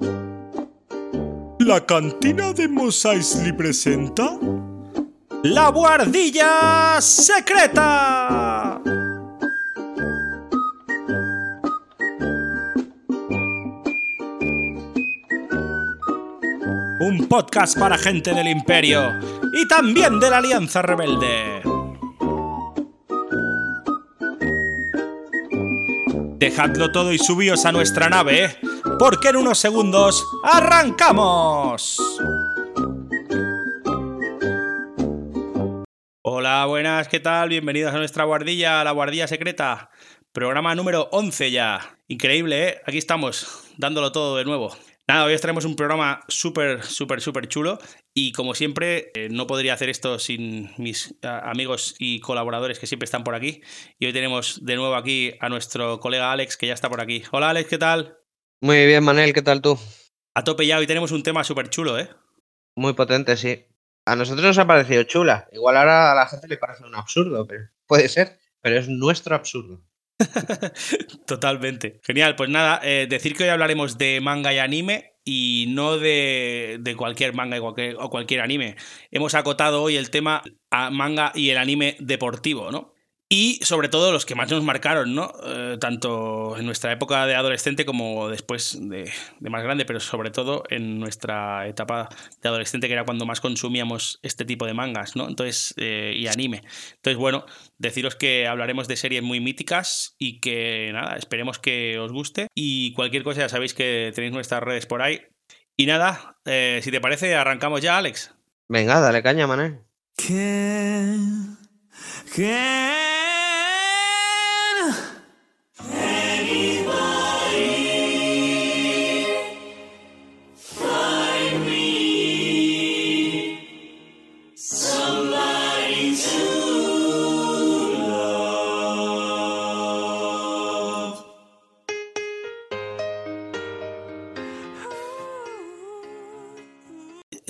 La cantina de Mos Eisley presenta La Guardilla Secreta. Un podcast para gente del Imperio y también de la Alianza Rebelde. Dejadlo todo y subíos a nuestra nave, porque en unos segundos arrancamos. Hola, buenas, ¿qué tal? Bienvenidos a nuestra guardilla, la guardilla secreta. Programa número 11 ya. Increíble, ¿eh? Aquí estamos, dándolo todo de nuevo. Nada, hoy os traemos un programa súper, súper, súper chulo y como siempre eh, no podría hacer esto sin mis a, amigos y colaboradores que siempre están por aquí. Y hoy tenemos de nuevo aquí a nuestro colega Alex que ya está por aquí. Hola Alex, ¿qué tal? Muy bien, Manel, ¿qué tal tú? A tope ya, hoy tenemos un tema súper chulo, ¿eh? Muy potente, sí. A nosotros nos ha parecido chula. Igual ahora a la gente le parece un absurdo, pero puede ser, pero es nuestro absurdo. Totalmente. Genial, pues nada, eh, decir que hoy hablaremos de manga y anime y no de, de cualquier manga y cualquier, o cualquier anime. Hemos acotado hoy el tema a manga y el anime deportivo, ¿no? Y sobre todo los que más nos marcaron, ¿no? Eh, tanto en nuestra época de adolescente como después de, de, más grande, pero sobre todo en nuestra etapa de adolescente, que era cuando más consumíamos este tipo de mangas, ¿no? Entonces, eh, y anime. Entonces, bueno, deciros que hablaremos de series muy míticas y que nada, esperemos que os guste. Y cualquier cosa, ya sabéis que tenéis nuestras redes por ahí. Y nada, eh, si te parece, arrancamos ya, Alex. Venga, dale caña, Manel. ¿Qué? ¿Qué?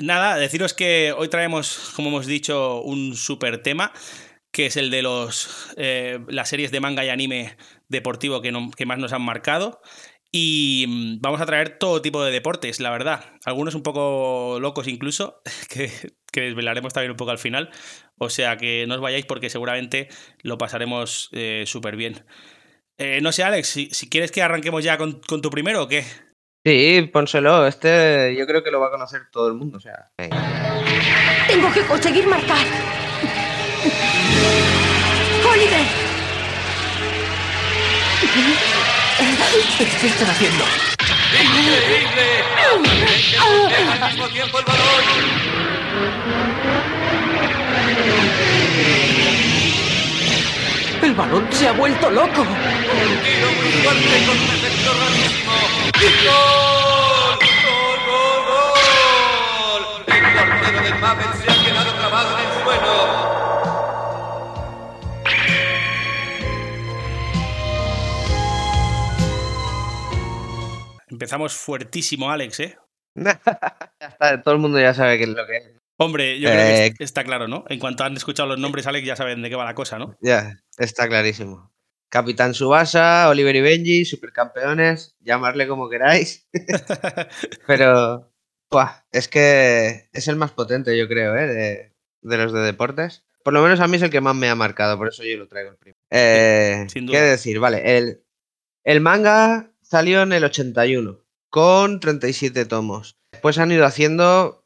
Nada, deciros que hoy traemos, como hemos dicho, un super tema, que es el de los eh, las series de manga y anime deportivo que, más nos han marcado. Y vamos a traer todo tipo de deportes, la verdad. Algunos un poco locos incluso, que, que desvelaremos también un poco al final. O sea que no os vayáis porque seguramente lo pasaremos eh, súper bien. Eh, no sé, Alex, si, si, quieres que arranquemos ya con, con tu primero o qué. Sí, pónselo. Este yo creo que lo va a conocer todo el mundo. O sea, Tengo que conseguir marcar. ¡Oliver! ¿Qué están haciendo? ¡Increíble! al mismo tiempo el balón! ¡El balón se ha vuelto loco! Un tiro muy fuerte con un efecto rarísimo. ¡Y gol! ¡Gol, gol, gol! El portero del Maverick se ha quedado clavado en el suelo. Empezamos fuertísimo, Alex, ¿eh? Hasta todo el mundo ya sabe qué es lo que es. Hombre, yo creo que está claro, ¿no? En cuanto han escuchado los nombres, Alex, ya saben de qué va la cosa, ¿no? Ya, está clarísimo. Capitán Subasa, Oliver y Benji, supercampeones, llamarle como queráis. Pero buah, es que es el más potente, yo creo, ¿eh? de, de, los de deportes. Por lo menos a mí es el que más me ha marcado, por eso yo lo traigo el primero. Eh, Sin duda. ¿Qué decir? Vale, el, el manga salió en el 81 con 37 tomos. Después han ido haciendo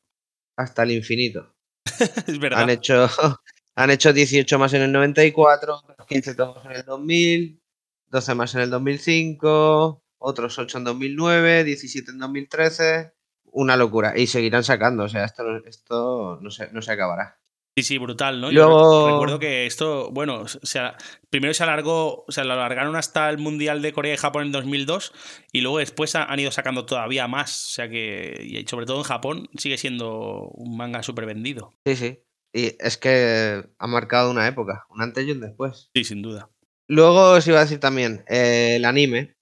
hasta el infinito. es verdad. Han hecho, han hecho 18 más en el 94, 15 tomos en el 2000, 12 más en el 2005, otros 8 en 2009, 17 en 2013. Una locura. Y seguirán sacando. O sea, esto, esto no, se, no se acabará. Sí, sí, brutal, ¿no? Luego... Yo recuerdo que esto, bueno, o sea, primero se alargó, o sea, lo alargaron hasta el Mundial de Corea y Japón en 2002 y luego después han ido sacando todavía más, o sea que, y sobre todo en Japón, sigue siendo un manga súper vendido. Sí, sí. Y es que ha marcado una época, un antes y un después. Sí, sin duda. Luego os iba a decir también, eh, el anime.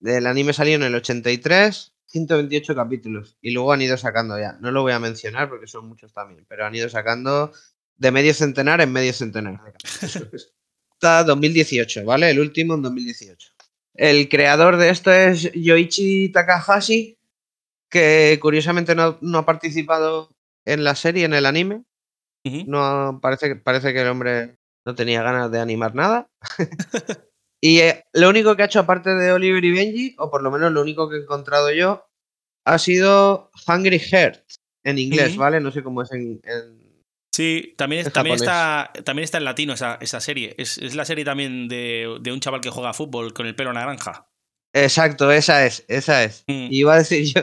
El anime salió en el 83, 128 capítulos. Y luego han ido sacando ya. No lo voy a mencionar porque son muchos también, pero han ido sacando de medio centenar en medio centenar. Hasta 2018, ¿vale? El último en 2018. El creador de esto es Yoichi Takahashi, que curiosamente no, no ha participado en la serie, en el anime. No parece, parece que el hombre no tenía ganas de animar nada. y eh, lo único que ha hecho aparte de Oliver y Benji, o por lo menos lo único que he encontrado yo, ha sido Hungry Heart en inglés. ¿vale? No sé cómo es en, en- Sí, también, también, está, también está en latino esa, esa serie. Es, es la serie también de, de un chaval que juega a fútbol con el pelo naranja. Exacto, esa es, esa es. Mm. Y iba a decir yo,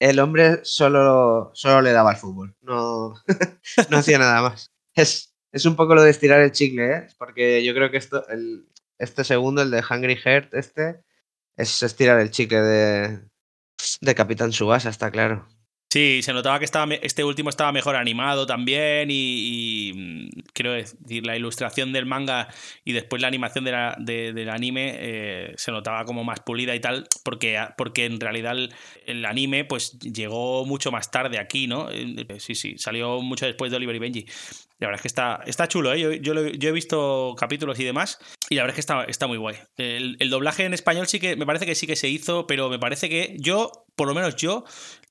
el hombre solo, solo le daba al fútbol, no, no hacía nada más. Es, es un poco lo de estirar el chicle, ¿eh? Porque yo creo que esto, el, este segundo, el de Hungry Heart, este, es estirar el chicle de, de Capitán Subasa, está claro. Sí, se notaba que estaba este último estaba mejor animado también y, mm, quiero decir, la ilustración del manga y después la animación de la- de- del anime eh, se notaba como más pulida y tal, porque, porque en realidad el, anime pues llegó mucho más tarde aquí, ¿no? Eh, Sí, sí, salió mucho después de Oliver y Benji. La verdad es que está, está chulo, ¿eh? Yo, yo, yo he visto capítulos y demás y la verdad es que está, está muy guay. El, el doblaje en español sí que me parece que sí que se hizo, pero me parece que yo, por lo menos yo,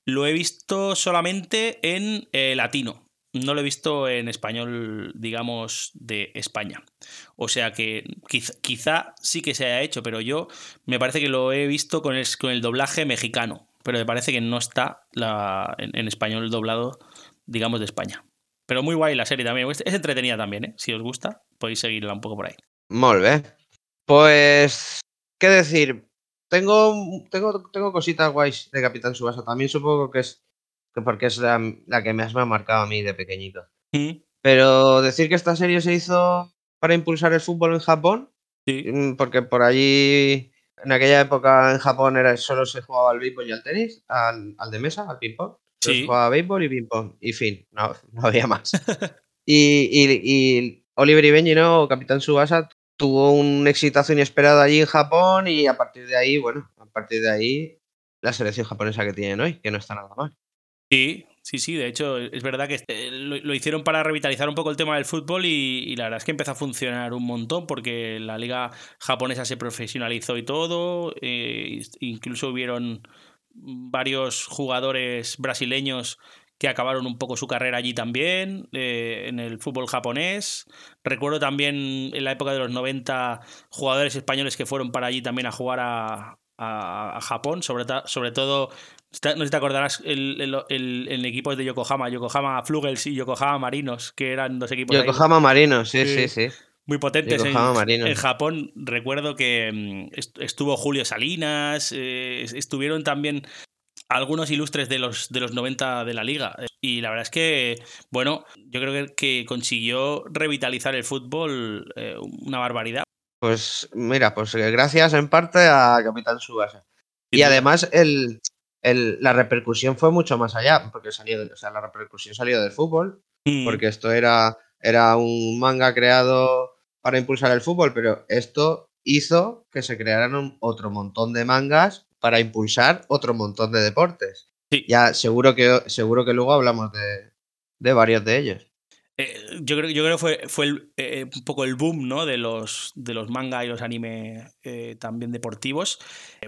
lo he visto solamente en eh, latino. No lo he visto en español, digamos, de España. O sea que quizá, sí que se haya hecho, pero yo me parece que lo he visto con el, con el doblaje mexicano. Pero me parece que no está en, en español doblado, digamos, de España. Pero muy guay la serie también. Es, entretenida también, ¿eh? Si os gusta, podéis seguirla un poco por ahí. Molt bé. Pues, ¿qué decir? Tengo, tengo, tengo cositas guays de Capitán Subasa. También supongo que es que porque es la, la que más me ha marcado a mí de pequeñito. Mm, Pero decir que esta serie se hizo para impulsar el fútbol en Japón, Sí. mm, porque por allí, en aquella época en Japón era solo se jugaba al béisbol y al tenis, al, al de mesa, al ping-pong. Sí. Se jugaba béisbol y ping-pong, y fin, no, no había más. y, y- y Oliver y Benji, ¿no? O Capitán Subasa, tuvo un exitazo inesperado allí en Japón y a partir de ahí, bueno, a partir de ahí, la selección japonesa que tienen hoy, que no está nada mal. Sí, sí, sí. De hecho, es verdad que eh, lo, lo hicieron para revitalizar un poco el tema del fútbol y, y la verdad es que empezó a funcionar un montón porque la liga japonesa se profesionalizó y todo. eh, incluso hubieron varios jugadores brasileños que acabaron un poco su carrera allí también, eh, en el fútbol japonés. Recuerdo también en la época de los 90 jugadores españoles que fueron para allí también a jugar a, a- a Japón, sobre, todo, no sé si te acordarás, el, el, el- el equipo de Yokohama, Yokohama Flugels y Yokohama Marinos, que eran dos equipos ahí Yokohama Marino, sí, Sí. sí, sí. muy potentes en, Yokohama Marinos. en Japón. Recuerdo que mm, est- estuvo Julio Salinas, eh, est- estuvieron también algunos ilustres de los, de los 90 de la liga. eh, Y la verdad es que, bueno, yo creo que, que consiguió revitalizar el fútbol eh, una barbaridad. Pues mira, pues eh, gracias en parte a Capitán Subasa. Y además el, el- la repercusión fue mucho más allá, porque salió, o sea, la repercusión salió del fútbol, Mm, porque esto era, era un manga creado para impulsar el fútbol, pero esto hizo que se crearan un- otro montón de mangas para impulsar otro montón de deportes. Sí. Ya seguro que seguro que luego hablamos de, de varios de ellos. Eh, yo creo, yo creo que fue, fue el, eh, un poco el boom ¿no? de, los, de los manga y los anime eh, también deportivos.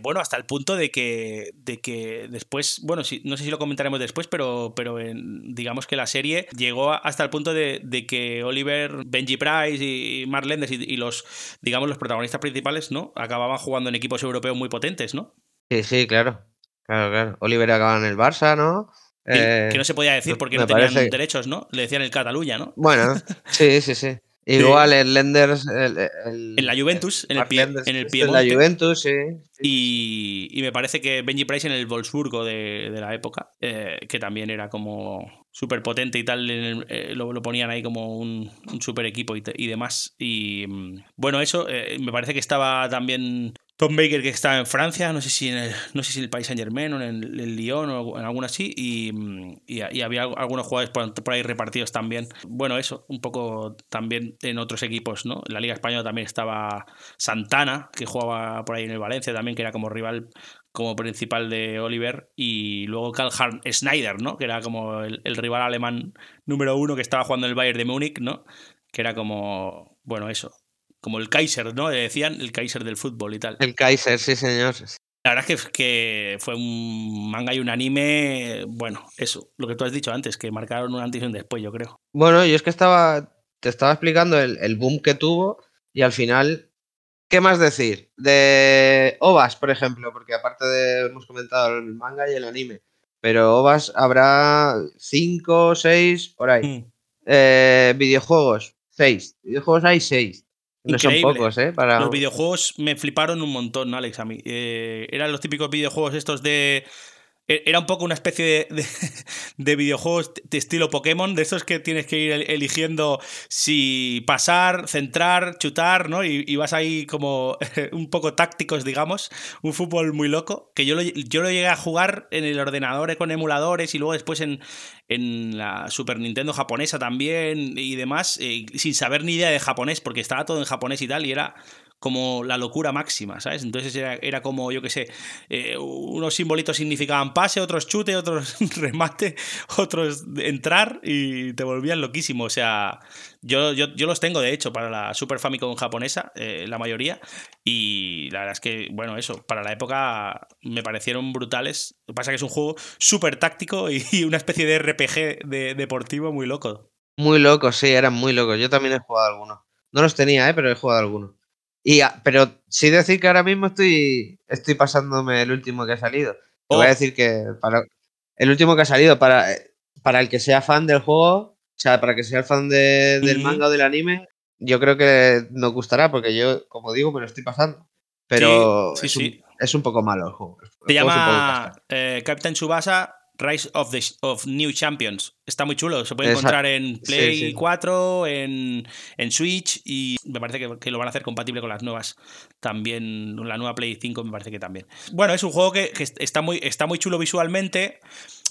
Bueno, hasta el punto de que, de que después, bueno, sí, no sé si lo comentaremos después, pero, pero en- digamos que la serie llegó hasta el punto de, de que Oliver, Benji Price y Mark Lenders y, y los, digamos, los protagonistas principales, ¿no? Acababan jugando en equipos europeos muy potentes, ¿no? Sí, sí, claro. Claro, claro. Oliver acaba en el Barça, ¿no? Y Eh, que no se podía decir porque no tenían parece- derechos, ¿no? Le decían el Cataluña, ¿no? Bueno, sí, sí, sí. Igual el Lenders. El, el- En la Juventus, en el pie- Lenders, en el este, en la Piemonte. Juventus, sí. Y, y me parece que Benji Price en el Wolfsburgo de, de la época, eh, que también era como súper potente y tal, eh, lo, lo ponían ahí como un, un super equipo y, te- y demás. Y mm, bueno, eso, eh, me parece que estaba también Tom Baker, que estaba en Francia, no sé si en el, no sé si en el País Saint Germain o en el, Lyon o en alguna así, y, y, había al- algunos jugadores por, por ahí repartidos también. Bueno, eso, un poco también en otros equipos, ¿no? En la Liga Española también estaba Santana, que jugaba por ahí en el Valencia también, que era como rival como principal de Oliver, y luego Karl-Heinz Schneider, ¿no? Que era como el, el rival alemán número uno que estaba jugando en el Bayern de Múnich, ¿no? Que era como, bueno, eso, como el Kaiser, ¿no? Le decían el Kaiser del fútbol y tal. El Kaiser, sí, señor. La verdad es que, que fue un manga y un anime, bueno, eso, lo que tú has dicho antes, que marcaron un antes y un después, yo creo. Bueno, yo es que estaba, te estaba explicando el, el boom que tuvo y al final, ¿qué más decir? De OVAs, por ejemplo, porque aparte de, hemos comentado el manga y el anime, pero OVAs habrá cinco, seis, por ahí. Mm. Eh, videojuegos, seis. Videojuegos hay seis. No Increíble. son pocos, ¿eh? Para... Los videojuegos me fliparon un montón, Alex, a mí. Eh, eran los típicos videojuegos estos de... e- Era un poco una especie de, de- de videojuegos de estilo Pokémon, de esos que tienes que ir el- eligiendo si pasar, centrar, chutar, ¿no? Y, vas ahí como un poco tácticos, digamos. Un fútbol muy loco, que yo lo, yo lo llegué a jugar en el ordenador con emuladores y luego después en, en la Super Nintendo japonesa también y demás, eh, sin saber ni idea de japonés, porque estaba todo en japonés y tal, y era como la locura máxima, ¿sabes? Entonces era, era como, yo qué sé, eh, unos simbolitos significaban pase, otros chute, otros remate, otros entrar y te volvían loquísimo. O sea, yo, yo, yo los tengo de hecho para la Super Famicom japonesa, eh, la mayoría, y la verdad es que, bueno, eso, para la época me parecieron brutales. Lo que pasa es que es un juego súper táctico y, una especie de RPG de, deportivo muy loco. Muy locos, sí, eran muy locos. Yo también he jugado algunos. No los tenía, ¿eh? pero he jugado algunos. Y, ah, pero sí decir que ahora mismo estoy, estoy pasándome el último que ha salido. Te Oh. voy a decir que para el último que ha salido, para, para el que sea fan del juego, o sea, para que sea fan de- del manga o del anime, yo creo que nos gustará, porque yo, como digo, me lo estoy pasando. Pero sí, es, sí. Un, es un poco malo el juego. El Se juego es llama eh, Captain Subasa Rise of, the, of New Champions. Está muy chulo. Se puede encontrar en Play sí. 4, en, en Switch y me parece que, que lo van a hacer compatible con las nuevas. También la nueva Play 5 me parece que también. Bueno, es un juego que, que está, muy, está muy chulo visualmente.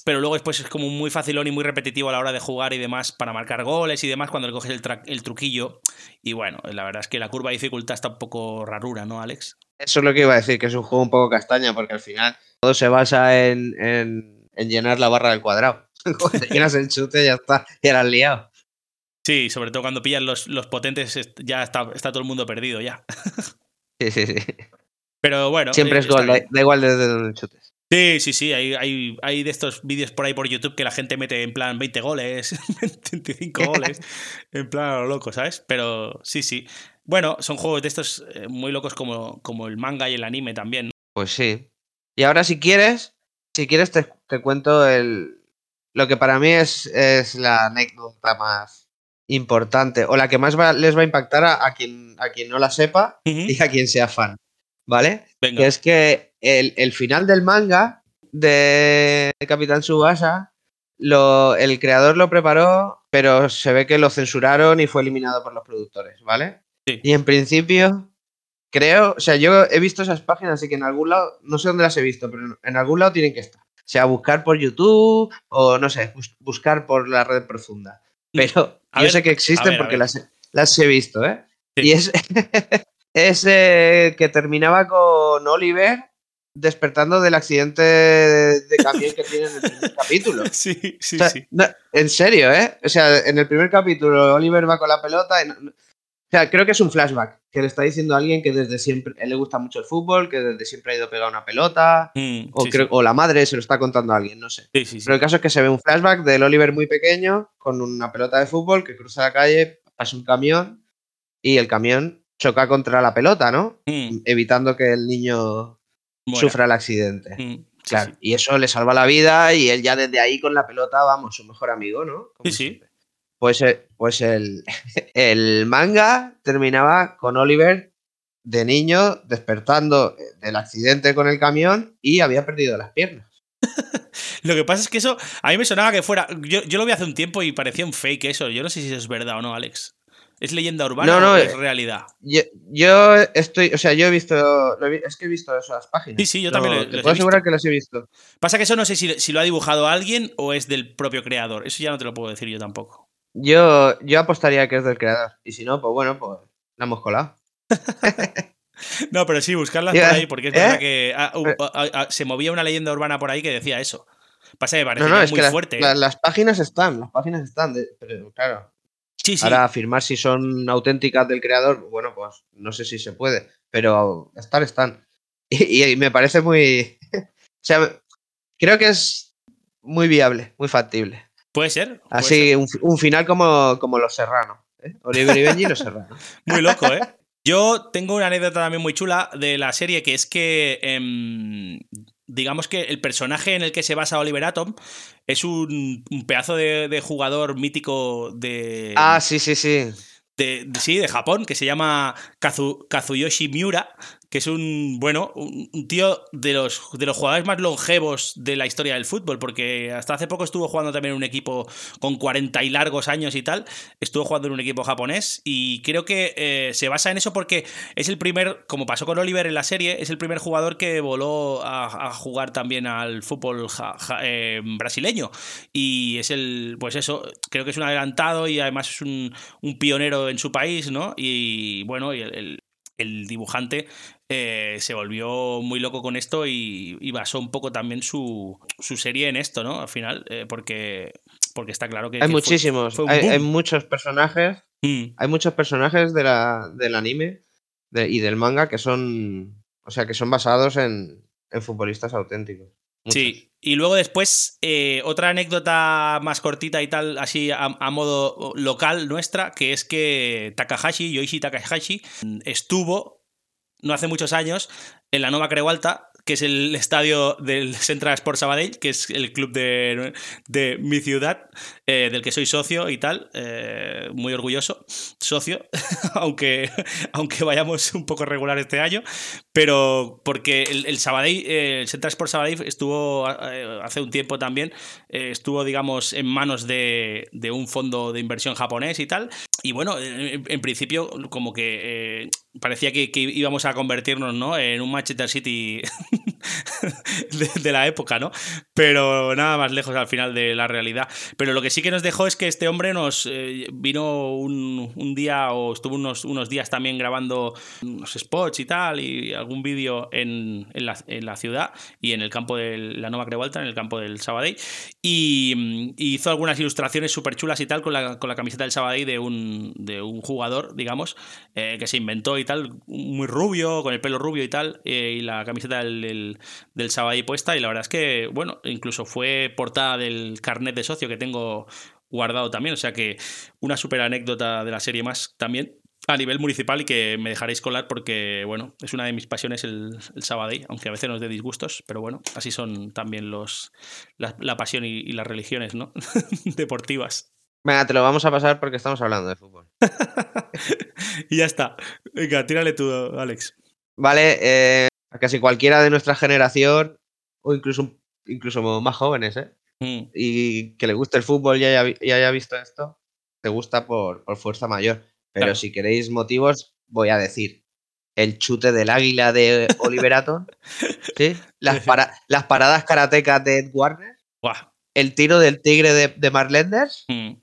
Pero luego después es como muy facilón y muy repetitivo a la hora de jugar y demás para marcar goles y demás cuando le coges el, el truquillo. Y bueno, la verdad es que la curva de dificultad está un poco rarura, ¿no, Alex? Eso es lo que iba a decir, que es un juego un poco castaña, porque al final todo se basa en, en- en llenar la barra del cuadrado. Cuando llenas el chute ya está, ya la has liado. Sí, sobre todo cuando pillan los, los potentes, ya está, está todo el mundo perdido ya. Sí, sí, sí. Pero bueno. Siempre eh, es gol, da, igual desde donde chutes. Sí, sí, sí. Hay, hay, hay de estos vídeos por ahí por YouTube que la gente mete en plan 20 goles, 25 goles, en plan a lo loco, ¿sabes? Pero sí, sí. Bueno, son juegos de estos eh, muy locos como, como el manga y el anime también. ¿no? Pues sí. Y ahora si quieres, si quieres te, te cuento el, lo que para mí es, es la anécdota más importante o la que más va- les va a impactar a, a quien, a quien no la sepa y a quien sea fan. ¿Vale? Venga. que es que el, el final del manga de Capitán Subasa, lo, el creador lo preparó, pero se ve que lo censuraron y fue eliminado por los productores, ¿vale? Sí. Y en principio, creo, o sea, yo he visto esas páginas, así que en algún lado, no sé dónde las he visto, pero en algún lado tienen que estar. O sea, buscar por YouTube o no sé, bus- buscar por la red profunda. Pero A yo ver, sé que existen ver, porque las, he- las he visto, ¿eh? Sí. Y es, es eh, que terminaba con Oliver despertando del accidente de, camión que tiene en el primer capítulo. Sí, sí, O sea, sí. no, en serio, ¿eh? O sea, en el primer capítulo Oliver va con la pelota. y no- o sea, creo que es un flashback que le está diciendo a alguien que desde siempre a él le gusta mucho el fútbol, que desde siempre ha ido pegado una pelota. Mm, O, sí, creo- o la madre se lo está contando a alguien, no sé. sí. Pero el caso es que se ve un flashback del Oliver muy pequeño con una pelota de fútbol que cruza la calle, pasa un camión y el camión choca contra la pelota, ¿no? Mm, Evitando que el niño muera. sufra el accidente. Mm, Claro, y eso le salva la vida y él ya desde ahí con la pelota, vamos, su mejor amigo, ¿no? Como Sí, sí. siempre. Pues, eh, pues el, el manga terminaba con Oliver de niño despertando del accidente con el camión y había perdido las piernas. Lo que pasa es que eso, a mí me sonaba que fuera. Yo, yo lo vi hace un tiempo y parecía un fake eso. Yo no sé si eso es verdad o no, Alex. ¿Es leyenda urbana No, no, o eh, es realidad? Yo, yo estoy, o sea, yo he visto, lo he es que he visto esas páginas. Sí, sí, yo también Lo- lo- Te los he puedo asegurar visto. que las he visto. Pasa que eso no sé si, si lo ha dibujado alguien o es del propio creador. Eso ya no te lo puedo decir yo tampoco. Yo, yo apostaría que es del creador. Y si no, pues bueno, pues la hemos colado. No, pero sí, buscarlas por ahí, porque es ¿eh? verdad que ah, uh, ah, ah, se movía una leyenda urbana por ahí que decía eso. Pasa que No, parece no, es muy que las, fuerte. ¿eh? la- las páginas están, las páginas están, de- pero claro, sí, sí. ahora afirmar si son auténticas del creador, bueno, pues no sé si se puede, pero estar están. Y, y me parece muy. o sea, creo que es muy viable, muy factible. Puede ser. puede Así, ser. un, fi- un final como, como los serranos. ¿eh? Oliver y Benji y los serranos. Muy loco, ¿eh? Yo tengo una anécdota también muy chula de la serie, que es que, em, digamos que el personaje en el que se basa Oliver Atom es un, un pedazo de, de jugador mítico de, Ah, sí, sí, sí. de- de- sí, de Japón, que se llama Kazu- Kazuyoshi Miura, que es un, bueno, un, tío de los, de los jugadores más longevos de la historia del fútbol, porque hasta hace poco estuvo jugando también en un equipo con 40 y largos años y tal, estuvo jugando en un equipo japonés y creo que eh, se basa en eso porque es el primer, como pasó con Oliver en la serie, es el primer jugador que voló a, jugar también al fútbol eh, brasileño y es el, pues eso, creo que es un adelantado y además es un, un pionero en su país, ¿no? Y bueno, el- el dibujante eh, se volvió muy loco con esto y, y basó un poco también su, su serie en esto, ¿no? Al final, eh, porque, porque está claro que... Hay que muchísimos. fue hay, muchos personajes. Mm, Hay muchos personajes de la, del anime de- y del manga que son. O sea, que son basados en, en futbolistas auténticos. Sí, y luego después eh, otra anécdota más cortita y tal, así a, a modo local nuestra, que es que Takahashi, Yoichi Takahashi, estuvo no hace muchos años en la Nova Creu Alta, que es el estadio del Central Sports Sabadell, que es el club de, de mi ciudad, eh, del que soy socio y tal, eh, muy orgulloso, socio, aunque, aunque vayamos un poco regular este año, pero porque el, el Sabadell, eh, Central Sports Sabadell estuvo hace un tiempo también, estuvo, digamos, en manos de, de un fondo de inversión japonés y tal, y bueno, en, principio como que parecía que, que íbamos a convertirnos ¿no? en un Manchester City de, la época, ¿no? Pero nada más lejos al final de la realidad. Pero lo que sí que nos dejó es que este hombre nos eh, vino un, día o estuvo unos, unos días también grabando unos spots y tal y algún vídeo en, en, la, ciudad y en el campo de la Nova Creu Alta, en el campo del Sabadell y, y hizo algunas ilustraciones súper chulas y tal con la, con la camiseta del Sabadell de un, de un jugador, digamos, eh, que se inventó y tal, muy rubio, con el pelo rubio y tal, eh, y la camiseta del, del, del Sabadell puesta. Y la verdad es que, bueno, incluso fue portada del carnet de socio que tengo guardado también. O sea que una súper anécdota de la serie más también a nivel municipal y que me dejaréis colar porque, bueno, es una de mis pasiones el, el Sabadell, aunque a veces nos dé disgustos, pero bueno, así son también los la, la pasión y, y, las religiones, ¿no? Deportivas. Venga, te lo vamos a pasar porque estamos hablando de fútbol. y ya está. Venga, tírale tú, Alex. Vale, eh, a casi cualquiera de nuestra generación, o incluso, incluso más jóvenes, ¿eh? Mm. Y que le guste el fútbol y haya, y haya visto esto, te gusta por, por fuerza mayor. Pero claro. si queréis motivos, voy a decir el chute del águila de Oliver Atom, ¿sí? las, para, las paradas karatecas de Ed Warner, el tiro del tigre de, de Mark Lenders, Mm.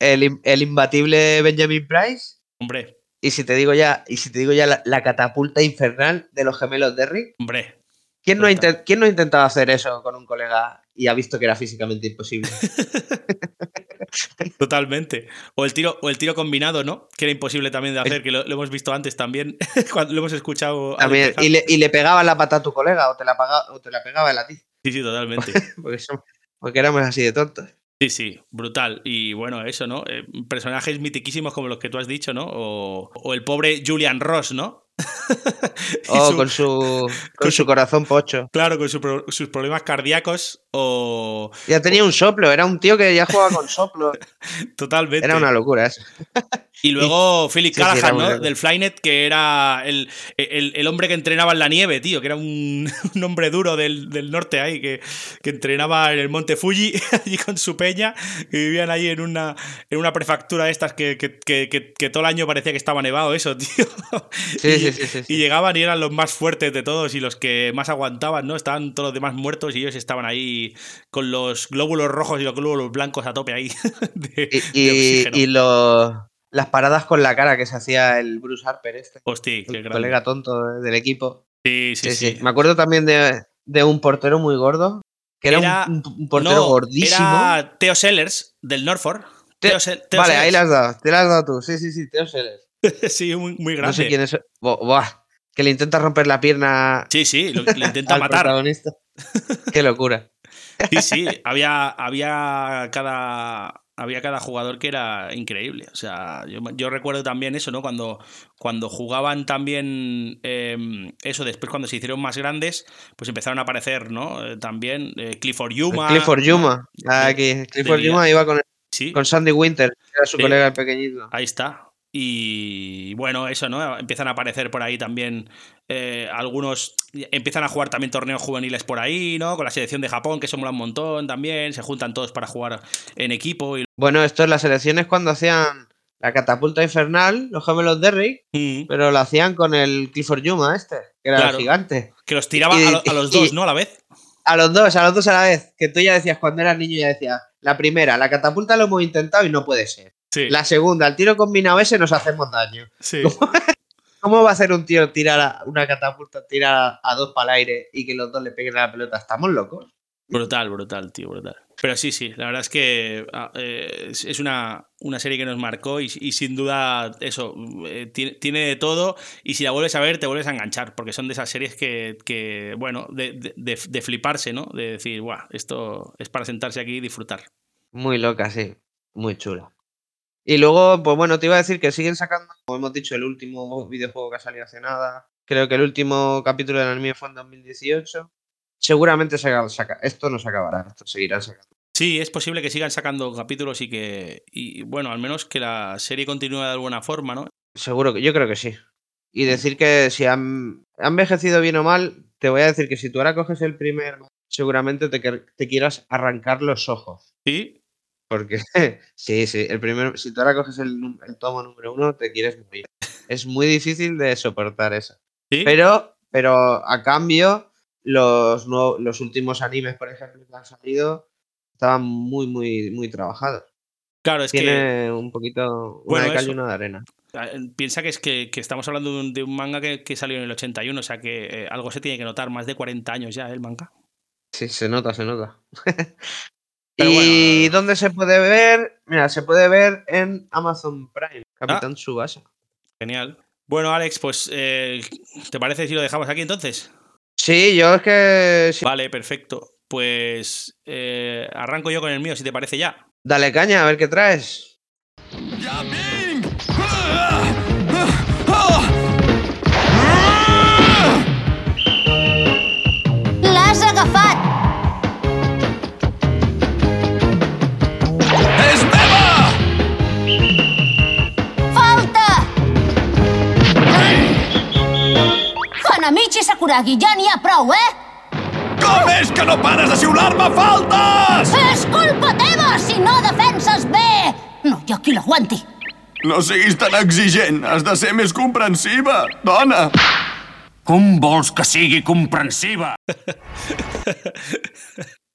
el, el, imbatible Benjamin Price. Hombre. Y si te digo ya, y si te digo ya la, la catapulta infernal de los gemelos Derrick. Hombre. ¿Quién no, ha ¿Quién no ha intentado hacer eso con un colega y ha visto que era físicamente imposible? Totalmente. O el tiro, o el tiro combinado, ¿no? Que era imposible también de hacer, que lo, lo hemos visto antes también, cuando lo hemos escuchado. También, y, le, y le pegaba la pata a tu colega o te la, pagaba, o te la pegaba él a ti. Sí, sí, totalmente. porque, somos, porque éramos así de tontos. Sí, sí, brutal. Y bueno, eso, ¿no? Eh, personajes mitiquísimos como los que tú has dicho, ¿no? O, o el pobre Julian Ross, ¿no? oh, su, con, su, con, su corazón pocho. Claro, con su sus problemas cardíacos o... Ya tenía un soplo, era un tío que ya jugaba con soplo. Totalmente. Era una locura eso. Y luego Philip sí, Callahan, ¿no? Del Flynet, que era el, el, el, hombre que entrenaba en la nieve, tío, que era un, un hombre duro del, del norte ahí, que, que, entrenaba en el monte Fuji, allí con su peña, que vivían ahí en una, en una prefectura de estas que, que, que, todo el año parecía que estaba nevado eso, tío. Sí, y, sí, sí, sí, y, llegaban y eran los más fuertes de todos y los que más aguantaban, ¿no? Estaban todos los demás muertos y ellos estaban ahí con los glóbulos rojos y los glóbulos blancos a tope ahí. De, y, de y, y los las paradas con la cara que se hacía el Bruce Harper este. Hostia, qué el colega tonto del equipo. Sí sí, sí, sí, Me acuerdo también de, de, un portero muy gordo, que era, era un, un, portero no, gordísimo. Era Theo Sellers, del Norfolk. Teo, Teo, Teo vale, Sellers. ahí las has dado, te las has dado tú. Sí, sí, sí, Theo Sellers. sí, muy, muy, grande. No sé quién es. Buah, que le intenta romper la pierna Sí, sí, lo- le intenta al matar. protagonista. Qué locura. Sí, sí, había, había cada. Había cada jugador que era increíble. O sea, yo, yo recuerdo también eso, ¿no? Cuando, cuando jugaban también eh, eso, después cuando se hicieron más grandes, pues empezaron a aparecer, ¿no? Eh, también eh, Clifford Yuma. Clifford Yuma. ¿no? Ah, Aquí. Clifford. Yuma iba con, Sí, con Sandy Winter, que era su Sí. colega el pequeñito. ahí está. Y bueno, eso, ¿no? Empiezan a aparecer por ahí también eh, algunos. Empiezan a jugar también torneos juveniles por ahí, ¿no? Con la selección de Japón, que se mola un montón también. Se juntan todos para jugar en equipo. Y... Bueno, esto en las elecciones cuando hacían la catapulta infernal, los gemelos Derrick, Mm. pero lo hacían con el Clifford Yuma este, que era Claro. el gigante. Que los tiraba Y- a, lo- a los y- dos, ¿no? A la vez. A los dos, a los dos a la vez. Que tú ya decías cuando eras niño, ya decías, la primera, la catapulta lo hemos intentado y no puede ser. Sí. La segunda, el tiro combinado ese nos hacemos daño. sí. ¿Cómo va a hacer un tío tirar a- una catapulta, tirar a, a dos para el aire y que los dos le peguen a la pelota? ¿Estamos locos? Brutal, brutal, tío, brutal. Pero sí, sí, la verdad es que ah, eh, es es una, una serie que nos marcó y, y sin duda eso, eh, tiene, tiene de todo y si la vuelves a ver te vuelves a enganchar, porque son de esas series que, que, bueno, de, de- de- de fliparse, ¿no? De decir, guau, esto es para sentarse aquí y disfrutar. Muy loca, sí. Muy chula. Y luego, pues bueno, te iba a decir que siguen sacando, como hemos dicho, el último videojuego que ha salido hace nada. Creo que el último capítulo del anime fue en 2018. Seguramente se saca- esto no se acabará, esto seguirán sacando. Sí, es posible que sigan sacando capítulos y que, y bueno, al menos que la serie continúe de alguna forma, ¿no? Seguro que, yo creo que sí. Y decir que si han, ha envejecido bien o mal, te voy a decir que si tú ahora coges el primer, seguramente te, te quieras arrancar los ojos. Sí, Porque sí, sí, el primer, si tú ahora coges el, tomo número uno, te quieres morir. Es muy difícil de soportar eso. sí. Pero, pero a cambio, los, nuevo- los últimos animes, por ejemplo, que han salido, estaban muy, muy, muy trabajados. claro, es que... Tiene un poquito una Bueno, de cal y una de arena. Ah, Piensa que es que, que estamos hablando de un, de un manga que, que salió en el 81, o sea que eh, algo se tiene que notar, más de 40 años ya ¿eh? el manga. Sí, se nota, se nota. Pero ¿Y bueno. dónde se puede ver? Mira, se puede ver en Amazon Prime, Ah. Capitán Subasa. Genial. Bueno, Alex, pues eh, ¿te parece si lo dejamos aquí entonces? Sí, yo es que... sí. Vale, perfecto. Pues eh, arranco yo con el mío, si te parece ya. Dale caña, a ver qué traes. Hanamichi Sakuragi, ja n'hi ha prou, eh? Com és que no pares de xiular-me faltes? És culpa teva si no defenses bé! No hi ha qui l'aguanti. No siguis tan exigent, has de ser més comprensiva, dona. Com vols que sigui comprensiva?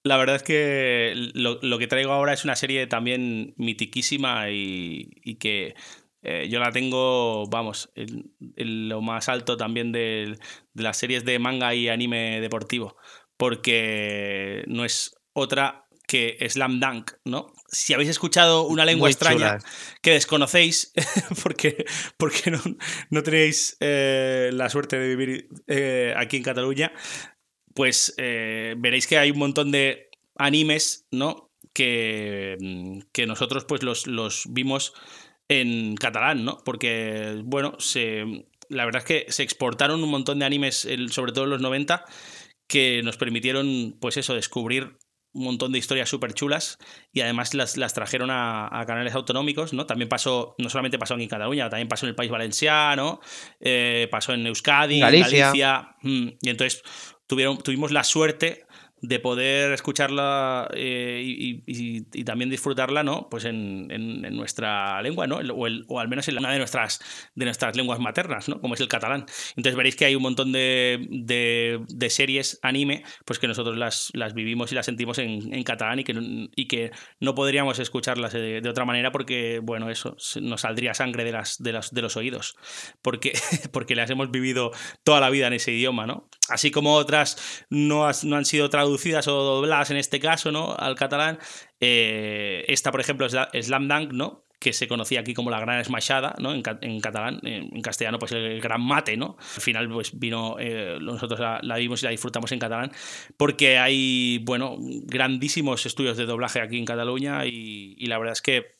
La verdad es que lo, lo que traigo ahora es una serie también mitiquísima y, y que eh, yo la tengo, vamos, en, en lo más alto también de, de las series de manga y anime deportivo, porque no es otra que Slam Dunk, ¿no? Si habéis escuchado una lengua Muy extraña que desconocéis, porque, porque no, no tenéis eh, la suerte de vivir eh, aquí en Cataluña, pues veréis que hay un montón de animes, ¿no? Que, que nosotros pues los, los vimos en catalán, ¿no? Porque, bueno, se, la verdad es que se exportaron un montón de animes, sobre todo en los 90, que nos permitieron, pues eso, descubrir un montón de historias súper chulas y además las, las trajeron a, a canales autonómicos, ¿no? También pasó, no solamente pasó aquí en Cataluña, también pasó en el País Valenciano, eh, pasó en Euskadi, en Galicia. Galicia, mm, y entonces tuvieron, tuvimos la suerte de poder escucharla eh, y, también disfrutarla, ¿no? Pues en, en- nuestra lengua, ¿no? O, al menos en una de nuestras, de nuestras lenguas maternas, ¿no? Como es el catalán. Entonces veréis que hay un montón de, de- series anime, pues que nosotros las, las vivimos y las sentimos en, catalán y que, y que no podríamos escucharlas de, otra manera porque, bueno, eso, nos saldría sangre de, las, de, las, de los oídos, porque, porque las hemos vivido toda la vida en ese idioma, ¿no? Así como otras no, no han sido traducidas o dobladas en este caso, ¿no? Al catalán. eh, esta, por ejemplo, es la- Slam Dunk, ¿no? que se conocía aquí como la gran esmachada, ¿no? En, ca- en catalán, en, castellano, pues el gran mate, ¿no? Al final, pues vino, eh, nosotros la, vimos y la disfrutamos en catalán, porque hay, bueno, grandísimos estudios de doblaje aquí en Cataluña y, la verdad es que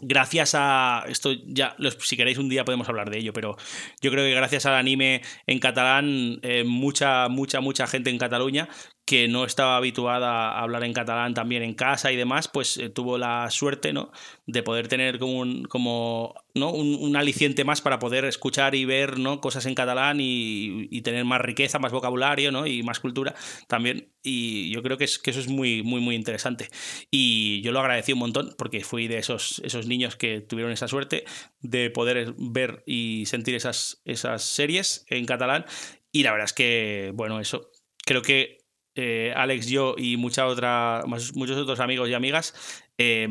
gracias a esto ya si queréis un día podemos hablar de ello pero yo creo que gracias al anime en catalán eh, mucha mucha mucha gente en Cataluña que no estaba habituada a hablar en catalán también en casa y demás pues eh, tuvo la suerte no de poder tener como un, como no un, aliciente más para poder escuchar y ver no cosas en catalán y, y tener más riqueza más vocabulario no y más cultura también. Y yo creo que, es, que eso es muy muy muy interesante. Y yo lo agradecí un montón porque fui de esos, esos niños que tuvieron esa suerte de poder ver y sentir esas, esas series en catalán. Y la verdad es que, bueno, eso. Creo que eh, Alex, yo y mucha otra, muchos otros amigos y amigas eh,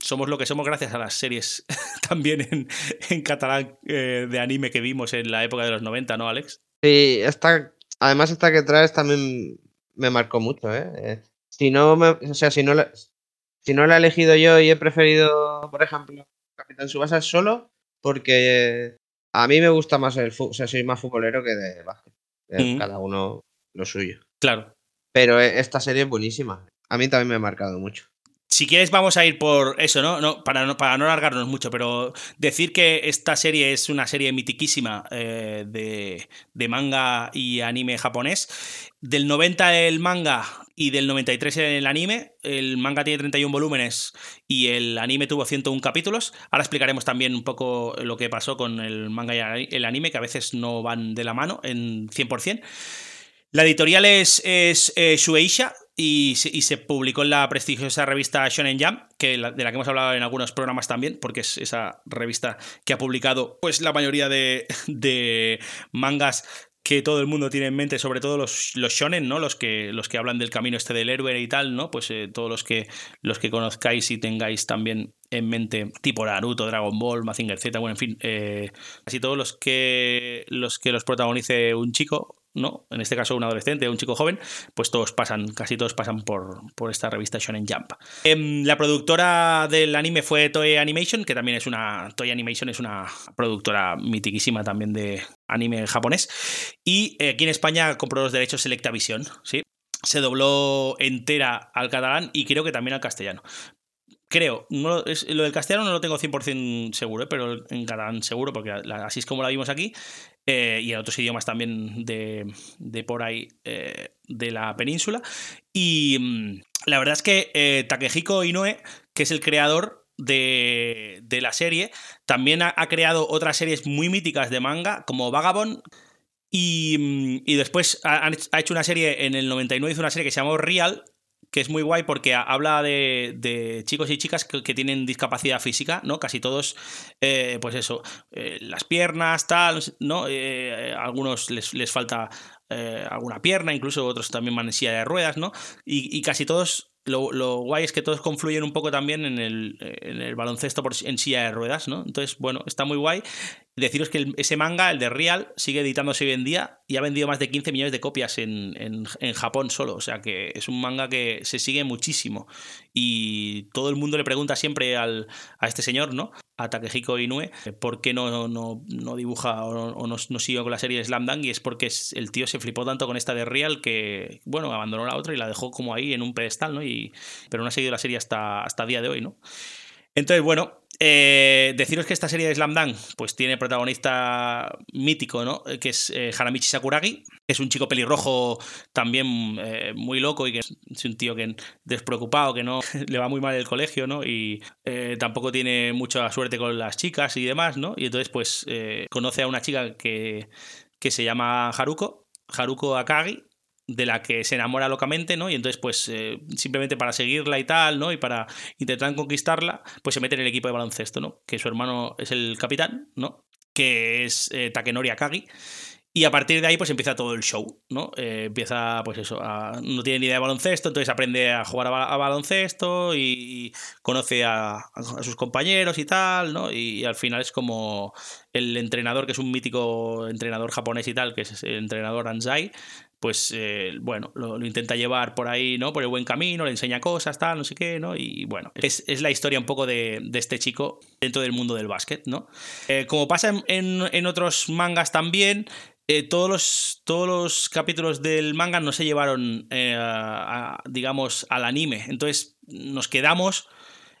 somos lo que somos gracias a las series también en, en catalán eh, de anime que vimos en la época de los 90, ¿no, Alex? Sí, esta, además esta que traes también me marcó mucho, ¿eh? Eh, Si no me, o sea, si no la, si no la he elegido yo y he preferido, por ejemplo, Capitán Subasa solo, porque a mí me gusta más el fútbol, o sea, soy más futbolero que de básquet. Eh. Cada uno lo suyo. Claro. Pero eh, esta serie es buenísima. A mí también me ha marcado mucho. Si quieres, vamos a ir por eso, ¿no? no para, no para no alargarnos mucho, pero decir que esta serie es una serie mitiquísima eh, de, de manga y anime japonés. Del 90 el manga y del 93 el anime. El manga tiene 31 volúmenes y el anime tuvo 101 capítulos. Ahora explicaremos también un poco lo que pasó con el manga y el anime, que a veces no van de la mano en 100%. La editorial es, es eh, Shueisha y se, y se publicó en la prestigiosa revista Shonen Jump, que la- de la que hemos hablado en algunos programas también, porque es esa revista que ha publicado pues la mayoría de, mangas que todo el mundo tiene en mente, sobre todo los, shonen, ¿no? Los que, los que hablan del camino este del héroe y tal, ¿no? Pues eh, todos los que, los que conozcáis y tengáis también en mente, tipo Naruto, Dragon Ball, Mazinger Z, bueno, en fin, eh, casi todos los que, los que los protagonice un chico, ¿no? En este caso un adolescente, un chico joven, pues todos pasan, casi todos pasan por, por esta revista Shonen Jump. Em, la productora del anime fue Toei Animation, que también es una. Toei Animation es una productora mitiquísima también de anime japonés. Y eh, aquí en España compró los derechos Selecta Visión, ¿sí? Se dobló entera al catalán y creo que también al castellano. Creo, no, es, lo del castellano no lo tengo 100% seguro, ¿eh? pero en catalán seguro, porque así es como la vimos aquí. Eh, y en otros idiomas también de, de por ahí eh, de la península. Y mm, la verdad es que eh, Takehiko Inoue, que es el creador de, de la serie, también ha, creado otras series muy míticas de manga, como Vagabond. Y, mm, y después ha, ha hecho una serie en el 99, hizo una serie que se llamó Real, que es muy guay porque ha- habla de, de chicos y chicas que, tienen discapacidad física, ¿no? Casi todos, eh, pues eso, eh, las piernas, tal, ¿no? Eh, algunos les, les falta alguna pierna, incluso otros también van en silla de ruedas, ¿no? Y casi todos, lo, lo guay es que todos confluyen un poco también en el, en el baloncesto por, en silla de ruedas, ¿no? Entonces, bueno, está muy guay. Deciros que ese manga, el de Real, sigue editándose hoy en día y ha vendido más de 15 millones de copias en, en- en Japón solo. O sea que es un manga que se sigue muchísimo. Y todo el mundo le pregunta siempre al, a este señor, ¿no? A Takehiko Inoue, por qué no, no, no dibuja o, no, no sigue con la serie Slam Dunk. Y es porque el tío se flipó tanto con esta de Real que, bueno, abandonó la otra y la dejó como ahí en un pedestal, ¿no? Y, pero no ha seguido la serie hasta, hasta día de hoy, ¿no? Entonces, bueno, eh, deciros que esta serie de Slam Dunk pues tiene protagonista mítico, ¿no? Eh, Que es eh, Haramichi Sakuragi, es un chico pelirrojo también muy loco y que es- un tío que despreocupado, que no le va muy mal el colegio, ¿no? Y tampoco tiene mucha suerte con las chicas y demás, ¿no? Y entonces, pues, conoce a una chica que, que se llama Haruko, Haruko Akagi, de la que se enamora locamente, ¿no? Y entonces, pues, eh, simplemente para seguirla y tal, ¿no? Y para intentar conquistarla, pues se mete en el equipo de baloncesto, ¿no? Que su hermano es el capitán, ¿no? Que es eh, Takenori Akagi. Y a partir de ahí, pues empieza todo el show, ¿no? Eh, empieza, pues eso, no tiene ni idea de baloncesto, entonces aprende a jugar a, ba- a baloncesto y, y conoce a, a sus compañeros y tal, ¿no? Y, al final es como el entrenador, que es un mítico entrenador japonés y tal, que es el entrenador Anzai, pues eh, bueno, lo, intenta llevar por ahí, ¿no? Por el buen camino, le enseña cosas, tal, no sé qué, ¿no? Y bueno, es, es la historia un poco de, de este chico dentro del mundo del básquet, ¿no? Eh, como pasa en, en- otros mangas también, eh, todos, los, todos los capítulos del manga no se llevaron, a- digamos, al anime. Entonces nos quedamos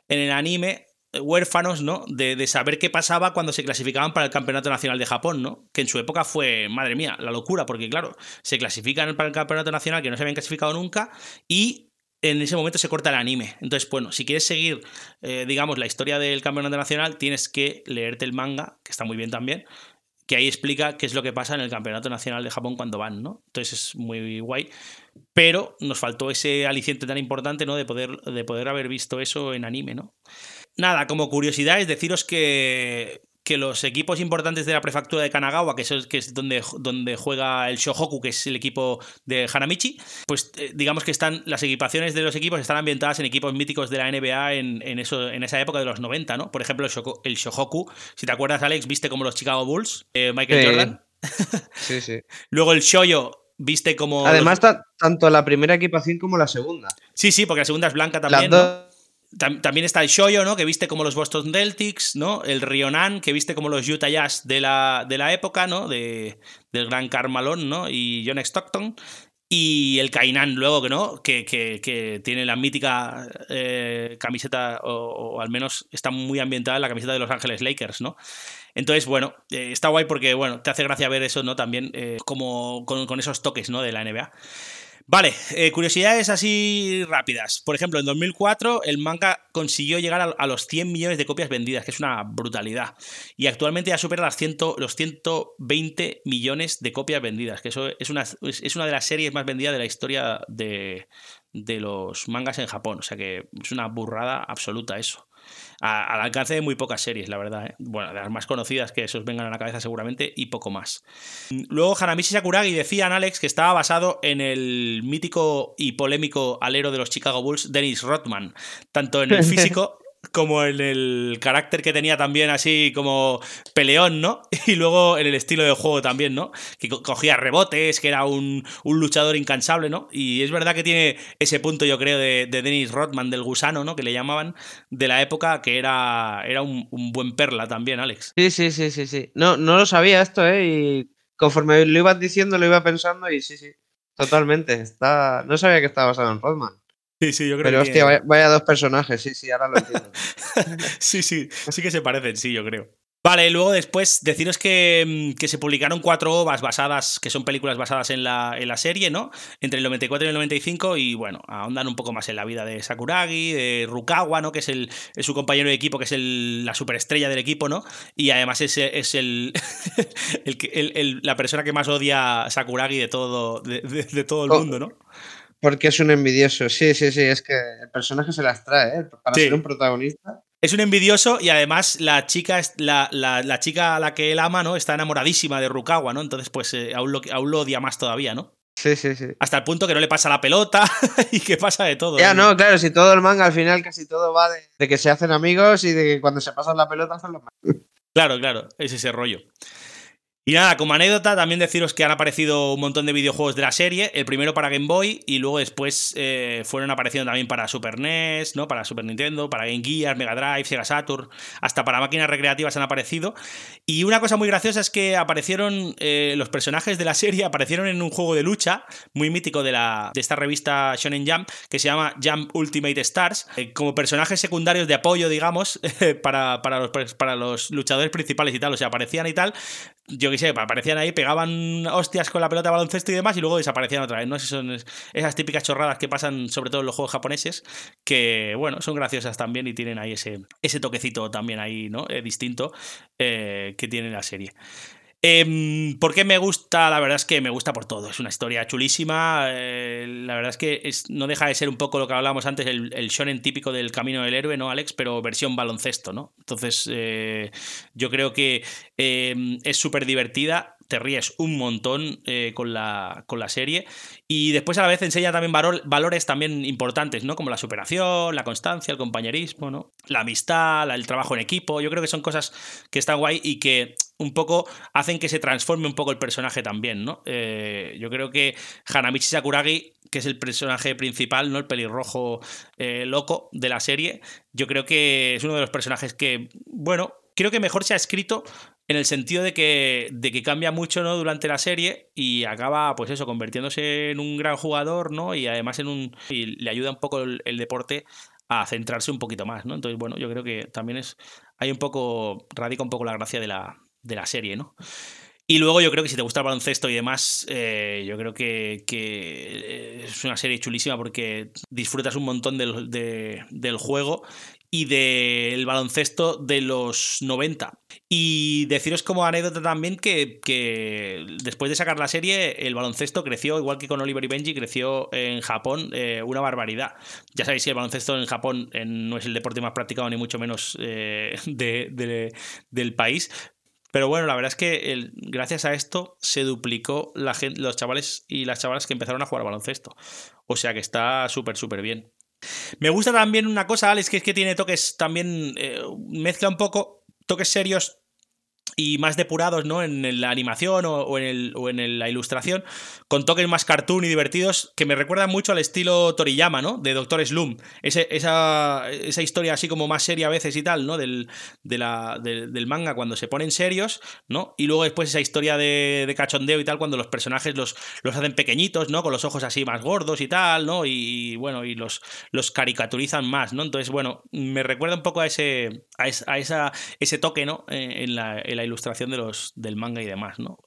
en el anime huérfanos, ¿no? De, de saber qué pasaba cuando se clasificaban para el Campeonato Nacional de Japón, ¿no? Que en su época fue, madre mía, la locura, porque claro, se clasifican para el Campeonato Nacional que no se habían clasificado nunca y en ese momento se corta el anime. Entonces, bueno, si quieres seguir, eh, digamos, la historia del Campeonato Nacional, tienes que leerte el manga, que está muy bien también, que ahí explica qué es lo que pasa en el Campeonato Nacional de Japón cuando van, ¿no? Entonces es muy guay. Pero nos faltó ese aliciente tan importante, ¿no? De poder, de poder haber visto eso en anime, ¿no? Nada, como curiosidad es deciros que, que los equipos importantes de la prefectura de Kanagawa, que es, que es donde, donde juega el Shohoku, que es el equipo de Hanamichi, pues eh, digamos que están las equipaciones de los equipos están ambientadas en equipos míticos de la NBA en, en eso, en esa época de los 90, ¿no? Por ejemplo, el, Shoko- el Shohoku, si te acuerdas, Alex, viste como los Chicago Bulls, eh, Michael Sí. Jordan. Sí, sí. Luego el Shoyo, viste como... Además, ta- tanto la primera equipación como la segunda. Sí, sí, porque la segunda es blanca Las también, ¿no? También está el Shoyo, ¿no? Que viste como los Boston Celtics, ¿no? El Rionan, que viste como los Utah Jazz de la, de la época, ¿no? De, del gran Carmalón, ¿no? Y John Stockton. Y el Kainan luego, ¿no? Que, que, que tiene la mítica eh, camiseta, o, o al menos está muy ambientada en la camiseta de Los Ángeles Lakers, ¿no? Entonces, bueno, eh, está guay porque, bueno, te hace gracia ver eso, ¿no? También eh, como con, con esos toques, ¿no? De la NBA. Vale, eh, curiosidades así rápidas. Por ejemplo, en 2004 el manga consiguió llegar a, los 100 millones de copias vendidas, que es una brutalidad. Y actualmente ya supera las 100 los 120 millones de copias vendidas, que eso es una, es una de las series más vendidas de la historia de, de los mangas en Japón. O sea que es una burrada absoluta eso. A- al alcance de muy pocas series, la verdad. ¿eh? Bueno, de las más conocidas que eso os vengan a la cabeza seguramente y poco más. Luego Hanamichi Sakuragi decían, Alex, que estaba basado en el mítico y polémico alero de los Chicago Bulls, Dennis Rodman, tanto en el físico como en el carácter que tenía también así como peleón, ¿no? Y luego en el estilo de juego también, ¿no? Que co- cogía rebotes, que era un, un luchador incansable, ¿no? Y es verdad que tiene ese punto, yo creo, de, de Dennis Rodman, del gusano, ¿no? Que le llamaban, de la época, que era, era un, un buen perla también, Alex. Sí, sí, sí, sí, sí. No, no lo sabía esto, ¿eh? Y conforme lo ibas diciendo, lo iba pensando y sí, sí. Totalmente. Está... No sabía que estaba basado en Rodman. Sí, sí, yo creo Pero que hostia, vaya, vaya dos personajes. Sí, sí, ahora lo entiendo. sí, sí, sí que se parecen, sí, yo creo. Vale, luego después deciros que, mm, que se publicaron cuatro ovas basadas, que son películas basadas en la, en la serie, ¿no? Entre el 94 y el 95 y bueno, ahondan un poco más en la vida de Sakuragi, de Rukawa, ¿no? Que es, el, es su compañero de equipo, que es el- la superestrella del equipo, ¿no? Y además es, es el, el que- el- el- la persona que más odia a Sakuragi de todo, de, de- de todo el Oh. mundo, ¿no? Porque es un envidioso. Sí, sí, sí. Es que el personaje se las trae, ¿eh? Para Sí. ser un protagonista. Es un envidioso y además la chica, es- la, la- la chica a la que él ama, ¿no? Está enamoradísima de Rukawa, ¿no? Entonces, pues eh, aún, lo, aún lo odia más todavía, ¿no? Sí, sí, sí. Hasta el punto que no le pasa la pelota y que pasa de todo. Ya, no, claro, si todo el manga al final casi todo va de, de que se hacen amigos y de que cuando se pasan la pelota son los más. Claro, claro, es ese rollo. Y nada, como anécdota, también deciros que han aparecido un montón de videojuegos de la serie. El primero para Game Boy y luego después eh, fueron apareciendo también para Super NES, ¿no? Para Super Nintendo, para Game Gear, Mega Drive, Sega Saturn, hasta para máquinas recreativas han aparecido. Y una cosa muy graciosa es que aparecieron eh, los personajes de la serie, aparecieron en un juego de lucha muy mítico de, la, de esta revista Shonen Jump que se llama Jump Ultimate Stars, eh, como personajes secundarios de apoyo, digamos, para, para, los, para los luchadores principales y tal. O sea, aparecían y tal yo qué sé, aparecían ahí, pegaban hostias con la pelota de baloncesto y demás, y luego desaparecían otra vez, ¿no? Esas son esas típicas chorradas que pasan sobre todo en los juegos japoneses, que, bueno, son graciosas también y tienen ahí ese, ese toquecito también ahí, ¿no? Eh, distinto eh, que tiene la serie. Eh, ¿Por qué me gusta? La verdad es que me gusta por todo. Es una historia chulísima. eh, la verdad es que no deja de ser un poco lo que hablábamos antes, el, el shonen típico del camino del héroe, ¿no, Alex? Pero versión baloncesto, ¿no? Entonces, eh, yo creo que eh, es súper divertida. Te ríes un montón eh, con, la, con la serie. Y después a la vez enseña también valores también importantes, ¿no? Como la superación, la constancia, el compañerismo, ¿no? La amistad, el trabajo en equipo. Yo creo que son cosas que están guay y que un poco hacen que se transforme un poco el personaje también, ¿no? Eh, yo creo que Hanamichi Sakuragi, que es el personaje principal, ¿no? El pelirrojo eh, loco de la serie, yo creo que es uno de los personajes que, bueno, creo que mejor se ha escrito en el sentido de que, de que cambia mucho ¿no? durante la serie y acaba, pues eso, convirtiéndose en un gran jugador, ¿no? Y además en un. Y le ayuda un poco el, deporte a centrarse un poquito más, ¿no? Entonces, bueno, yo creo que también es. Hay un poco. radica un poco la gracia de la, de la serie, ¿no? Y luego yo creo que si te gusta el baloncesto y demás, eh, yo creo que, es una serie chulísima porque disfrutas un montón del, del juego y del baloncesto de los 90. Y deciros como anécdota también que, después de sacar la serie, el baloncesto creció, igual que con Oliver y Benji, creció en Japón eh, una barbaridad. Ya sabéis que el baloncesto en Japón eh, no es el deporte más practicado, ni mucho menos eh, del país, pero bueno, la verdad es que gracias a esto se duplicó la los chavales y las chavalas que empezaron a jugar baloncesto. O sea que está súper, súper bien. Me gusta también una cosa, Alex, que es que tiene toques también, eh, mezcla un poco toques serios y más depurados ¿no? en la animación o, en, el, o en la ilustración, con toques más cartoon y divertidos que me recuerdan mucho al estilo Toriyama, ¿no? De Doctor Slum. esa, esa, historia así como más seria a veces y tal, ¿no? Del, del manga cuando se ponen serios, ¿no? Y luego después esa historia de, de, cachondeo y tal cuando los personajes los, hacen pequeñitos, ¿no? Con los ojos así más gordos y tal, ¿no? Y, bueno, y los, los caricaturizan más, ¿no? Entonces, bueno, me recuerda un poco a ese, a, esa, ese toque, ¿no? En la, en la ilustración de los, del manga y demás, ¿no?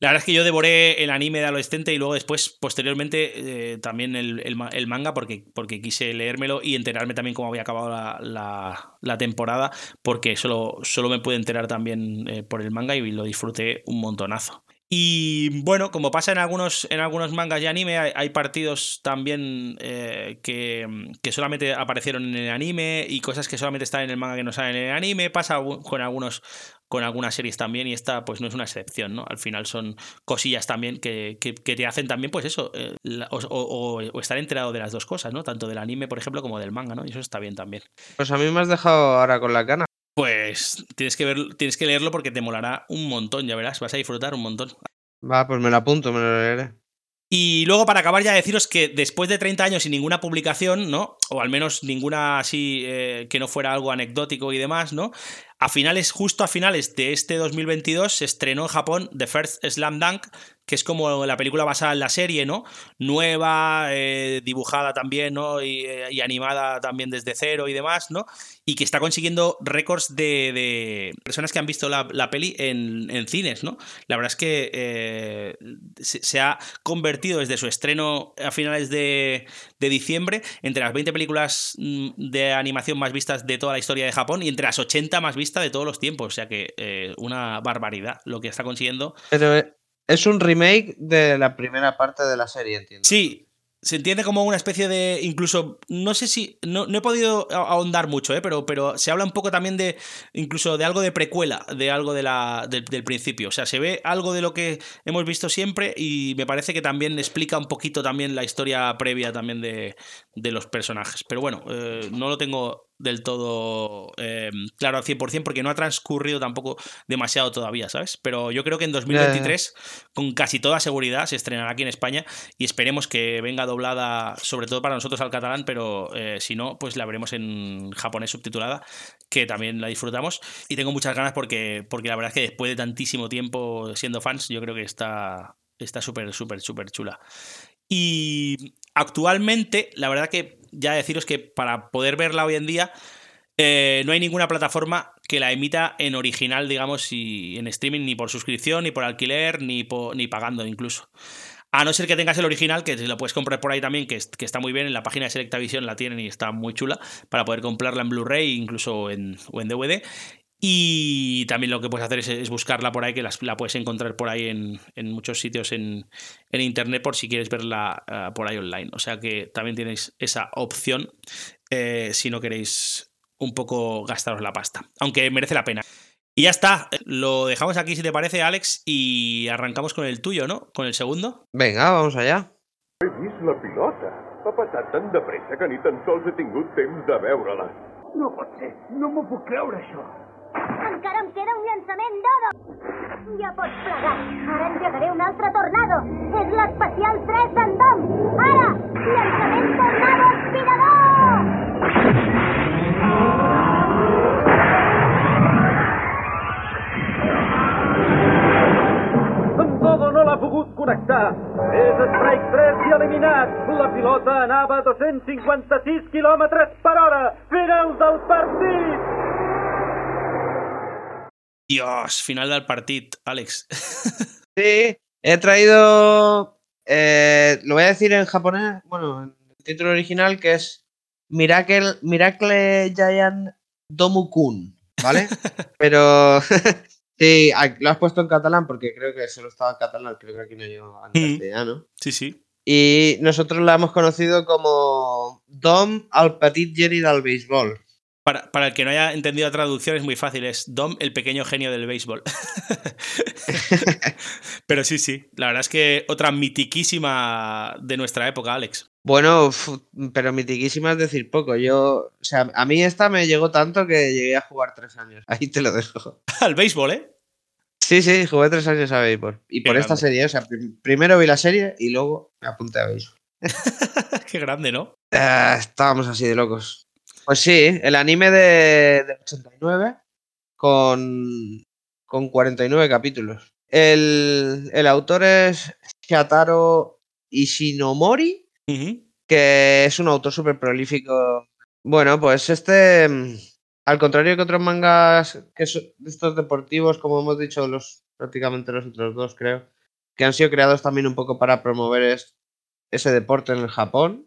La verdad es que yo devoré el anime de adolescente y luego después, posteriormente, eh, también el, manga porque, porque quise leérmelo y enterarme también cómo había acabado la, temporada, porque solo, solo me pude enterar también eh, por el manga y lo disfruté un montonazo. Y bueno, como pasa en algunos, en algunos mangas y anime, hay, partidos también eh, que, que, solamente aparecieron en el anime y cosas que solamente están en el manga que no salen en el anime. Pasa con algunos con algunas series también y esta pues no es una excepción, ¿no? Al final son cosillas también que, te hacen también pues eso, eh, o, estar enterado de las dos cosas, ¿no? Tanto del anime, por ejemplo, como del manga, ¿no? Y eso está bien también. Pues a mí me has dejado ahora con la cana. Pues tienes que, ver, tienes que leerlo porque te molará un montón, ya verás, vas a disfrutar un montón. Va, pues me lo apunto, me lo leeré. Y luego, para acabar, ya deciros que después de 30 años sin ninguna publicación, ¿no? O al menos ninguna así eh, que no fuera algo anecdótico y demás, ¿no? A finales, justo a finales de este 2022, se estrenó en Japón The First Slam Dunk, que es como la película basada en la serie, ¿no? Nueva, eh, dibujada también, ¿no? Eh, y, animada también desde cero y demás, ¿no? Y que está consiguiendo récords de, personas que han visto la, peli en, cines, ¿no? La verdad es que eh, se, ha convertido desde su estreno a finales de, diciembre entre las 20 películas mm, de animación más vistas de toda la historia de Japón y entre las 80 más vistas de todos los tiempos. O sea que una barbaridad lo que está consiguiendo. Pero es un remake de la primera parte de la serie, entiendo. Sí, se entiende como una especie de. Incluso. No sé si. No, he podido ahondar mucho, ¿eh? pero, pero se habla un poco también de. Incluso de algo de precuela, de algo de la, del principio. O sea, se ve algo de lo que hemos visto siempre y me parece que también explica un poquito también la historia previa también de, de los personajes. Pero bueno, eh, no lo tengo del todo eh, claro al 100% porque no ha transcurrido tampoco demasiado todavía, ¿sabes? Pero yo creo que en 2023, con casi toda seguridad, se estrenará aquí en España y esperemos que venga doblada, sobre todo para nosotros al catalán, pero eh, si no, pues la veremos en japonés subtitulada, que también la disfrutamos. Y tengo muchas ganas porque, porque la verdad es que después de tantísimo tiempo siendo fans, yo creo que está está súper, súper, súper chula. Y actualmente, la verdad que ya deciros que para poder verla hoy en día, eh, no hay ninguna plataforma que la emita en original, digamos, y en streaming, ni por suscripción, ni por alquiler, ni, ni pagando incluso. A no ser que tengas el original, que lo puedes comprar por ahí también, que, que, está muy bien. En la página de Selectavision la tienen y está muy chula para poder comprarla en Blu-ray, incluso en, en DVD. Y también lo que puedes hacer es, buscarla por ahí, que la puedes encontrar por ahí en, muchos sitios en, internet por si quieres verla eh, por ahí online. O sea que también tenéis esa opción eh, si no queréis un poco gastaros la pasta, aunque merece la pena. Y ya está. Lo dejamos aquí si te parece, Alex, y arrancamos con el tuyo, ¿no? Con el segundo. Venga, vamos allá. He vist la pilota. Ha passat tan de pressa que ni tan sols he tingut temps de veure-la. No pot ser. No m'ho puc creure, això. Encara em queda un llançament d'Odo. Ja pots plegar. Ara engegaré un altre tornado. És l'especial 3 d'en Dom. Ara! Llançament tornado aspirador! No l'ha pogut connectar. És strike 3 i eliminat. La pilota anava a 256 quilòmetres per hora. Final del partit! Dios, final del partido, Alex. Sí, he traído. eh, lo voy a decir en japonés, bueno, en el título original, que es Miracle, Miracle Giant Domu-kun, ¿vale? Pero. sí, lo has puesto en catalán porque creo que solo estaba en catalán, creo que aquí no llegaba en Mm. castellano. sí, sí. Y nosotros la hemos conocido como Dom al Petit Geni del Béisbol. Para, para el que no haya entendido la traducción es muy fácil, es Dom, el pequeño genio del béisbol. Pero sí, sí, la verdad es que otra mitiquísima de nuestra época, Alex. Bueno, pero mitiquísima es decir poco. Yo, o sea, a mí esta me llegó tanto que llegué a jugar tres años. Ahí te lo dejo. Al béisbol, ¿eh? Sí, sí, jugué tres años a béisbol. Y Qué por esta serie, o sea, prim- primero vi la serie y luego me apunté a béisbol. Qué grande, ¿no? Ah, estábamos así de locos. Pues sí, el anime de, del 89 con, con 49 capítulos. El, el autor es Shataro Ishinomori, que es un autor súper prolífico. Bueno, pues este, mm, al contrario que otros mangas que son de estos deportivos, como hemos dicho, los prácticamente los otros dos, creo, que han sido creados también un poco para promover es- ese deporte en el Japón.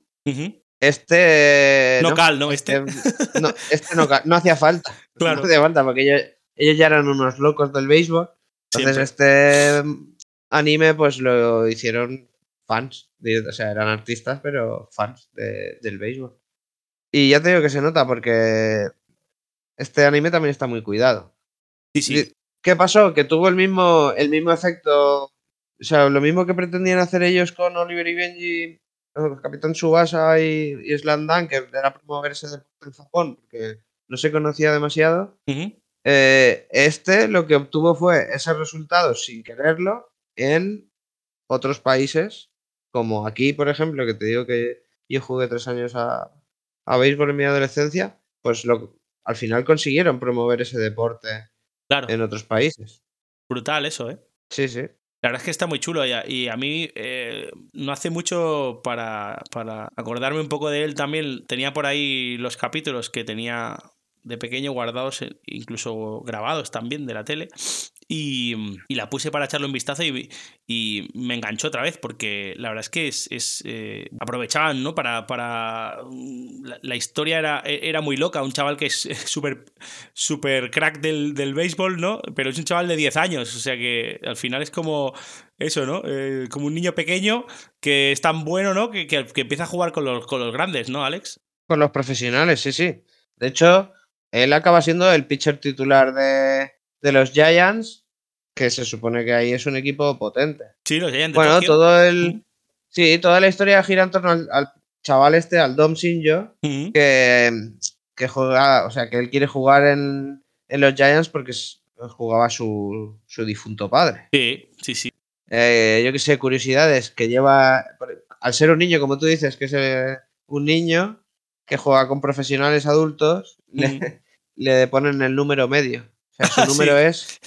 Este. No cal, ¿no? Este. no, este no, no hacía falta. Claro. No hacía falta porque ellos, ellos ya eran unos locos del béisbol. Entonces, Siempre. este mm, anime, pues lo hicieron fans. O sea, eran artistas, pero fans de- del béisbol. Y ya te digo que se nota porque este anime también está muy cuidado. Sí, sí. ¿Qué pasó? Que tuvo el mismo, el mismo efecto. O sea, lo mismo que pretendían hacer ellos con Oliver y Benji, Capitán Subasa y, Dunk, que era promover ese deporte en Japón, porque no se conocía demasiado. Eh, este lo que obtuvo fue ese resultado sin quererlo en otros países, como aquí, por ejemplo, que te digo que yo jugué tres años a, a béisbol en mi adolescencia, pues lo, al final consiguieron promover ese deporte Claro. en otros países. Brutal eso, ¿eh? Sí, sí. La verdad es que está muy chulo y a, mí eh, no hace mucho para, para acordarme un poco de él también. Tenía por ahí los capítulos que tenía de pequeño guardados, eh, incluso grabados también de la tele. Y, y la puse para echarle un vistazo y, y me enganchó otra vez porque la verdad es que es, es, eh, aprovechaban, ¿no? Para, para mm, la, historia era, era muy loca, un chaval que es súper super crack del, del béisbol, ¿no? Pero es un chaval de 10 años, o sea que al final es como eso, ¿no? Eh, como un niño pequeño que es tan bueno, ¿no? Que, que, que empieza a jugar con los, con los grandes, ¿no, Alex? Con los profesionales, sí, sí. De hecho, él acaba siendo el pitcher titular de, de los Giants, que se supone que ahí es un equipo potente. Sí, los Giants Bueno, todo el. Sí, toda la historia gira en torno al, al chaval este, al Dom Shinjo, Ujú. que, que juega, o sea, que él quiere jugar en, en los Giants porque jugaba su, su difunto padre. Sí, sí, sí. Eh, yo que sé, curiosidades que lleva, al ser un niño, como tú dices, que es eh, un niño que juega con profesionales adultos, le ponen el número medio. O sea, su Sí. número es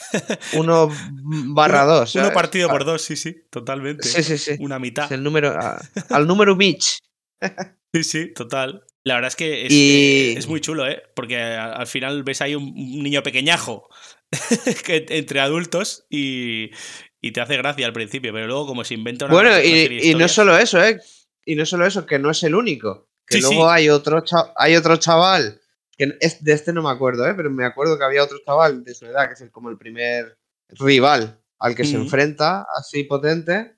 1 barra Uno- 2. Uno partido por dos, sí, sí, totalmente. Sí, sí, sí. Una mitad. Es el número, al número Mitch. Sí, sí, total. La verdad es que es, Y- eh, es muy chulo, ¿eh? Porque al final ves ahí un, niño pequeñajo que, entre adultos y, y te hace gracia al principio, pero luego como se inventa una, Bueno, y, y no solo eso, ¿eh? Y no solo eso, que no es el único. Que Sí, luego sí. hay otro hay otro chaval, que es, de este no me acuerdo, ¿eh? Pero me acuerdo que había otro chaval de su edad, que es el- como el primer rival al que se enfrenta, así potente.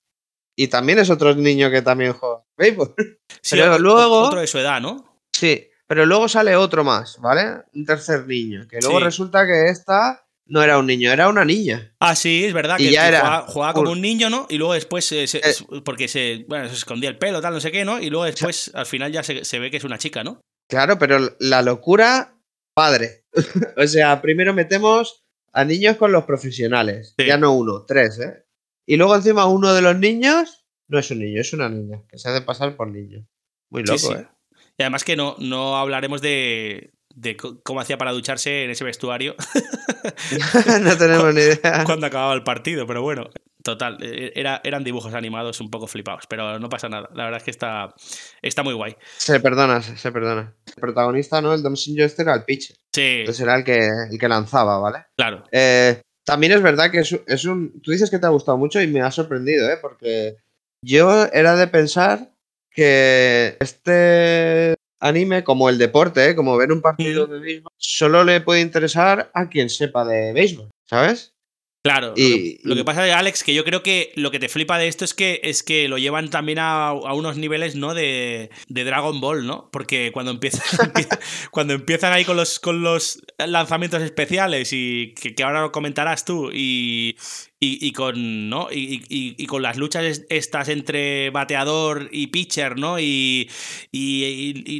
Y también es otro niño que también juega béisbol. Sí, pero otro- luego- Otro de su edad, ¿no? Sí, pero luego sale otro más, ¿vale? Un tercer niño. Que luego Sí. resulta que esta no era un niño, era una niña. Ah, sí, es verdad Y que ya que era jugaba, jugaba como un- un niño, ¿no? Y luego después, se- se- Eh. porque se, bueno, se escondía el pelo, tal, no sé qué, ¿no? Y luego después, al final ya se, se ve que es una chica, ¿no? Claro, pero la locura, padre. o sea, primero metemos a niños con los profesionales. Sí. Ya no uno, tres, ¿eh? Y luego encima uno de los niños no es un niño, es una niña, que se hace pasar por niño. Muy Sí, loco, sí. ¿eh? Y además que no, no hablaremos de, de cómo hacía para ducharse en ese vestuario no tenemos ni idea. cuando acababa el partido, pero bueno, total, era, eran dibujos animados un poco flipados, pero no pasa nada. La verdad es que está, está muy guay. Se perdona, se perdona. El protagonista, ¿no? El domicilio este era el pitcher. Sí, Entonces era el que, el que lanzaba, ¿vale? claro. Eh, también es verdad que es un. Tú dices que te ha gustado mucho y me ha sorprendido, ¿eh? Porque yo era de pensar que este anime, como el deporte, ¿eh? como ver un partido de béisbol, solo le puede interesar a quien sepa de béisbol, ¿sabes? Claro, Y- lo, que, lo que y- pasa, Alex, que yo creo que lo que te flipa de esto es que es que lo llevan también a, a unos niveles, ¿no? De, de Dragon Ball, ¿no? Porque cuando empiezan, cuando empiezan ahí con los, con los lanzamientos especiales y que, que ahora lo comentarás tú y, y, y con, ¿no? Y, y- y con las luchas es- estas entre bateador y pitcher, ¿no? Y,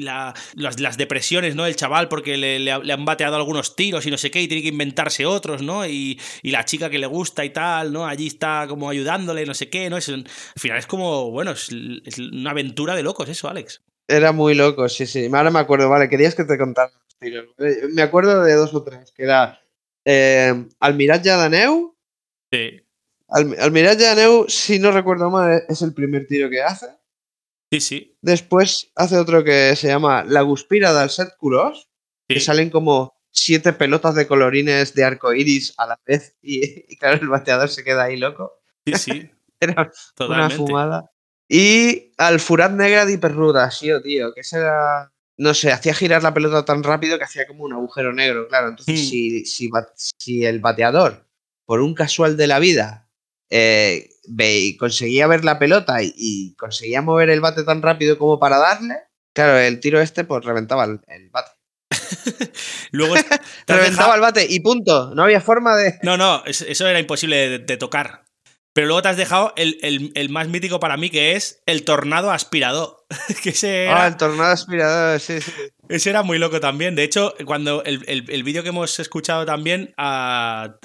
la- las, las depresiones, ¿no? El chaval porque le, le ha- le han bateado algunos tiros y no sé qué y tiene que inventarse otros, ¿no? Y, la chica que le gusta y tal, ¿no? Allí está como ayudándole, no sé qué, ¿no? Es al final es como, bueno, es, una aventura de locos eso, Alex. Era muy loco, sí, sí. Ahora me acuerdo, vale, querías que te contara los tiros. Eh, Me acuerdo de dos o tres, que era eh, Almiraj Yadaneu. Sí, Al, Almiraj Yadaneu, si no recuerdo mal, es el primer tiro que hace. sí, sí. Después hace otro que se llama La Guspira del Set Culos, que sí. salen como siete pelotas de colorines de arco iris a la vez y, y claro, el bateador se queda ahí loco. Sí, sí, Era una totalmente. fumada. Y al Furat Negra de Hiperruda, sí, oh, tío, que era... No sé, hacía girar la pelota tan rápido que hacía como un agujero negro, claro. Entonces, Hmm. si, si, si el bateador, por un casual de la vida, eh, ve- conseguía ver la pelota y, y conseguía mover el bate tan rápido como para darle, claro, el tiro este pues reventaba el, el bate. Luego Reventaba el bate y punto. No había forma de... No, no, es- eso era imposible de, de tocar. Pero luego te has dejado el, el- el más mítico para mí, que es el tornado aspirador. que ese era, Ah, el tornado aspirador, sí, sí. Ese era muy loco también. De hecho, cuando el, el- el vídeo que hemos escuchado también. ah,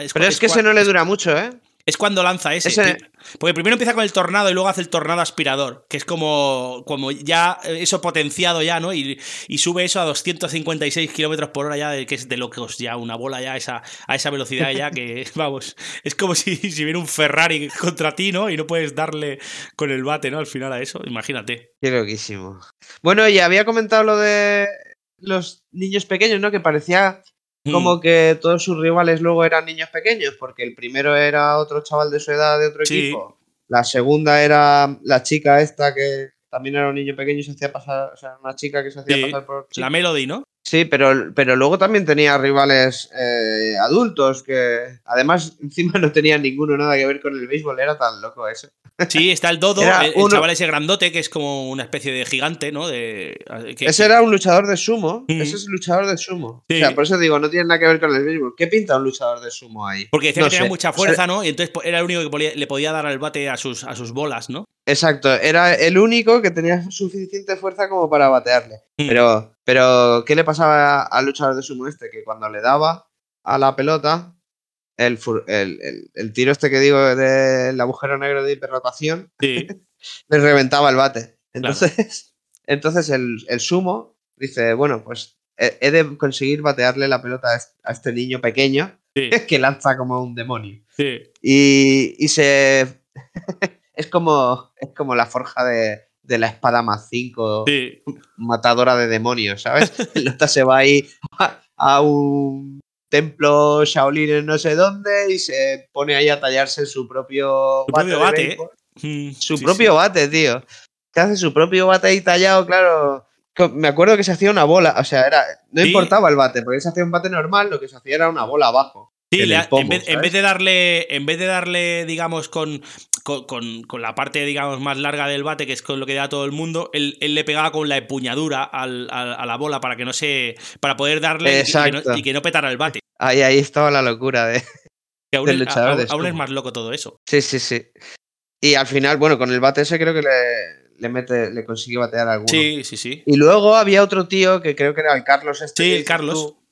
es, Pero es que ese no le dura mucho, ¿eh? Es cuando lanza ese. ese- Porque primero empieza con el tornado y luego hace el tornado aspirador, que es como, como ya eh, eso potenciado ya, ¿no? Y, y sube eso a 256 kilómetros por hora ya, de- que es de locos ya, una bola ya a esa, a esa velocidad ya, que vamos, es como si, si viene un Ferrari contra ti, ¿no? Y no puedes darle con el bate, ¿no? Al final a eso, imagínate. Qué loquísimo. Bueno, y había comentado lo de los niños pequeños, ¿no? Que parecía. Como que todos sus rivales luego eran niños pequeños, porque el primero era otro chaval de su edad de otro Sí. equipo. La segunda era la chica esta que también era un niño pequeño y se hacía pasar, o sea, una chica que se hacía Sí, pasar por. La Melody, ¿no? Sí, pero, pero luego también tenía rivales eh, adultos que además encima no tenían ninguno nada que ver con el béisbol, era tan loco eso. Sí, está el Dodo, el, chaval ese grandote, que es como una especie de gigante, ¿no? De, que- Ese era un luchador de sumo. Mm. Ese es luchador de sumo. Sí. O sea, por eso digo, no tiene nada que ver con el béisbol. ¿Qué pinta un luchador de sumo ahí? Porque decía No que tenía mucha fuerza, ¿no? Y entonces po- era el único que podía- le podía dar al bate a sus, a sus bolas, ¿no? Exacto, era el único que tenía suficiente fuerza como para batearle. Mm. Pero, pero, ¿qué le pasaba al luchador de sumo este? Que cuando le daba a la pelota, el, el, el- el tiro este que digo del agujero negro de hiperrotación, Sí. le reventaba el bate. Entonces, entonces el, sumo dice, bueno, pues he, de conseguir batearle la pelota a est- a este niño pequeño Sí, que lanza como un demonio. sí. Y, y se... es, como, es como la forja de, de la espada más 5 sí. matadora de demonios, ¿sabes? El nota se va ahí a, a un templo Shaolin en no sé dónde y se pone ahí a tallarse su propio Su propio bate, ¿eh? Mm, Su sí, propio sí. bate, tío. Que hace su propio bate ahí tallado, claro. Me acuerdo que se hacía una bola, o sea, era, no importaba el bate, porque se hacía un bate normal, lo que se hacía era una bola abajo. Sí, en le el ha- pomo, en, vez, en ¿sabes? vez de darle, en vez de darle, digamos, con, con, con- con la parte, digamos, más larga del bate, que es con lo que da todo el mundo, él, él le pegaba con la empuñadura al- al- a la bola para que no se. para poder darle y que- no, Exacto. y que no petara el bate. Ahí, ahí estaba la locura de. Que aún, Del es, de aún más loco todo eso. Sí, sí, sí. Y al final, bueno, con el bate ese creo que le, le mete, le consigue batear alguno. Sí, sí, sí. Y luego había otro tío que creo que era el Carlos este. Sí, el Carlos. tú,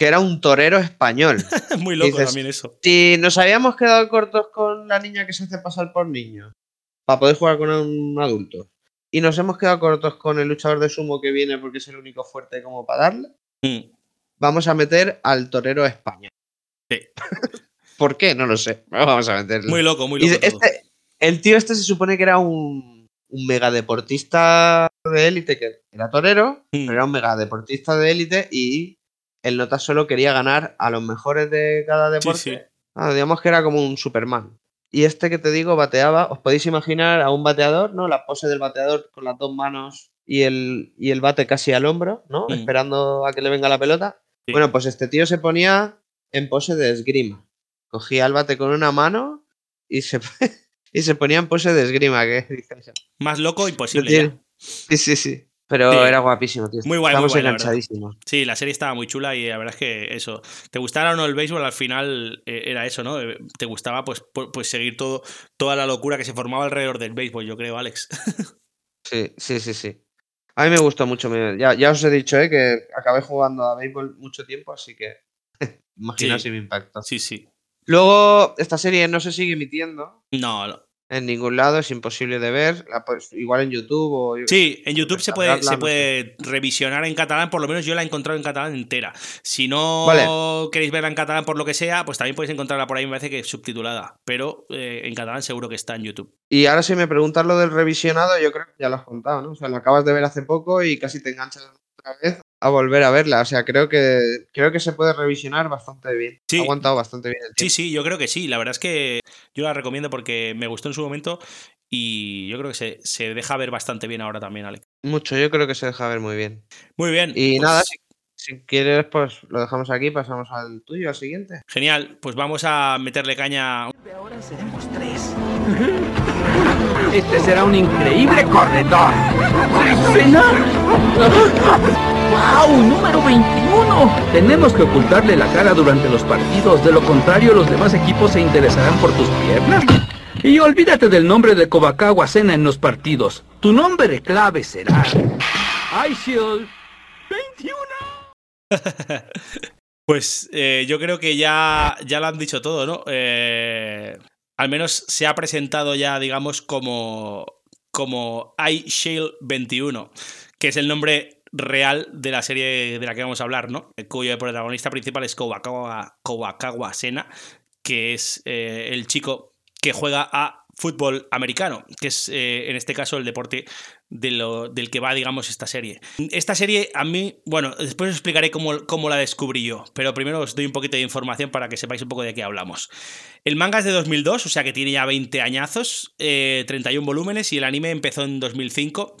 que era un torero español. Muy loco Dices, también eso. Si nos habíamos quedado cortos con la niña que se hace pasar por niño, para poder jugar con un adulto, y nos hemos quedado cortos con el luchador de sumo que viene porque es el único fuerte como para darle, Mm. vamos a meter al torero español. Sí. ¿Por qué? No lo sé. Vamos a meterlo. Muy loco, muy loco. todo. este, el tío este se supone que era un, un mega deportista de élite, que era torero, Mm. pero era un mega deportista de élite y el Nota solo quería ganar a los mejores de cada deporte. sí. Ah, digamos que era como un Superman. Y este que te digo bateaba, os podéis imaginar a un bateador, ¿no? La pose del bateador con las dos manos y el, y el bate casi al hombro, ¿no? Mm. Esperando a que le venga la pelota. Sí. Bueno, pues este tío se ponía en pose de esgrima. Cogía el bate con una mano y se, y se ponía en pose de esgrima. Dices, Más loco imposible. Sí, sí, sí. Pero Sí. era guapísimo, tío. Muy guay, muy Estamos la verdad. enganchadísimos. Sí, la serie estaba muy chula y la verdad es que eso, te gustara o no el béisbol, al final eh, era eso, ¿no? Eh, Te gustaba pues, pu- pues seguir todo, toda la locura que se formaba alrededor del béisbol, yo creo, Alex. Sí, sí, sí, sí. A mí me gustó mucho. Ya, ya os he dicho, ¿eh? Que acabé jugando a béisbol mucho tiempo, así que imaginaos Sí. si me impacta. Sí, sí. Luego, esta serie no se sigue emitiendo No, no. En ningún lado, es imposible de ver. la puedes- igual en YouTube o. Sí, en YouTube se puede, se puede revisionar en catalán, por lo menos yo la he encontrado en catalán entera. Si no Vale. queréis verla en catalán por lo que sea, pues también podéis encontrarla por ahí, me parece que subtitulada, pero eh, en catalán seguro que está en YouTube. Y ahora si me preguntas lo del revisionado, yo creo que ya lo has contado, ¿no? O sea, lo acabas de ver hace poco y casi te enganchas otra vez a volver a verla. O sea, creo que creo que se puede revisionar bastante bien. Sí. Ha aguantado bastante bien el Sí, tiempo. sí, yo creo que sí. La verdad es que yo la recomiendo porque me gustó en su momento y yo creo que se, se deja ver bastante bien ahora también, Alex. Mucho, yo creo que se deja ver muy bien. Muy bien. Y pues, nada, si, si quieres, pues lo dejamos aquí, pasamos al tuyo, al siguiente. Genial, pues vamos a meterle caña. Ahora seremos tres. Este será un increíble corredor. ¿Cena? ¡Wow! ¡Número 21! Tenemos que ocultarle la cara durante los partidos, de lo contrario los demás equipos se interesarán por tus piernas. Y olvídate del nombre de Kobakawa Sena en los partidos. Tu nombre clave será... iShield 21. Pues eh, yo creo que ya, ya lo han dicho todo, ¿no? Eh, al menos se ha presentado ya, digamos, como, como iShield 21, que es el nombre real de la serie de la que vamos a hablar, ¿no? Cuyo protagonista principal es Kowakawa, Kowakawa Sena, que es eh, el chico que juega a fútbol americano, que es en este caso el deporte de lo, del que va, digamos, esta serie. Esta serie a mí, bueno, después os explicaré cómo, cómo la descubrí yo, pero primero os doy un poquito de información para que sepáis un poco de qué hablamos. El manga es de 2002, o sea que tiene ya 20 añazos, eh, 31 volúmenes y el anime empezó en 2005.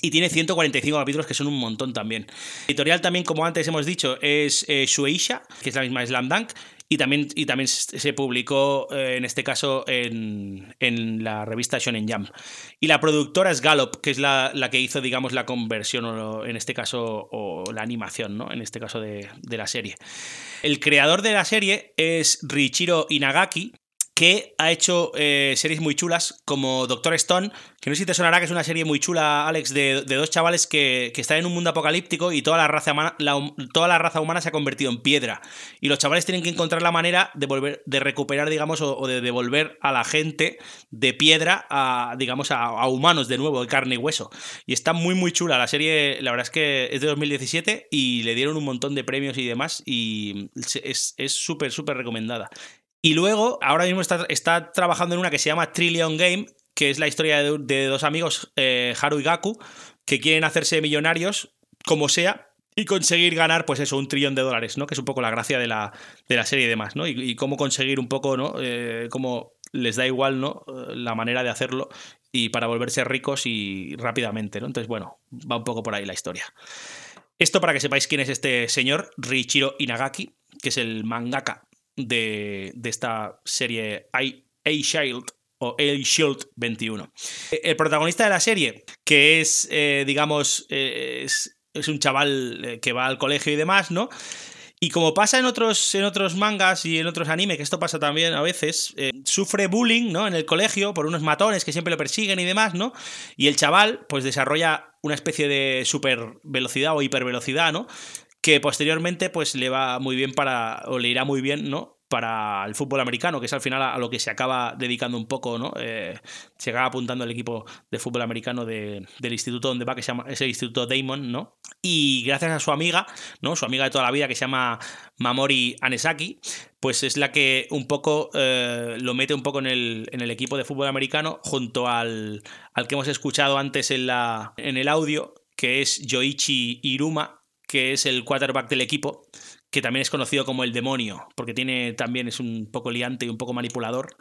Y tiene 145 capítulos, que son un montón también. Editorial también, como antes hemos dicho, es eh, Shueisha, que es la misma Slam Dunk. Y también, y también se publicó, eh, en este caso, en, en, la revista Shonen Jump. Y la productora es Gallop, que es la, la que hizo, digamos, la conversión, o en este caso, o la animación, ¿no? En este caso de, de la serie. El creador de la serie es Riichiro Inagaki, que ha hecho eh, series muy chulas como Doctor Stone, que no sé si te sonará que es una serie muy chula, Alex, de, dos chavales que, están en un mundo apocalíptico y toda la, raza humana, toda la raza humana se ha convertido en piedra. Y los chavales tienen que encontrar la manera de volver, de recuperar, digamos, o, de devolver a la gente de piedra a, digamos, a, a, humanos de nuevo, de carne y hueso. Y está muy, muy chula. La serie, la verdad es que es de 2017 y le dieron un montón de premios y demás. Y es súper, súper recomendada. Y luego, ahora mismo está, está, trabajando en una que se llama Trillion Game, que es la historia de, de dos amigos, eh, Haru y Gaku, que quieren hacerse millonarios, como sea, y conseguir ganar, pues eso, un trillón de dólares, ¿no? Que es un poco la gracia de la, de la serie y demás, ¿no? Y, cómo conseguir un poco, ¿no? Eh, cómo les da igual, ¿no? La manera de hacerlo y para volverse ricos y rápidamente, ¿no? Entonces, bueno, va un poco por ahí la historia. Esto para que sepáis quién es este señor, Riichiro Inagaki, que es el mangaka de, de esta serie A-Shield o A-Shield 21. El protagonista de la serie, que es, eh, digamos, eh, es, es, un chaval que va al colegio y demás, ¿no? Y como pasa en otros, en otros mangas y en otros anime, que esto pasa también a veces, eh, sufre bullying, ¿no? En el colegio por unos matones que siempre lo persiguen y demás, ¿no? Y el chaval, pues desarrolla una especie de super velocidad o hipervelocidad, ¿no? Que posteriormente, pues le va muy bien para, o le irá muy bien, ¿no? para el fútbol americano, que es al final a, lo que se acaba dedicando un poco, ¿no? Eh, se acaba apuntando el equipo de fútbol americano del instituto donde va, que se llama, es el Instituto Damon, ¿no? Y gracias a su amiga, ¿no? Su amiga de toda la vida, que se llama Mamori Anesaki, pues es la que un poco eh, lo mete un poco en el, en el, equipo de fútbol americano, junto al, al que hemos escuchado antes en, la, en el audio, que es Yoichi Iruma, que es el quarterback del equipo, que también es conocido como el demonio, porque tiene también es un poco liante y un poco manipulador.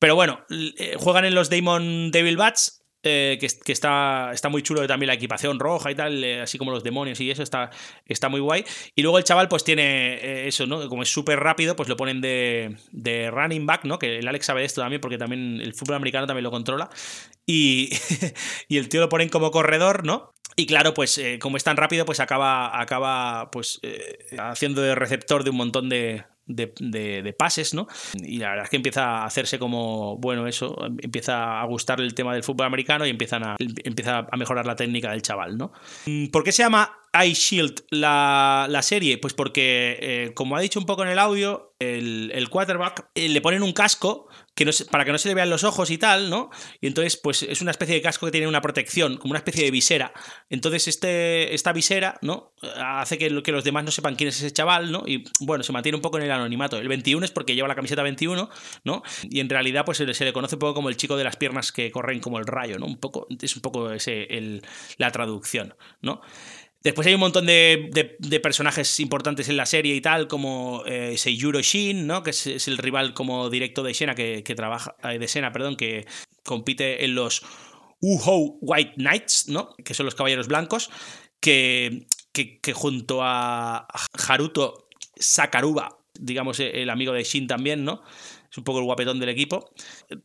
Pero bueno, eh, juegan en los Demon Devil Bats, eh, que, está, está muy chulo también la equipación roja y tal, eh, así como los demonios y eso, está, está muy guay. Y luego el chaval pues tiene eso, ¿no? Como es súper rápido, pues lo ponen de, de, running back, ¿no? Que el Alex sabe esto también porque también el fútbol americano también lo controla. Y, y el tío lo ponen como corredor, ¿no? Y claro, pues eh, como es tan rápido, pues acaba, acaba pues, eh, haciendo de receptor de un montón de, de, pases, ¿no? Y la verdad es que empieza a hacerse como, bueno, eso, empieza a gustarle el tema del fútbol americano y empiezan a, empieza a mejorar la técnica del chaval, ¿no? Mm, ¿Por qué se llama Ice Shield la, la serie? Pues porque, eh, como ha dicho un poco en el audio, el, el quarterback le ponen un casco para que no se le vean los ojos y tal, ¿no? Y entonces, pues es una especie de casco que tiene una protección, como una especie de visera. Entonces, este, esta visera, ¿no? Hace que, que los demás no sepan quién es ese chaval, ¿no? Y bueno, se mantiene un poco en el anonimato. El 21 es porque lleva la camiseta 21, ¿no? Y en realidad, pues se le, conoce un poco como el chico de las piernas que corren como el rayo, ¿no? Un poco, es un poco ese, el, la traducción, ¿no? Después hay un montón de, personajes importantes en la serie y tal, como eh, Seiyuro Shin, ¿no? Que es, el rival como directo de Sena, que, trabaja. Eh, de Sena, perdón, que compite en los Uho White Knights, ¿no? Que son los caballeros blancos. Que, que, que junto a Haruto Sakaruba, digamos, el amigo de Shin también, ¿no? Es un poco el guapetón del equipo.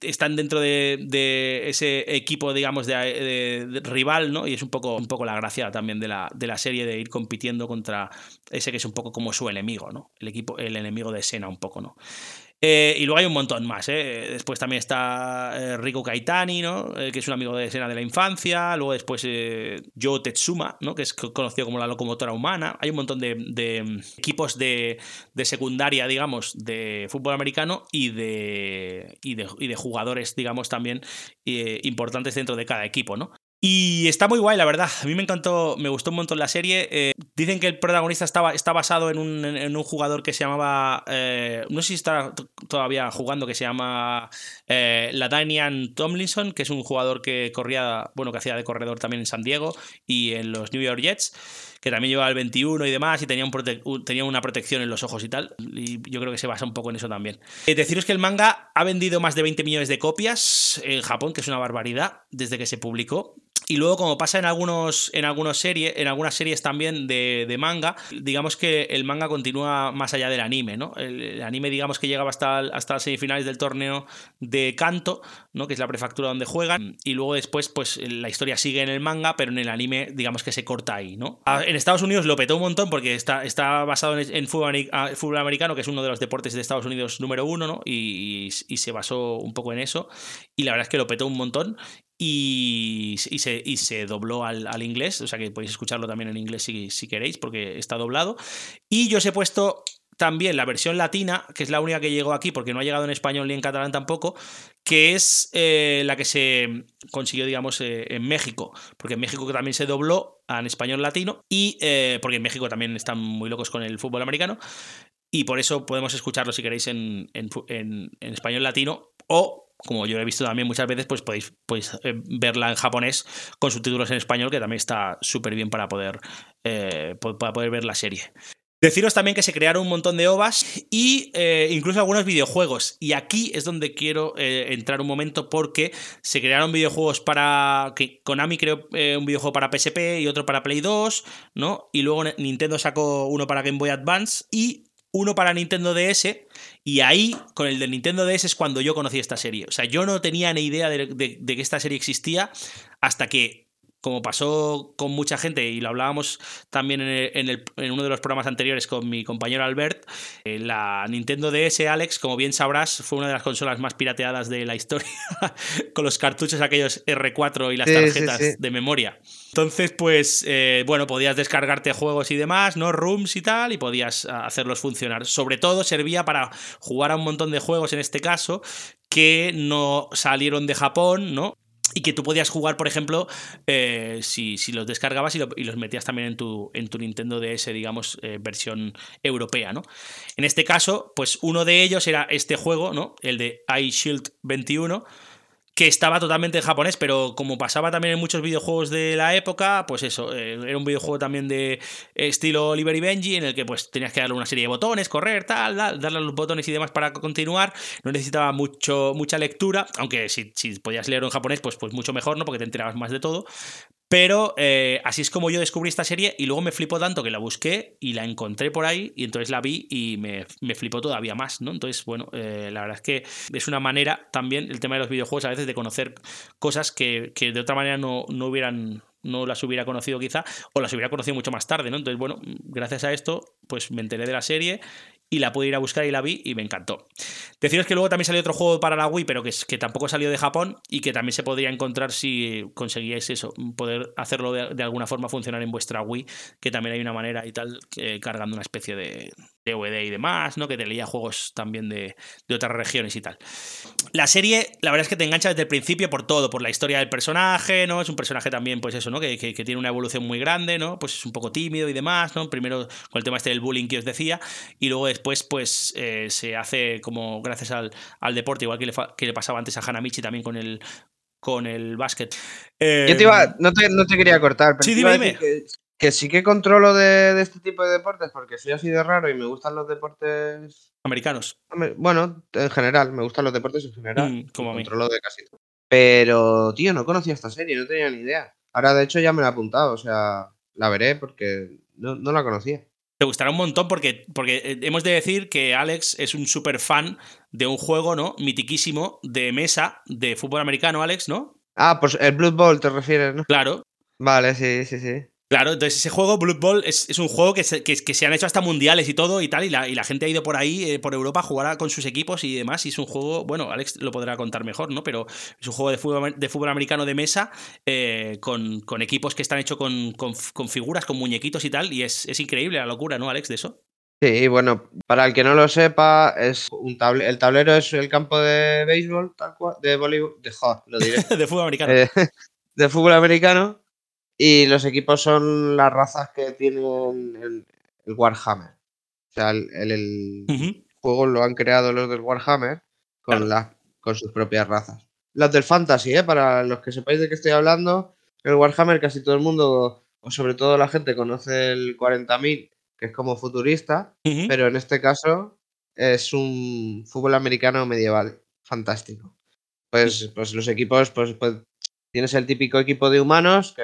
Están dentro de, ese equipo, digamos, de, rival, ¿no? Y es un poco, un poco la gracia también de la, de la serie de ir compitiendo contra ese que es un poco como su enemigo, ¿no? El equipo, el enemigo de Sena, un poco, ¿no? Eh, y luego hay un montón más. ¿eh? Después también está eh, Rico Kaitani, ¿no? que es un amigo de escena de la infancia. Luego después Joe Tetsuma, ¿no? que es conocido como la locomotora humana. Hay un montón de, equipos de, secundaria, digamos, de fútbol americano y de, y de, jugadores, digamos, también importantes dentro de cada equipo. ¿no? Y está muy guay, la verdad. A mí me encantó, me gustó un montón la serie. Eh, dicen que el protagonista estaba, está basado en un, en un jugador que se llamaba. Eh, no sé si está todavía jugando, que se llama eh, Ladanian Tomlinson, que es un jugador que corría, bueno, que hacía de corredor también en San Diego y en los New York Jets que también llevaba el 21 y demás, y tenía, un tenía una protección en los ojos y tal. Y yo creo que se basa un poco en eso también. deciros que el manga ha vendido más de 20 millones de copias en Japón, que es una barbaridad, desde que se publicó. Y luego, como pasa en algunos, en algunas series, en algunas series también de, manga, digamos que el manga continúa más allá del anime, ¿no? El, anime, digamos que llegaba hasta, hasta las semifinales del torneo de Kanto, ¿no? Que es la prefectura donde juegan. Y luego después, pues la historia sigue en el manga, pero en el anime, digamos que se corta ahí, ¿no? Ah, en Estados Unidos lo petó un montón porque está, está basado en, ah, fútbol, americano, que es uno de los deportes de Estados Unidos número uno, ¿no? Y se basó un poco en eso. Y la verdad es que lo petó un montón y, se, se, dobló al, inglés, o sea que podéis escucharlo también en inglés si, queréis, porque está doblado. Y yo os he puesto también la versión latina, que es la única que llegó aquí, porque no ha llegado en español ni en catalán tampoco, que es eh, la que se consiguió, digamos, eh, en México, porque en México también se dobló en español latino, y eh, porque en México también están muy locos con el fútbol americano, y por eso podemos escucharlo si queréis en, en español latino, o como yo he visto también muchas veces, pues podéis, eh, verla en japonés con subtítulos en español, que también está súper bien para poder, eh, para poder ver la serie. Deciros también que se crearon un montón de OVAs y eh, incluso algunos videojuegos. Y aquí es donde quiero entrar un momento porque se crearon videojuegos para. Konami creó un videojuego para PSP y otro para Play 2, ¿no? Y luego Nintendo sacó uno para Game Boy Advance y uno para Nintendo DS y ahí, con el de Nintendo DS es cuando yo conocí esta serie. O sea, yo no tenía ni idea de, que esta serie existía hasta que como pasó con mucha gente y lo hablábamos también en, el- en el- en uno de los programas anteriores con mi compañero Albert, eh, la Nintendo DS, Alex, como bien sabrás, fue una de las consolas más pirateadas de la historia, con los cartuchos aquellos R4 y las Sí, tarjetas sí. de memoria. Entonces, pues, eh, bueno, podías descargarte juegos y demás, ¿no? Rooms y tal, y podías ah, hacerlos funcionar. Sobre todo servía para jugar a un montón de juegos, en este caso, que no salieron de Japón, ¿no? Y que tú podías jugar, por ejemplo, eh, si, si los descargabas y, lo- y los metías también en tu, en tu Nintendo DS, digamos, eh, versión europea, ¿no? En este caso, pues uno de ellos era este juego, ¿no? El de iShield 21, que estaba totalmente en japonés, pero como pasaba también en muchos videojuegos de la época, pues eso, eh, era un videojuego también de estilo Oliver y Benji, en el que pues tenías que darle una serie de botones, correr, tal, da- darle los botones y demás para continuar. No necesitaba mucho, mucha lectura, aunque si, si podías leerlo en japonés, pues, pues mucho mejor, ¿no? Porque te enterabas más de todo. Pero eh, así es como yo descubrí esta serie y luego me flipó tanto que la busqué y la encontré por ahí y entonces la vi y me, me flipó todavía más, ¿no? Entonces, bueno, eh, la verdad es que es una manera también el tema de los videojuegos a veces de conocer cosas que, que de otra manera no, no hubieran no las hubiera conocido quizá o las hubiera conocido mucho más tarde, ¿no? Entonces, bueno, gracias a esto pues me enteré de la serie y la pude ir a buscar y la vi y me encantó. Deciros que luego también salió otro juego para la Wii, pero que, que tampoco salió de Japón y que también se podría encontrar si conseguíais eso, poder hacerlo de, alguna forma funcionar en vuestra Wii, que también hay una manera y tal, cargando una especie de DVD y demás, ¿no? Que te leía juegos también de, de otras regiones y tal. La serie, la verdad es que te engancha desde el principio por todo, por la historia del personaje, ¿no? Es un personaje también, pues eso, ¿no? Que, que- que tiene una evolución muy grande, ¿no? Pues es un poco tímido y demás, ¿no? Primero con el tema este del bullying que os decía, y luego después, pues eh, se hace como gracias al, al deporte, igual que le, que le pasaba antes a Hanamichi también con el, con el básquet. Yo te iba, no te, no te quería cortar, pero Sí, iba dime, a decir Que, que sí que controlo de, de este tipo de deportes porque soy así de raro y me gustan los deportes. Americanos. Bueno, en general, me gustan los deportes en general. Mm, como a mí. Controlo de casi todo. Pero, tío, no conocía esta serie, no tenía ni idea. Ahora, de hecho, ya me la he apuntado, o sea, la veré porque no, no la conocía. Te gustará un montón porque, porque eh, hemos de decir que Alex es un súper fan de un juego, ¿no? Mitiquísimo de mesa de fútbol americano, Alex, ¿no? Ah, pues el Blood Bowl te refieres, ¿no? Claro. Vale, sí, sí, sí. Claro, entonces ese juego, Blood Bowl, es, es un juego que se, que, que se han hecho hasta mundiales y todo y tal, y la, y la gente ha ido por ahí, eh, por Europa, a jugar con sus equipos y demás, y es un juego, bueno, Alex lo podrá contar mejor, ¿no? Pero es un juego de fútbol, de fútbol americano de mesa eh, con, con equipos que están hechos con, con, con figuras, con muñequitos y tal, y es, es increíble la locura, ¿no, Alex, de eso? Sí, bueno, para el que no lo sepa, es un table el tablero es el campo de béisbol, tal cual, de voleibol, de, jo, lo diré. de fútbol americano. Eh, de fútbol americano. Y los equipos son las razas que tienen el, el Warhammer. O sea, el, el- juego lo han creado los del Warhammer con, las con sus propias razas. Los del Fantasy, ¿eh? para los que sepáis de qué estoy hablando, el Warhammer casi todo el mundo, o sobre todo la gente, conoce el 40.000, que es como futurista, pero en este caso es un fútbol americano medieval, fantástico. Pues, pues los equipos, pues, pues tienes el típico equipo de humanos, que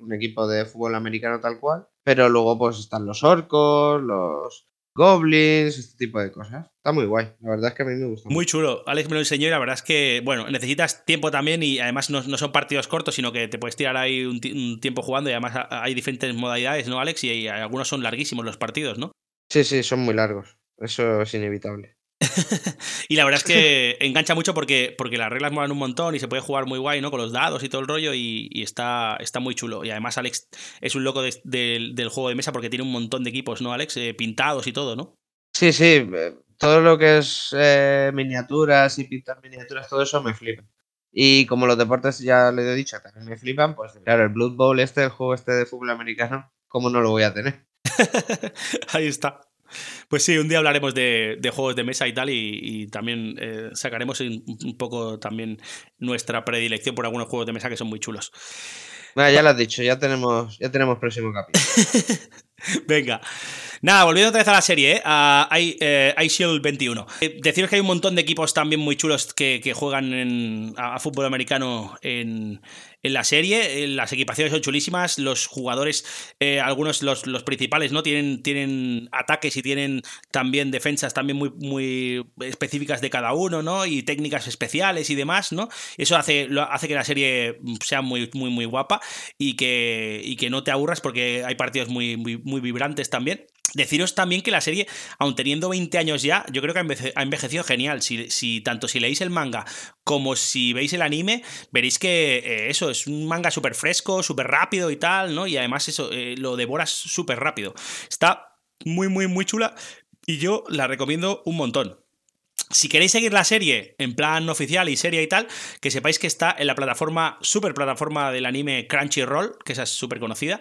un equipo de fútbol americano tal cual, pero luego pues están los orcos, los goblins, este tipo de cosas. Está muy guay, la verdad es que a mí me gusta. Muy chulo. Alex me lo enseñó y la verdad es que, bueno, necesitas tiempo también y además no, no son partidos cortos, sino que te puedes tirar ahí un, ti- un tiempo jugando y además ha- hay diferentes modalidades, ¿no, Alex? Y, y algunos son larguísimos los partidos, ¿no? Sí, sí, son muy largos. Eso es inevitable. Y la verdad es que engancha mucho porque, porque las reglas molan un montón y se puede jugar muy guay, ¿no? Con los dados y todo el rollo y, y está, está muy chulo. Y además Alex es un loco de- del- del juego de mesa porque tiene un montón de equipos, ¿no, Alex? Eh, pintados y todo, ¿no? Sí, sí, eh, todo lo que es eh, miniaturas y pintar miniaturas, todo eso me flipa. Y como los deportes ya le he dicho, también me flipan, pues claro, el Blood Bowl este, el juego este de fútbol americano, ¿cómo no lo voy a tener? Ahí está. Pues sí, un día hablaremos de, de juegos de mesa y tal, y, y también eh, sacaremos un, un poco también nuestra predilección por algunos juegos de mesa que son muy chulos. Ya lo has dicho, ya tenemos, ya tenemos próximo capítulo. Venga. Nada, volviendo otra vez a la serie, ¿eh? a I- eh, iShield 21. Eh, deciros que hay un montón de equipos también muy chulos que, que juegan en- a, a fútbol americano en, en la serie. Eh, Las equipaciones son chulísimas, los jugadores, eh, algunos, los, los principales, ¿no? Tienen, tienen ataques y tienen también defensas también muy, muy específicas de cada uno, ¿no? Y técnicas especiales y demás, ¿no? Eso hace, lo- hace que la serie sea muy, muy, muy guapa y que, y que no te aburras porque hay partidos muy, muy, muy vibrantes también. Deciros también que la serie, aun teniendo 20 años ya, yo creo que ha enveje- ha envejecido genial. Si, si- tanto si leéis el manga como si veis el anime, veréis que eh, eso es un manga súper fresco, súper rápido y tal, ¿no? Y además eso eh, lo devoras súper rápido. Está muy, muy, muy chula y yo la recomiendo un montón. Si queréis seguir la serie en plan oficial y serie y tal, que sepáis que está en la plataforma, super plataforma del anime Crunchyroll, que esa es súper conocida.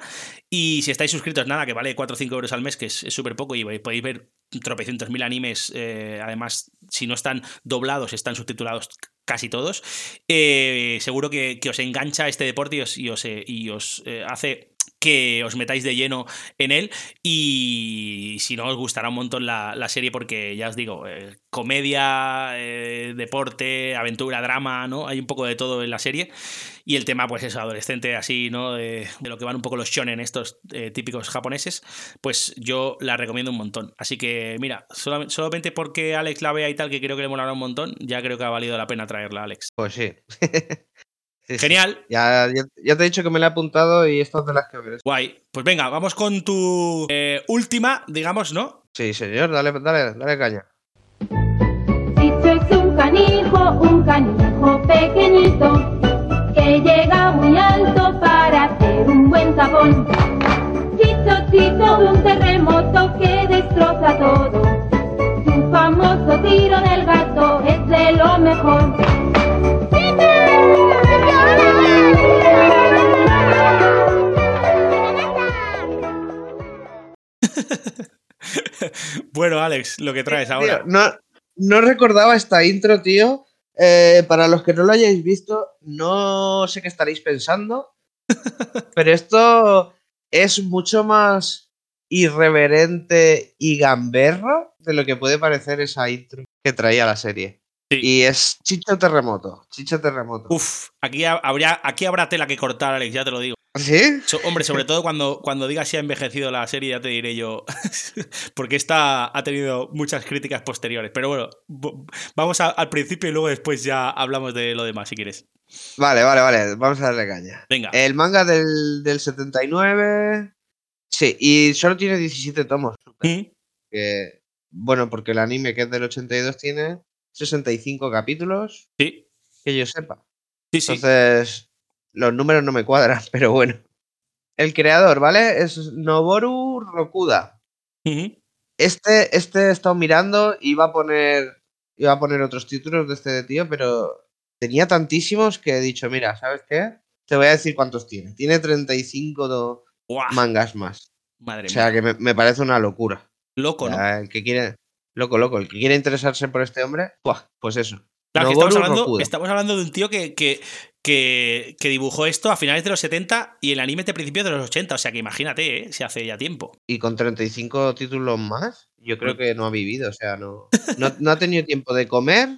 Y si estáis suscritos, nada, que vale 4 o 5 euros al mes, que es súper poco, y podéis ver tropecientos mil animes. eh, además, si no están doblados, están subtitulados casi todos. eh, seguro que, os engancha este deporte y os, y os, eh, y os, eh, hace que os metáis de lleno en él y si no os gustará un montón la, la serie porque ya os digo, eh, comedia, eh, deporte, aventura, drama, ¿no? Hay un poco de todo en la serie y el tema pues es adolescente así, ¿no? De, lo que van un poco los shonen estos eh, típicos japoneses, pues yo la recomiendo un montón. Así que mira, solam- solamente porque Alex la vea y tal, que creo que le molará un montón, ya creo que ha valido la pena traerla, Alex. Pues sí. Sí, sí. Genial. Ya, ya, ya te he dicho que me la he apuntado y estas de las que veré. Guay. Pues venga, vamos con tu eh, última, digamos, ¿no? Sí, señor, dale, dale, dale caña. Chicho es un canijo, un canijo pequeñito, que llega muy alto para hacer un buen tapón. Chicho, Chicho, un terremoto que destroza todo. Su famoso tiro del gato es de lo mejor. Bueno, Alex, lo que traes ahora. no, no recordaba esta intro, tío. Eh, para los que no lo hayáis visto, no sé qué estaréis pensando, pero esto es mucho más irreverente y gamberro de lo que puede parecer esa intro que traía la serie. Sí. Y es Chicho Terremoto. Chicho Terremoto. Uf, aquí habría, aquí habrá tela que cortar, Alex, ya te lo digo. ¿Sí? So- hombre, sobre todo cuando, cuando digas si ha envejecido la serie, ya te diré yo. Porque esta ha tenido muchas críticas posteriores. Pero bueno, vamos a- al principio y luego después ya hablamos de lo demás, si quieres. Vale, vale, vale. Vamos a darle caña. Venga. El manga del, del 79. Sí, y solo tiene 17 tomos. ¿Mm? que, bueno, porque el anime que es del 82 tiene 65 capítulos, Sí, que yo sepa. sí, sí. Entonces, los números no me cuadran, pero bueno. El creador, ¿vale? Es Noboru Rokuda. Este, este he estado mirando y iba a poner, iba a poner otros títulos de este tío, pero tenía tantísimos que he dicho, mira, ¿sabes qué? Te voy a decir cuántos tiene. Tiene 35 do- Guau, mangas más. madre O sea mía. que me, me parece una locura. Loco, ¿no? El que quiere, loco, loco, el que quiere interesarse por este hombre, ¡buah! pues eso. Claro, que estamos, hablando, estamos hablando de un tío que, que, que, que dibujó esto a finales de los 70 y el anime de principios de los 80. O sea que imagínate, ¿eh? Se hace ya tiempo. Y con 35 títulos más, yo creo que no ha vivido, o sea, no, no, no ha tenido tiempo de comer,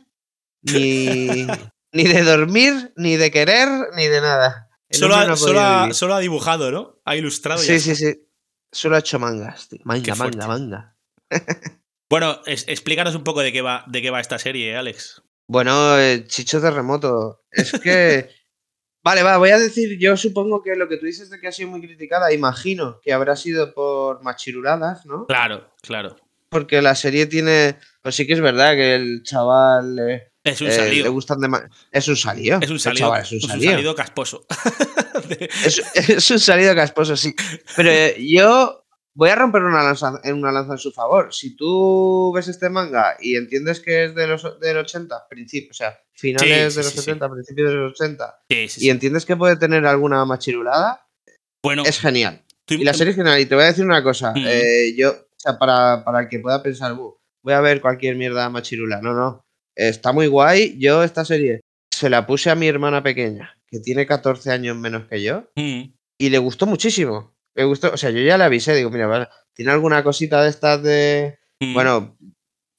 ni, ni de dormir, ni de querer, ni de nada. Solo ha, no solo, ha, vivir. solo ha dibujado, ¿no? Ha ilustrado. Sí, ya sí, está. sí. Solo ha hecho mangas, tío. Manga, manga, manga. Bueno, es- explícanos un poco de qué va, de qué va esta serie, ¿eh, Alex. Bueno, eh, Chicho Terremoto. Es que. vale, va, voy a decir, yo supongo que lo que tú dices de que ha sido muy criticada, imagino que habrá sido por machiruladas, ¿no? Claro, claro. Porque la serie tiene. Pues sí que es verdad que el chaval. eh, Es un eh, salido. le gustan de ma- Es un salido. Es un salido, chaval es un es un salido. salido casposo. Es, es un salido casposo, sí. Pero yo voy a romper una lanza, en una lanza en su favor. Si tú ves este manga y entiendes que es de los, del 80, principio, o sea, finales Sí, de los sí, sí. 70, principios de los 80, Sí, sí, y entiendes que puede tener alguna machirulada, Bueno, es genial. tú- Y la serie es genial. Y te voy a decir una cosa. Mm. eh, yo, o sea, para, para el que pueda pensar, "Bu, voy a ver cualquier mierda machirula. No, no. Está muy guay. Yo esta serie se la puse a mi hermana pequeña, que tiene 14 años menos que yo, Mm, y le gustó muchísimo. Me gustó, o sea, yo ya le avisé, digo, mira, tiene alguna cosita de estas de, mm. bueno,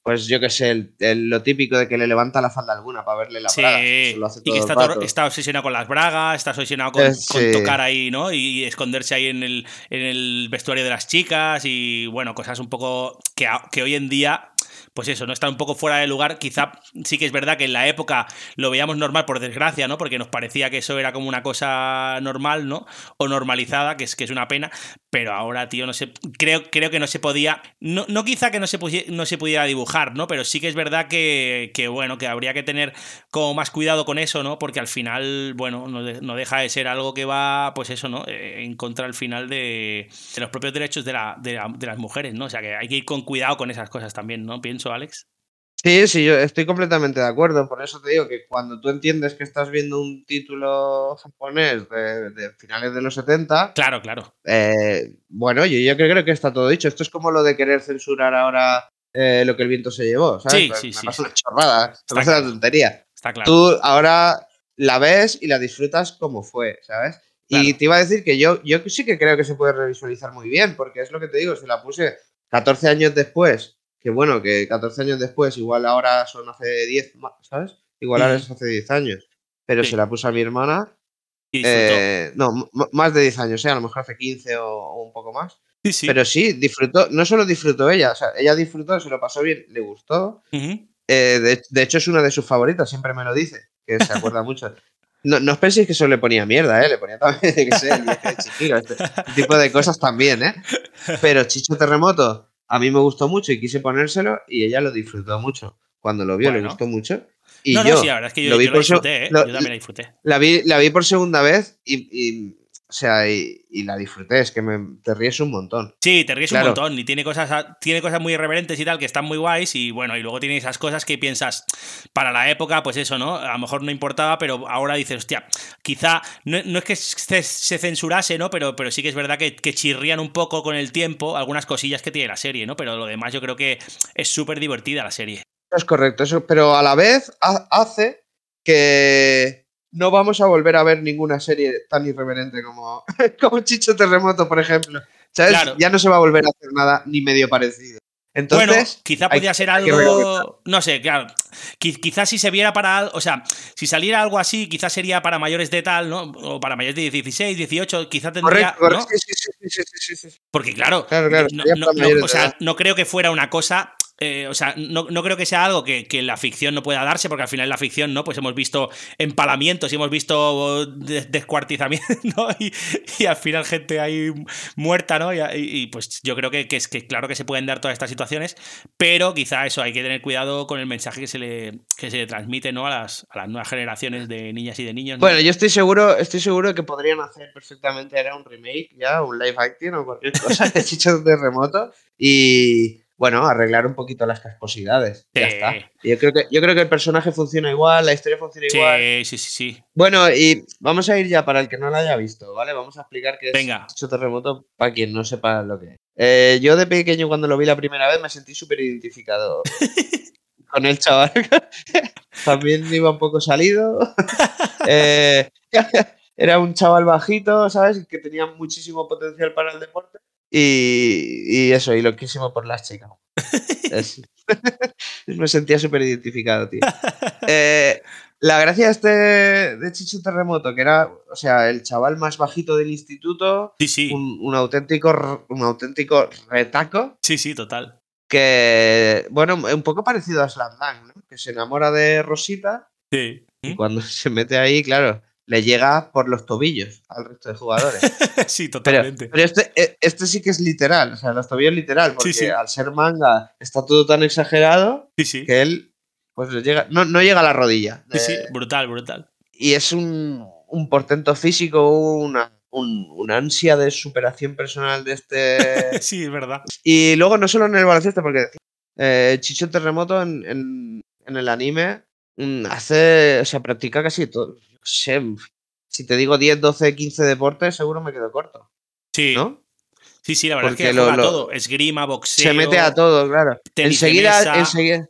pues yo qué sé, el- el- lo típico de que le levanta la falda alguna para verle la Sí, braga. Eso lo hace y que está, todo- rato. está obsesionado con las bragas, está obsesionado con, Eh, con tocar ahí, ¿no? Y esconderse ahí en el, en el vestuario de las chicas y, bueno, cosas un poco que, que hoy en día, pues eso, no está un poco fuera de lugar. Quizá sí que es verdad que en la época lo veíamos normal, por desgracia, ¿no? Porque nos parecía que eso era como una cosa normal, ¿no? O normalizada, que es, que es una pena. Pero ahora, tío, no sé, creo, creo que no se podía, no, no quizá que no se, no se pudiera dibujar, ¿no? Pero sí que es verdad que, que, bueno, que habría que tener como más cuidado con eso, ¿no? Porque al final, bueno, no, de- no deja de ser algo que va, pues eso, ¿no? Eh, en contra al final de, de los propios derechos de, la, de, la- de las mujeres, ¿no? O sea que hay que ir con cuidado con esas cosas también, ¿no? Pienso, Alex. Sí, sí, yo estoy completamente de acuerdo. Por eso te digo que cuando tú entiendes que estás viendo un título japonés de, de finales de los 70, Claro, claro. eh, bueno, yo, yo creo que está todo dicho. Esto es como lo de querer censurar ahora eh, lo que el viento se llevó, ¿sabes? Sí, Pues sí, me sí, sí. una chorrada, me Está parece una claro. tontería. Está claro. Tú ahora la ves y la disfrutas como fue, ¿sabes? Y te iba a decir que yo, yo sí que creo que se puede revisualizar muy bien, porque es lo que te digo, si la puse 14 años después, que bueno, que 14 años después, igual ahora son hace 10, ma- ¿sabes? Igual ahora es hace 10 años, pero Sí. se la puse a mi hermana, Y eh, no, más de 10 años, ¿eh? a lo mejor hace 15 o, o un poco más. sí, sí. Pero sí, disfrutó, no solo disfrutó ella, o sea, ella disfrutó, se lo pasó bien, le gustó, Ujú. eh, de, de hecho, es una de sus favoritas, siempre me lo dice, que se acuerda mucho. No, no os penséis que solo le ponía mierda, ¿eh? Le ponía también, que sé, el viaje de Chihiro, este tipo de cosas también, ¿eh? Pero Chicho Terremoto, a mí me gustó mucho y quise ponérselo y ella lo disfrutó mucho. Cuando lo vio, le gustó mucho. Y no, yo no, sí, la verdad es que yo lo yo vi lo, disfruté, ¿eh? lo- yo también la disfruté. la vi, la vi por segunda vez y, y, o sea, y, y la disfruté, es que me, te ríes un montón. Sí, te ríes Claro. un montón y tiene cosas, tiene cosas muy irreverentes y tal que están muy guays y bueno, y luego tiene esas cosas que piensas, para la época, pues eso, ¿no? A lo mejor no importaba, pero ahora dices, hostia, quizá, no, no es que se, se censurase, ¿no? Pero, pero sí que es verdad que, que chirrían un poco con el tiempo algunas cosillas que tiene la serie, ¿no? Pero lo demás yo creo que es súper divertida la serie. Eso es correcto, eso, pero a la vez ha- hace que no vamos a volver a ver ninguna serie tan irreverente como, como Chicho Terremoto, por ejemplo. ¿Sabes? Claro. Ya no se va a volver a hacer nada ni medio parecido. Entonces, bueno, quizá podría ser algo. No sé, claro. qui- Quizás si se viera para. O sea, si saliera algo así, quizás sería para mayores de tal, ¿no? O para mayores de 16, 18, quizá tendría. correcto, ¿no? sí, sí, sí. Porque claro, Claro, claro, no, no- o sea, no creo que fuera una cosa. Eh, o sea, no, no creo que sea algo que, que la ficción no pueda darse, porque al final la ficción, ¿no? Pues hemos visto empalamientos y hemos visto des- descuartizamientos, ¿no? Y, y al final gente ahí muerta, ¿no? Y, y- pues yo creo que, que es que claro que se pueden dar todas estas situaciones, pero quizá eso, hay que tener cuidado con el mensaje que se le, que se le transmite, ¿no? A las, a las nuevas generaciones de niñas y de niños. ¿no? Bueno, yo estoy seguro, estoy seguro de que podrían hacer perfectamente era un remake, ya, un live action o cualquier cosa de Chicho Terremoto y bueno, arreglar un poquito las casposidades. Ya está. Yo creo que yo creo que el personaje funciona igual, la historia funciona igual. sí, sí, sí, sí. Bueno, y vamos a ir ya para el que no lo haya visto, ¿vale? Vamos a explicar qué es Venga. Chicho Terremoto para quien no sepa lo que es. Eh, yo de pequeño cuando lo vi la primera vez me sentí súper identificado con el chaval. También iba un poco salido. Eh, era un chaval bajito, ¿sabes? Que tenía muchísimo potencial para el deporte. Y, y eso, y loquísimo por las chicas. Me sentía súper identificado, tío. Eh, la gracia de este de Chicho Terremoto, que era, o sea, el chaval más bajito del instituto, Sí, sí. un, un auténtico, un auténtico retaco, Sí, sí, total. que, bueno, un poco parecido a Slam ¿no? Que se enamora de Rosita Sí. y cuando se mete ahí, claro, le llega por los tobillos al resto de jugadores. sí, Pero, totalmente. pero este, e- este sí que es literal, o sea, los tobillos literal, porque sí. al ser manga está todo tan exagerado Sí, sí. que él pues le llega, no, no llega a la rodilla. Sí, sí, Eh, brutal, brutal. y es un, un portento físico, una, un- una ansia de superación personal de este. Sí, es verdad. y luego no solo en el baloncesto, porque eh, Chicho Terremoto en, en- en el anime hace, o sea, practica casi todo. Qué sé, si te digo 10, 12, 15 deportes, seguro me quedo corto, Sí. ¿no? Sí, sí, la verdad Porque es que lo- juega lo- todo. Esgrima, boxeo. Se mete a todo, claro. Enseguida, enseguida,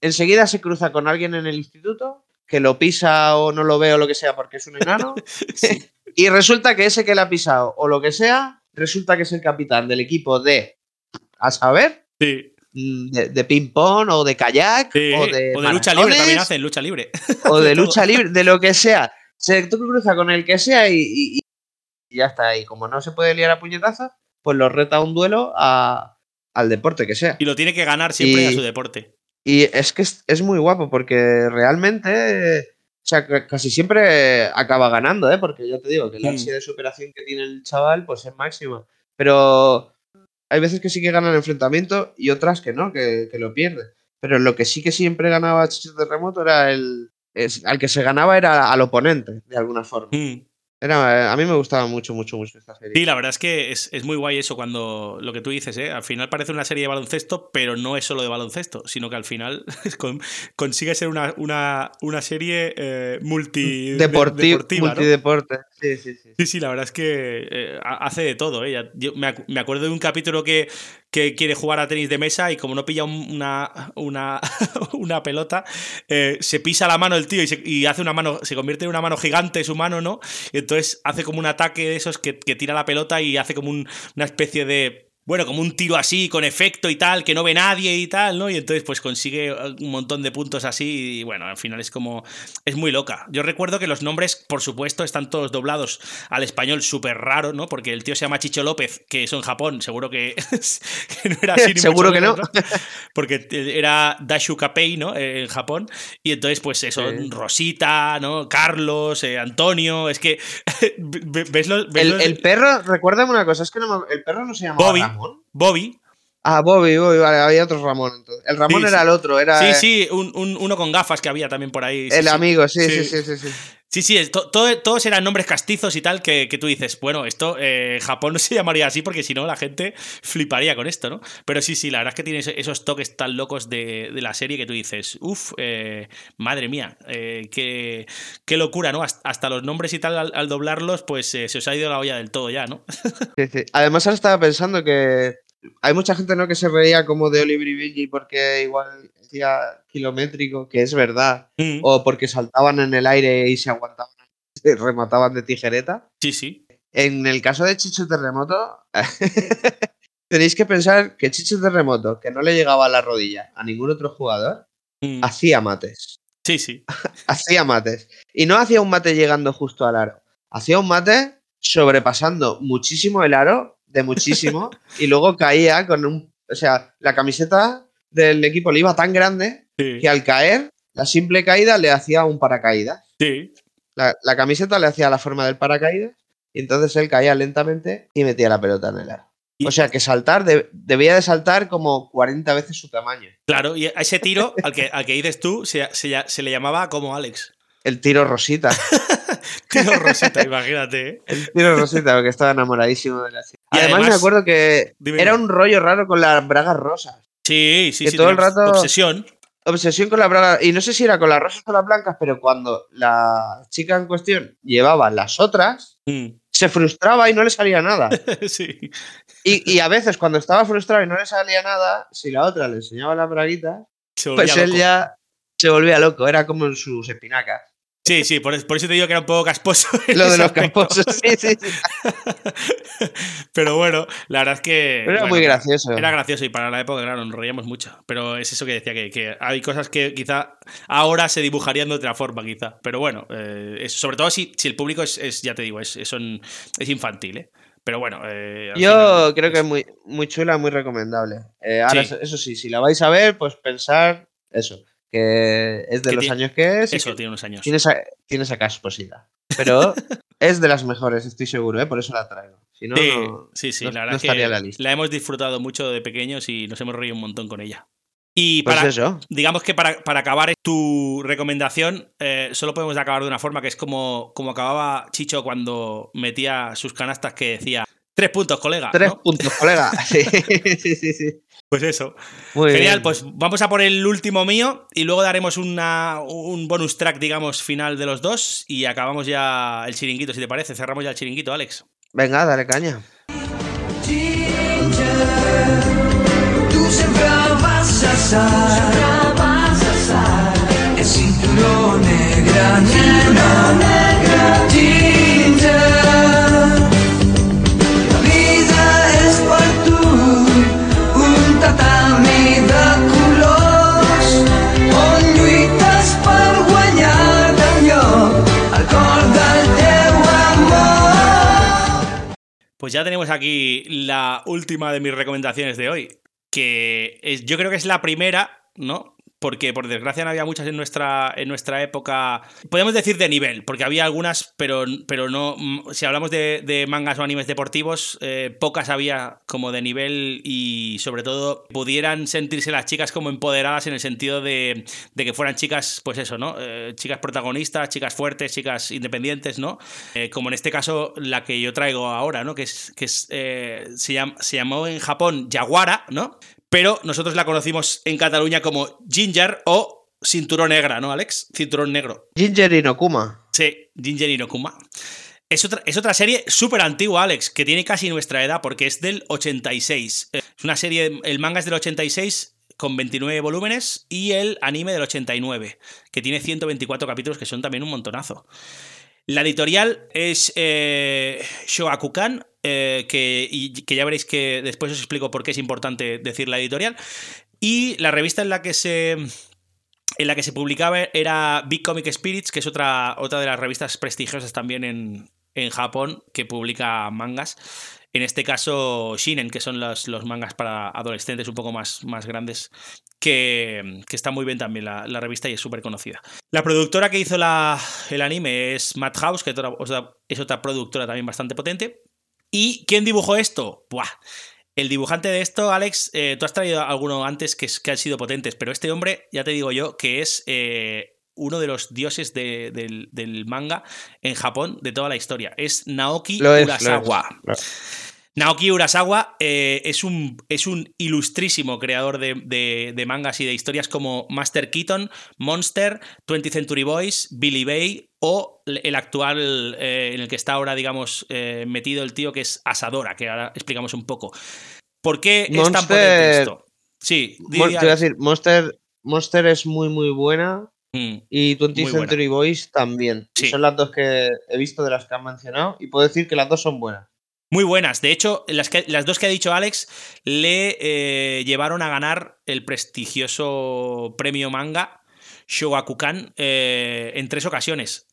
enseguida se cruza con alguien en el instituto que lo pisa o no lo ve o lo que sea porque es un enano. Sí. y resulta que ese que le ha pisado o lo que sea, resulta que es el capitán del equipo de, a saber, Sí. De, de ping-pong o de kayak Sí, o de, o de lucha libre también hacen, lucha libre. o de lucha libre, de lo que sea. Se cruza con el que sea y, y- y ya está. Y como no se puede liar a puñetazos, pues lo reta a un duelo a- al deporte que sea. Y lo tiene que ganar siempre Y- a su deporte. Y es que es, es muy guapo porque realmente, o sea, ca- casi siempre acaba ganando, ¿eh? Porque ya te digo que la Mm. ansia de superación que tiene el chaval, pues es máxima. Pero hay veces que sí que gana el enfrentamiento y otras que no, que, que lo pierde. Pero lo que sí que siempre ganaba Chicho Terremoto era el. es- al que se ganaba era al oponente, de alguna forma. Mm. Era, a mí me gustaba mucho, mucho, mucho esta serie. Sí, la verdad es que es, es muy guay eso cuando lo que tú dices, ¿eh? Al final parece una serie de baloncesto, pero no es solo de baloncesto, sino que al final con- consigue ser una, una, una serie eh, multi, de- Deporti- deportiva. ¿no? Sí, sí, sí. Sí, sí, la verdad es que eh, ha- hace de todo. ¿eh? Yo me, me acuerdo de un capítulo que, que quiere jugar a tenis de mesa y como no pilla un- una, una, una pelota, eh, se pisa la mano el tío y, se, hace una mano, se convierte en una mano gigante su mano, ¿no? Y entonces hace como un ataque de esos que, que tira la pelota y hace como un- una especie de. Bueno, como un tiro así, con efecto y tal, que no ve nadie y tal, ¿no? Y entonces pues consigue un montón de puntos así y bueno, al final es como... Es muy loca. Yo recuerdo que los nombres, por supuesto, están todos doblados al español súper raro, ¿no? Porque el tío se llama Chicho López, que eso en Japón seguro que, que no era así. Seguro que no. Porque era Dashu Kapei, ¿no? Eh, En Japón. Y entonces pues eso, Sí. Rosita, ¿no? Carlos, eh, Antonio, es que... ¿Ves los...? ves El, los- el perro, recuérdame una cosa, es que no me- el perro no se llamaba Bobby. Ramón. Bobby. Ah, Bobby, Bobby, vale, había otro Ramón entonces. El Ramón Sí, era el otro, era Sí, sí, un, un- uno con gafas que había también por ahí. sí, el sí. amigo, sí, Sí. sí, sí, sí, sí. To- todo- todos eran nombres castizos y tal que, que tú dices, bueno, esto eh, Japón no se llamaría así porque si no la gente fliparía con esto, ¿no? Pero sí, sí, la verdad es que tiene esos toques tan locos de, de la serie que tú dices, uff, madre mía, eh, qué, qué locura, ¿no? Hasta, los nombres y tal al, doblarlos, pues eh, se os ha ido la olla del todo ya, ¿no? Además, ahora estaba pensando que hay mucha gente ¿no? que se reía como de Oliver y Benji porque igual decía kilométrico, que es verdad, Mm, o porque saltaban en el aire y se aguantaban, se remataban de tijereta. Sí, sí. En el caso de Chicho Terremoto, tenéis que pensar que Chicho Terremoto, que no le llegaba a la rodilla a ningún otro jugador, Mm, hacía mates. Sí, sí. hacía mates. Y no hacía un mate llegando justo al aro. Hacía un mate sobrepasando muchísimo el aro, de muchísimo, y luego caía con un. O sea, la camiseta del equipo le iba tan grande Sí, que al caer, la simple caída le hacía un paracaídas. sí. La, la camiseta le hacía la forma del paracaídas, y entonces él caía lentamente y metía la pelota en el aro. O sea que saltar, de- debía de saltar como 40 veces su tamaño. Claro, y a ese tiro al que, al que dices tú se, se le llamaba como Alex. El tiro rosita. Tiro Rosita, imagínate, ¿eh? El tiro rosita, porque estaba enamoradísimo de la chica. Y Además, además- me acuerdo que Dime, era un rollo raro con las bragas rosas. Sí, sí, Que sí. todo el tenía rato- Obsesión. Obsesión con las bragas. Y no sé si era con las rosas o las blancas, pero cuando la chica en cuestión llevaba las otras, Mm, se frustraba y no le salía nada. sí. Y, y a veces, cuando estaba frustrado y no le salía nada, si la otra le enseñaba Se volvía pues él loco. ya se volvía loco. Era como en sus espinacas. Sí, sí, por, por eso te digo que era un poco casposo. Lo de los aspecto. camposos. Sí, sí, sí. Pero bueno, la verdad es que. Pero era bueno, muy gracioso. Era gracioso y para la época, claro, nos reíamos mucho. Pero es eso que decía, que, que hay cosas que quizá ahora se dibujarían de otra forma, quizá. Pero bueno, eh, es- sobre todo si, si el público es, es, ya te digo, es, es, son- es infantil, ¿eh? Pero bueno. eh, Yo final, creo que es- muy, muy chula, muy recomendable. Eh, ahora, Sí. eso sí, si la vais a ver, pues pensar eso, que es de Que los tiene- años que es Eso que tiene unos años. tiene esa, tiene esa. Pero es de las mejores, estoy seguro, ¿eh? por eso la traigo. Si no, sí, no, sí, sí, no- la verdad estaría que la lista. la hemos disfrutado mucho de pequeños y nos hemos reído un montón con ella. Y Pues para, eso. digamos que para, para acabar tu recomendación, eh, solo podemos acabar de una forma que es como, como acababa Chicho cuando metía sus canastas que decía tres puntos, colega. Tres ¿no? puntos, colega. Sí, sí, sí, sí. Pues eso. Muy Genial, bien. pues vamos a por el último mío y luego daremos una, un bonus track, digamos, final de los dos y acabamos ya el chiringuito, si te parece. Cerramos ya el chiringuito, Alex. Venga, dale caña. Vas el nena, Ginger. Pues ya tenemos aquí la última de mis recomendaciones de hoy, que es, yo creo que es la primera, ¿no? Porque por desgracia no había muchas en nuestra, en nuestra época, podemos decir de nivel, porque había algunas, pero, pero no, mm, si hablamos de, de mangas o animes deportivos, eh, pocas había como de nivel y sobre todo pudieran sentirse las chicas como empoderadas en el sentido de, de que fueran chicas, pues eso, ¿no? Eh, chicas protagonistas, chicas fuertes, chicas independientes, ¿no? Eh, como en este caso la que yo traigo ahora, ¿no? Que, es, que es, eh, se, llam- se llamó en Japón Yaguara, ¿no? Pero nosotros la conocimos en Cataluña como Ginger o Cinturón Negra, ¿no, Alex? Cinturón Negro. Ginger Inokuma. Sí, Ginger Inokuma. Es otra, es otra serie súper antigua, Alex, que tiene casi nuestra edad porque es del 86. Eh, Es una serie, el manga es del 86 con 29 volúmenes y el anime del 89, que tiene 124 capítulos, que son también un montonazo. La editorial es eh, Shogakukan, eh, que, y- que ya veréis que después os explico por qué es importante decir la editorial. Y la revista en la que se, en la que se publicaba era Big Comic Spirits, que es otra, otra de las revistas prestigiosas también en, en Japón que publica mangas. En este caso, Shinen, que son los, mangas para adolescentes un poco más, más grandes, que, que está muy bien también la, revista y es súper conocida. La productora que hizo la- el anime es Madhouse, que es otra, productora también bastante potente. ¿Y quién dibujó esto? Buah. El dibujante de esto, Alex, eh, tú has traído alguno antes que, que han sido potentes, pero este hombre, ya te digo yo, que es eh, uno de los dioses de- del, del manga en Japón de toda la historia. Es Naoki Lo es, lo Urasawa. Naoki Urasawa eh, es, un, es un ilustrísimo creador de, de- de mangas y de historias como Master Keaton, Monster, 20th Century Boys, Billy Bay o el actual eh, en el que está ahora, digamos, eh, metido el tío que es Asadora, que ahora explicamos un poco. ¿Por qué es tan potente Monster- esto? Sí, Mon- te iba a decir, Monster, Monster es muy, muy buena. Mm, Y 20 Muy buena. Century Boys también. Sí. son las dos que he visto de las que han mencionado. Y puedo decir que las dos son buenas. Muy buenas. De hecho, las, que- las dos que ha dicho Alex le eh, llevaron a ganar el prestigioso premio manga Shogakukan eh, en tres ocasiones.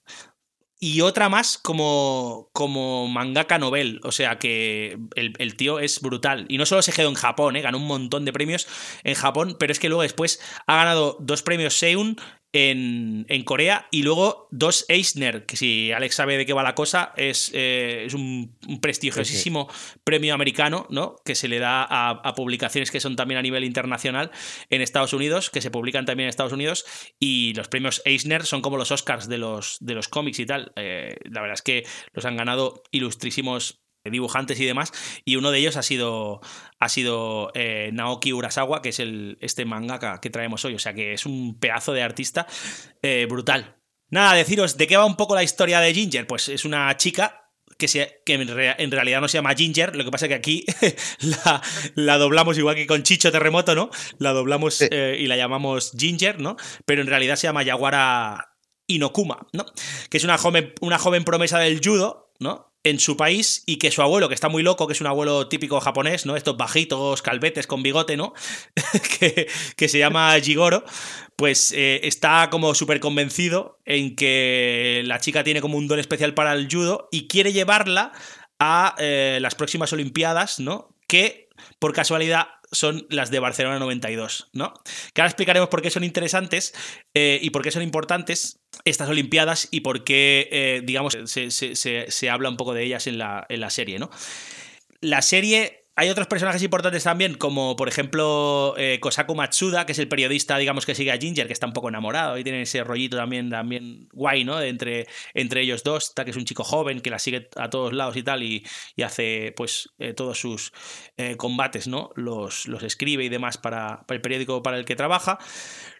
Y otra más como, como mangaka novel. O sea que el, el tío es brutal. Y no solo se quedó en Japón, eh, ganó un montón de premios en Japón, pero es que luego después ha ganado dos premios Seiun en, en Corea y luego dos Eisner, que si Alex sabe de qué va la cosa, es, eh, es un, un prestigiosísimo premio americano, ¿no? Que se le da a, a publicaciones que son también a nivel internacional en Estados Unidos, que se publican también en Estados Unidos, y los premios Eisner son como los Oscars de los, de los cómics y tal. Eh, la verdad es que los han ganado ilustrísimos dibujantes y demás, y uno de ellos ha sido, ha sido eh, Naoki Urasawa, que es el, este mangaka que traemos hoy, o sea que es un pedazo de artista eh, brutal. Nada, deciros, ¿de qué va un poco la historia de Ginger? Pues es una chica que, se, que en, rea- en realidad no se llama Ginger, lo que pasa que aquí la, la doblamos igual que con Chicho Terremoto, ¿no? La doblamos eh, y la llamamos Ginger, ¿no? Pero en realidad se llama Yaguara Inokuma, ¿no? Que es una joven, una joven promesa del judo, ¿no? En su país y que su abuelo, que está muy loco, que es un abuelo típico japonés, ¿no? Estos bajitos, calvetes con bigote, ¿no? que, que se llama Jigoro, pues eh, está como súper convencido en que la chica tiene como un don especial para el judo y quiere llevarla a eh, las próximas Olimpiadas, ¿no? Que por casualidad son las de Barcelona 92, ¿no? Que ahora explicaremos por qué son interesantes eh, y por qué son importantes estas Olimpiadas y por qué, eh, digamos, se, se- se- se habla un poco de ellas en la, en la serie, ¿no? La serie. Hay otros personajes importantes también, como por ejemplo eh, Kosaku Matsuda, que es el periodista, digamos, que sigue a Ginger, que está un poco enamorado y tiene ese rollito también, también guay, ¿no? Entre, entre ellos dos, que es un chico joven que la sigue a todos lados y tal, y, hace pues eh, todos sus eh, combates, ¿no? Los, los escribe y demás para el periódico para el que trabaja.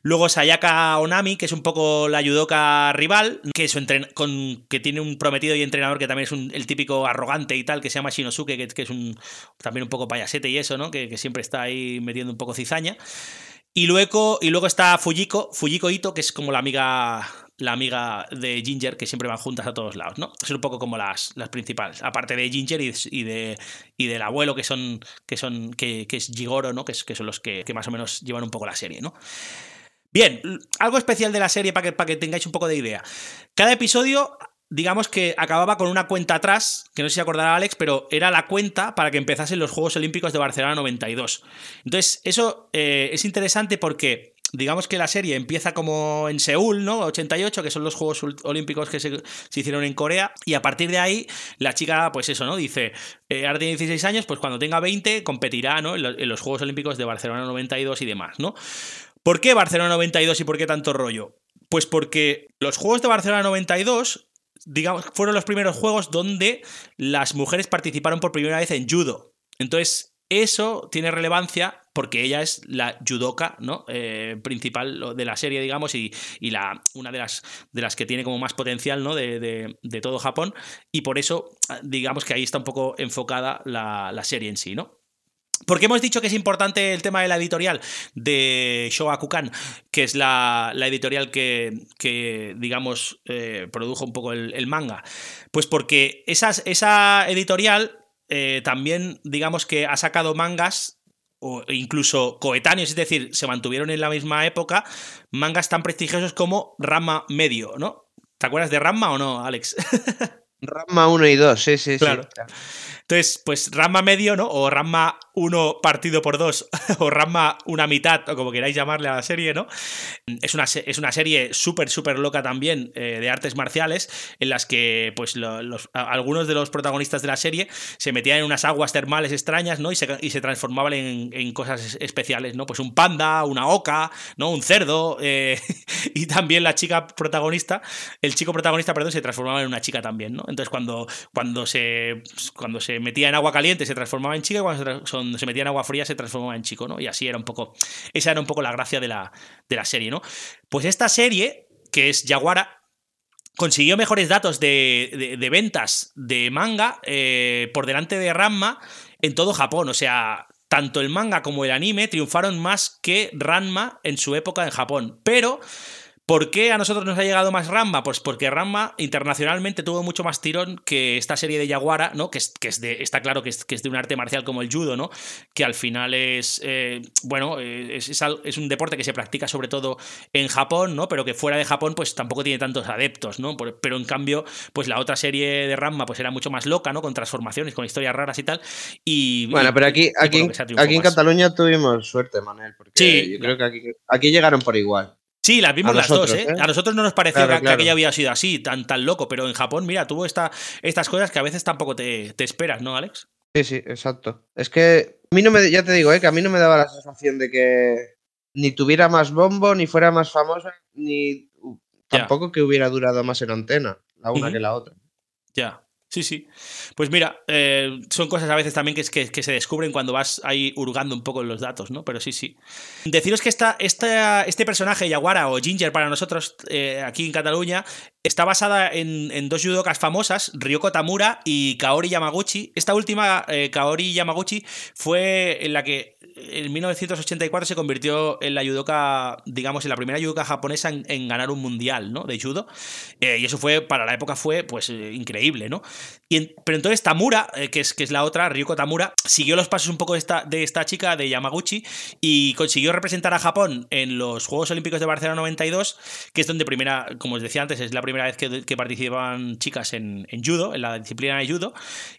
Luego Sayaka Onami, que es un poco la judoka rival, que, es con, que tiene un prometido y entrenador que también es el típico arrogante y tal, que se llama Shinosuke, que, que es un, también un poco payasete y eso, ¿no? Que, que siempre está ahí metiendo un poco cizaña. Y luego, y luego está Fujiko, Fujiko Ito, que es como la amiga, la amiga de Ginger, que siempre van juntas a todos lados, ¿no? Son un poco como las, las principales. Aparte de Ginger y, de, y del abuelo, que son, que son, que, es Jigoro, ¿no? Que, es- que son los que, que más o menos llevan un poco la serie, ¿no? Bien, algo especial de la serie para que, para que tengáis un poco de idea. Cada episodio digamos que acababa con una cuenta atrás, que no sé si acordará Alex, pero era la cuenta para que empezasen los Juegos Olímpicos de Barcelona 92. Entonces, eso eh, es interesante porque digamos que la serie empieza como en Seúl, ¿no? 88, que son los Juegos Olímpicos que se, hicieron en Corea, y a partir de ahí la chica, pues eso, ¿no? Dice, eh, ahora tiene 16 años, pues cuando tenga 20 competirá, ¿no? En, los Juegos Olímpicos de Barcelona 92 y demás, ¿no? ¿Por qué Barcelona 92 y por qué tanto rollo? Pues porque los Juegos de Barcelona 92 digamos, fueron los primeros juegos donde las mujeres participaron por primera vez en judo. Entonces, eso tiene relevancia porque ella es la judoka ¿no? Eh, principal de la serie, digamos, y, la, una de las, de las que tiene como más potencial ¿no? de, todo Japón. Y por eso, digamos que ahí está un poco enfocada la, serie en sí, ¿no? Porque hemos dicho que es importante el tema de la editorial de Shogakukan, que es la, editorial que, digamos, eh, produjo un poco el, manga. Pues porque esa editorial eh, también, digamos que ha sacado mangas o incluso coetáneos, es decir, se mantuvieron en la misma época, mangas tan prestigiosos como Rama Medio, ¿no? ¿Te acuerdas de Rama o no, Alex? Rama 1 y 2, sí, sí, claro. sí. Entonces, pues Rama medio, ¿no? O Rama 1 partido por 2, o Rama una mitad, o como queráis llamarle a la serie, ¿no? Es una, es una serie súper, súper loca también eh, de artes marciales, en las que, pues, algunos de los protagonistas de la serie se metían en unas aguas termales extrañas, ¿no? Y se, y se transformaban en, cosas especiales, ¿no? Pues un panda, una oca, ¿no? Un cerdo, eh, y también la chica protagonista, el chico protagonista, perdón, se transformaba en una chica también, ¿no? Entonces, cuando, cuando se. Cuando se metía en agua caliente se transformaba en chica y cuando se, metía en agua fría se transformaba en chico, ¿no? Y así era un poco, esa era un poco la gracia de la, de la serie, ¿no? Pues esta serie, que es Yaguara, consiguió mejores datos de, ventas de manga eh, por delante de Ranma en todo Japón, o sea, tanto el manga como el anime triunfaron más que Ranma en su época en Japón, pero ¿Por qué a nosotros nos ha llegado más Ramba? Pues porque Ramba internacionalmente tuvo mucho más tirón que esta serie de Yaguara, ¿no? Que, es, que es de, está claro que es, que es, de un arte marcial como el judo, ¿no? Que al final es, eh, bueno, eh, es, es, un deporte que se practica sobre todo en Japón, ¿no? Pero que fuera de Japón pues tampoco tiene tantos adeptos, ¿no? Pero en cambio, pues la otra serie de Ramba pues era mucho más loca, ¿no? Con transformaciones, con historias raras y tal. Y, bueno, pero aquí, aquí, aquí en Cataluña tuvimos suerte, Manuel, porque sí, yo creo que aquí, aquí llegaron por igual. Sí, las vimos las dos, ¿eh? ¿eh? A nosotros no nos pareció que, aquella había sido así, tan, tan loco, pero en Japón, mira, tuvo esta, estas cosas que a veces tampoco te, esperas, ¿no, Alex? Sí, sí, exacto. Es que a mí no me, ya te digo, ¿eh? que a mí no me daba la sensación de que ni tuviera más bombo, ni fuera más famosa, ni tampoco que hubiera durado más en antena, la una que la otra. Ya. Sí, sí. Pues mira, eh, son cosas a veces también que, que, se descubren cuando vas ahí hurgando un poco en los datos, ¿no? Pero sí, sí. Deciros que esta, esta, este personaje, Yaguara o Ginger para nosotros eh, aquí en Cataluña, está basada en, dos judokas famosas, Ryoko Tamura y Kaori Yamaguchi. Esta última, eh, Kaori Yamaguchi, fue en la que en 1984 se convirtió en la judoka, digamos, en la primera judoka japonesa en, ganar un mundial, ¿no? De judo. y eso fue, para la época fue, pues, increíble, ¿no? Pero entonces Tamura, eh, que, es, que es la otra, Ryoko Tamura, siguió los pasos un poco de esta, de esta chica, de Yamaguchi, y consiguió representar a Japón en los Juegos Olímpicos de Barcelona 92, que es donde primera, como os decía antes, es la primera vez que, participan chicas en, judo, en la disciplina de judo,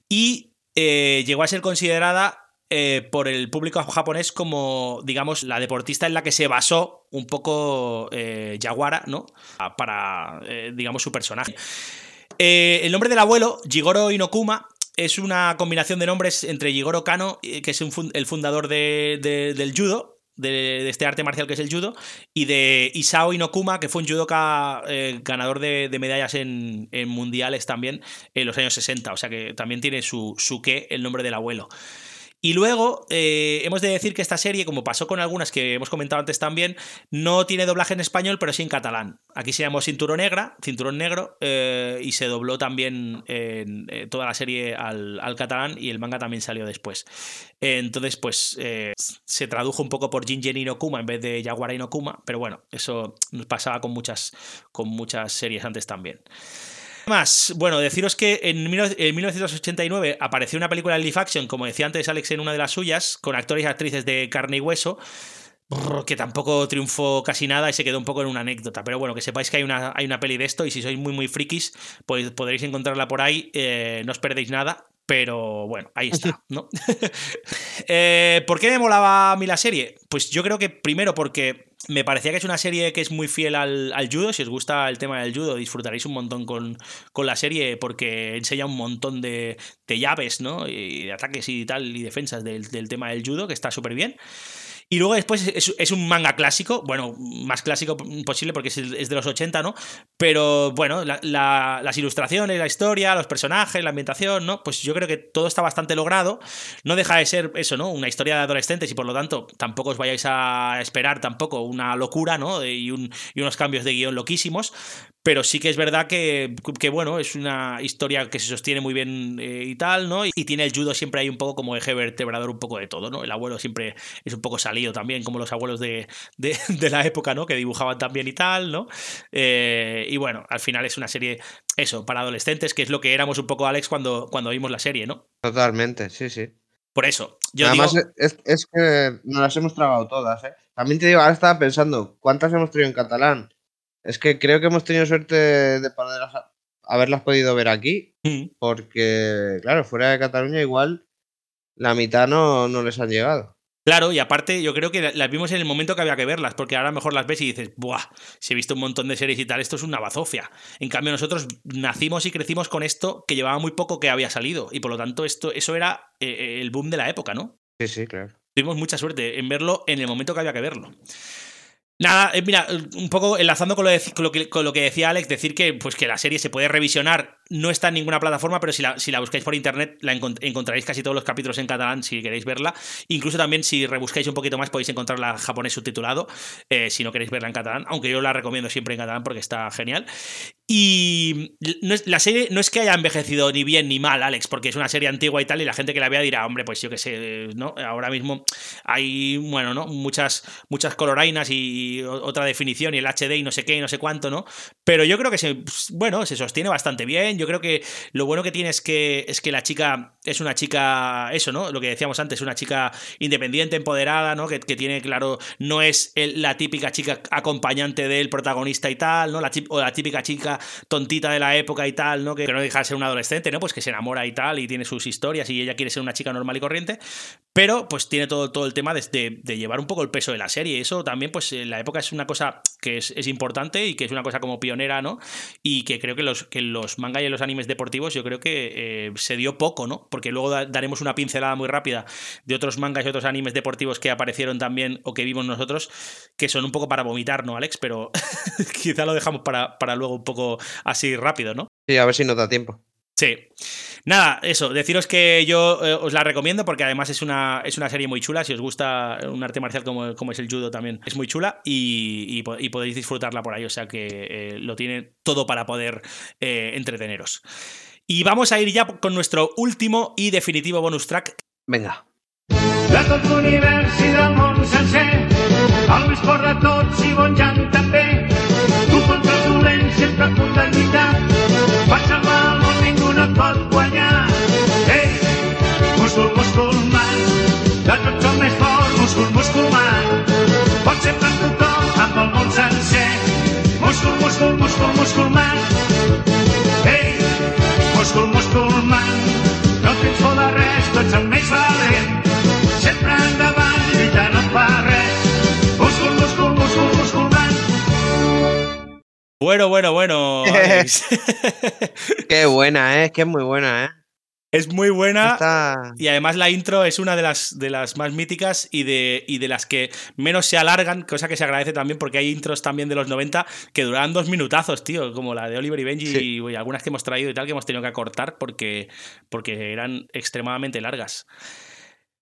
y eh, llegó a ser considerada eh, por el público japonés como, digamos, la deportista en la que se basó un poco eh, ¿no? Para, digamos, su personaje. Eh, el nombre del abuelo, Jigoro Inokuma, es una combinación de nombres entre Jigoro Kano, eh, que es el fundador del judo, de, este arte marcial que es el judo, y de Isao Inokuma, que fue un judoka eh, ganador de, medallas en, mundiales también en los años 60, o sea que también tiene su, su qué el nombre del abuelo. Y luego, eh, hemos de decir que esta serie, como pasó con algunas que hemos comentado antes también, no tiene doblaje en español, pero sí en catalán. Aquí se llamó Cinturón Cinturón Negro, eh, y se dobló también en, eh, toda la serie al, catalán y el manga también salió después. entonces, pues se tradujo un poco por Ginger Inokuma en vez de Yaguara Inokuma, pero bueno, eso nos pasaba con muchas, con muchas series antes también. Más, bueno, deciros que en, 1989 apareció una película de live action, como decía antes Alex en una de las suyas, con actores y actrices de carne y hueso, que tampoco triunfó casi nada y se quedó un poco en una anécdota. Pero bueno, que sepáis que hay una, hay una peli de esto y si sois muy, muy frikis, pues podréis encontrarla por ahí, eh, no os perdéis nada. Pero bueno, ahí está, ¿no? Eh, ¿Por qué me molaba a mí la serie? Pues yo creo que primero porque me parecía que es una serie que es muy fiel al, al judo. Si os gusta el tema del judo, disfrutaréis un montón con, con la serie porque enseña un montón de, de llaves, ¿no? Y de ataques y tal, y defensas del, del tema del judo, que está súper bien. Y luego después es, un manga clásico, bueno, más clásico posible porque es, de los 80, ¿no? Pero bueno, la, la, las ilustraciones, la historia, los personajes, la ambientación, ¿no? Pues yo creo que todo está bastante logrado. No deja de ser eso, ¿no? Una historia de adolescentes y por lo tanto tampoco os vayáis a esperar tampoco una locura, ¿no? Y, y unos cambios de guion loquísimos. Pero sí que es verdad que, que, bueno, es una historia que se sostiene muy bien eh, y tal, ¿no? Y, y, tiene el judo siempre ahí un poco como eje vertebrador un poco de todo, ¿no? El abuelo siempre es un poco salido también, como los abuelos de, de, de la época, ¿no? Que dibujaban también y tal, ¿no? Eh, y bueno, al final es una serie, eso, para adolescentes, que es lo que éramos un poco, Alex, cuando, cuando vimos la serie, ¿no? Totalmente, sí, sí. Por eso. Yo Además, digo... es, es que nos las hemos tragado todas, ¿eh? También te digo, ahora estaba pensando, ¿cuántas hemos tenido en catalán? Es que creo que hemos tenido suerte de poder haberlas podido ver aquí, mm. porque, claro, fuera de Cataluña igual la mitad no, no les han llegado. Claro, y aparte yo creo que las vimos en el momento que había que verlas, porque ahora mejor las ves y dices, ¡buah! Si he visto un montón de series y tal, esto es una bazofia. En cambio, nosotros nacimos y crecimos con esto que llevaba muy poco que había salido, y por lo tanto, esto, eso era eh, el boom de la época, ¿no? Sí, sí, claro. Tuvimos mucha suerte en verlo en el momento que había que verlo. Nada, eh, mira, un poco enlazando con lo, de, con, lo que, con lo, que, decía Alex, decir que, pues que la serie se puede revisionar, no está en ninguna plataforma, pero si la, si la buscáis por internet la encont encontraréis casi todos los capítulos en catalán si queréis verla. Incluso también si rebuscáis un poquito más podéis encontrarla en japonés subtitulado, eh, si no queréis verla en catalán, aunque yo la recomiendo siempre en catalán porque está genial. Y no es, la serie no es que haya envejecido ni bien ni mal, Alex, porque es una serie antigua y tal, y la gente que la vea dirá, hombre, pues yo qué sé, ¿no? Ahora mismo hay, bueno, ¿no? Muchas, muchas colorainas y otra definición y el HD y no sé qué y no sé cuánto, ¿no? Pero yo creo que bueno, se sostiene bastante bien. Yo creo que lo bueno que tiene es que, es que la chica es una chica, eso, ¿no? Lo que decíamos antes, una chica independiente, empoderada, ¿no? Que, que tiene, claro, no es el, la típica chica acompañante del protagonista y tal, ¿no? La, o la típica chica tontita de la época y tal, ¿no? Que, que no deja de ser un adolescente, ¿no? Pues que se enamora y tal y tiene sus historias y ella quiere ser una chica normal y corriente, pero pues tiene todo, todo el tema de, de, de llevar un poco el peso de la serie. Eso también, pues en la época es una cosa que es, es, importante y que es una cosa como pionera, ¿no? Y que creo que los, que los manga y los animes deportivos yo creo que eh, se dio poco, ¿no? Porque luego da, daremos una pincelada muy rápida de otros mangas y otros animes deportivos que aparecieron también o que vimos nosotros, que son un poco para vomitar, ¿no, Alex? Pero quizá lo dejamos para, para luego un poco así rápido, ¿no? Sí, a ver si nos da tiempo. Sí. Nada, eso, deciros que yo eh, os la recomiendo porque además es una, es una serie muy chula. Si os gusta un arte marcial como, como es el judo también, es muy chula y, y, y podéis disfrutarla por ahí. O sea que eh, lo tiene todo para poder eh, entreteneros. Y vamos a ir ya con nuestro último y definitivo bonus track. Venga. De tot l'univers i del món sencer, el més fort de tots i bon Jan també. Tu contra els dolents sempre de tots el més fort, múscul. Pots ser per tothom, amb el món sencer. Múscul, múscul, múscul, múscul, man. Ei, múscul, múscul, man, no tens por de res, tu ets el més valent. Sempre endavant, lluitar no fa res. Múscul, múscul, múscul, múscul, man. Bueno, bueno, bueno. Qué buena, ¿eh? Que es muy buena, ¿eh? Es muy buena Está... y además la intro es una de las, de las más míticas y de, y de las que menos se alargan, cosa que se agradece también porque hay intros también de los 90 que duraban dos minutazos, tío, como la de Oliver y Benji sí. y, y, algunas que hemos traído y tal que hemos tenido que acortar porque, porque eran extremadamente largas.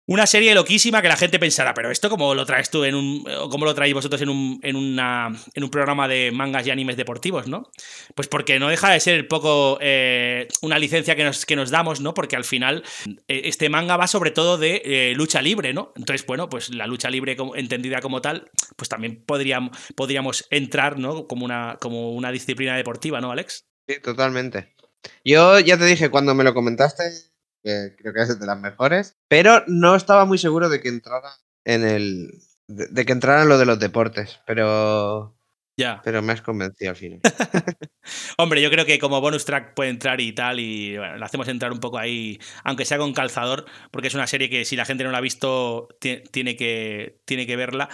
Una serie loquísima que la gente pensará, pero esto cómo lo traes tú en un. cómo lo traéis vosotros en un, en, en un programa de mangas y animes deportivos, ¿no? Pues porque no deja de ser poco eh, una licencia que nos, que nos damos, ¿no? Porque al final eh, este manga va sobre todo de eh, lucha libre, ¿no? Entonces, bueno, pues la lucha libre como, entendida como tal, pues también podríamos, podríamos entrar, ¿no? Como una, como una disciplina deportiva, ¿no, Alex? Sí, totalmente. Yo ya te dije cuando me lo comentaste que creo que es de las mejores, pero no estaba muy seguro de que entrara en el, de, de que entraran lo de los deportes, pero. Ya. Pero me has convencido al final. Hombre, yo creo que como bonus track puede entrar y tal, y bueno, le hacemos entrar un poco ahí, aunque sea con calzador, porque es una serie que si la gente no la ha visto, ti- tiene que, tiene que verla.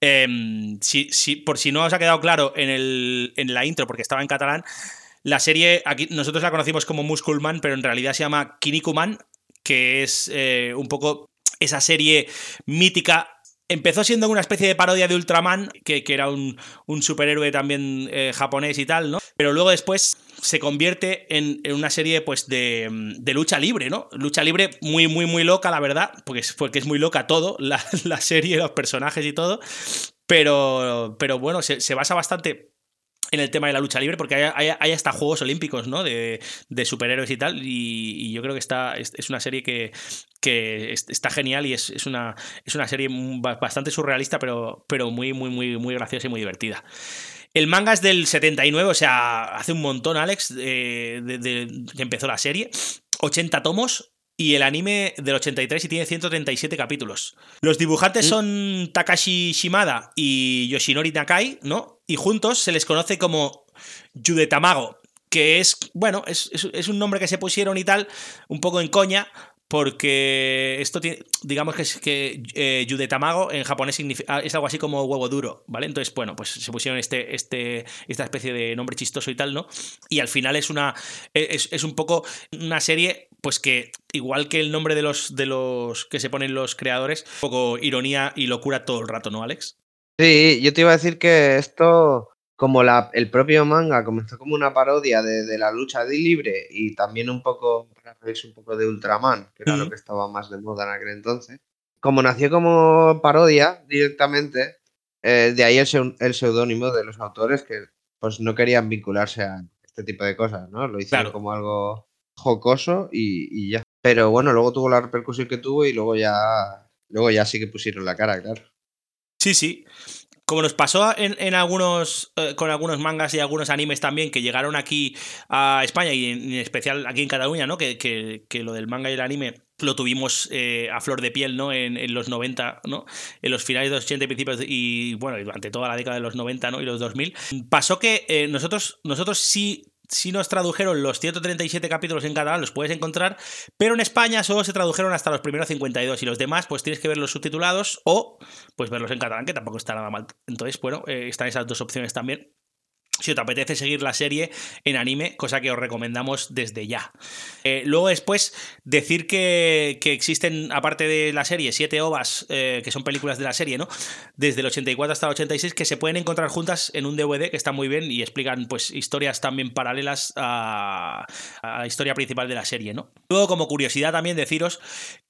Em, si, si- por si no os ha quedado claro en, el, en la intro, porque estaba en catalán, la serie, aquí nosotros la conocimos como Musculman, pero en realidad se llama Kinnikuman, que es eh, un poco esa serie mítica. Empezó siendo una especie de parodia de Ultraman, que, que era un, un superhéroe también eh, japonés y tal, ¿no? Pero luego después se convierte en, en una serie pues de, de lucha libre, ¿no? Lucha libre muy, muy, muy loca, la verdad, porque es, porque es muy loca todo, la, la serie, los personajes y todo. Pero, pero bueno, se, se basa bastante en el tema de la lucha libre, porque hay, hasta Juegos Olímpicos, ¿no? De, superhéroes y tal. Y, yo creo que está, es, una serie que, que es- está genial y es, una, es una serie ba- bastante surrealista, pero, pero muy, muy, muy, muy graciosa y muy divertida. El manga es del 79, o sea, hace un montón, Alex, de- que empezó la serie. 80 tomos. Y el anime del 83 y tiene 137 capítulos. Los dibujantes son Takashi Shimada y Yoshinori Nakai, ¿no? Y juntos se les conoce como Yudetamago, que es, bueno, es, es- es un nombre que se pusieron y tal, un poco en coña, porque esto tiene, digamos que es que eh, Yudetamago en japonés significa, es algo así como huevo duro, ¿vale? Entonces, bueno, pues se pusieron este, este, esta especie de nombre chistoso y tal, ¿no? Y al final es una, es, es un poco una serie, pues que igual que el nombre de los, de los que se ponen los creadores, un poco ironía y locura todo el rato, ¿no, Alex? Sí, yo te iba a decir que esto, como la, el propio manga comenzó como una parodia de, de la lucha de libre y también un poco, para reírse un poco de Ultraman, que era lo que estaba más de moda en aquel entonces. Como nació como parodia directamente, eh, de ahí el, seu- el seudónimo de los autores que pues no querían vincularse a este tipo de cosas, ¿no? Lo hicieron Claro. como algo jocoso y, y ya. Pero bueno, luego tuvo la repercusión que tuvo y luego ya, luego ya sí que pusieron la cara, claro. Sí, sí. Como nos pasó en, en algunos, eh, con algunos mangas y algunos animes también que llegaron aquí a España y en, especial aquí en Cataluña, ¿no? Que, que- que lo del manga y el anime lo tuvimos eh, a flor de piel, ¿no? En, en los 90, ¿no? En los finales de los 80 y principios y, bueno, durante toda la década de los 90, ¿no? Y los 2000. Pasó que eh, nosotros, nosotros sí... Sí nos tradujeron los 137 capítulos en catalán, los puedes encontrar, pero en España solo se tradujeron hasta los primeros 52 y los demás pues tienes que verlos subtitulados o pues verlos en catalán, que tampoco está nada mal. Entonces, bueno, eh, están esas dos opciones también. Si te apetece seguir la serie en anime, cosa que os recomendamos desde ya. Eh, luego después, decir que, que existen, aparte de la serie, siete ovas, eh, que son películas de la serie, ¿no? Desde el 84 hasta el 86, que se pueden encontrar juntas en un DVD, que está muy bien y explican pues historias también paralelas a, la historia principal de la serie, ¿no? Luego, como curiosidad también deciros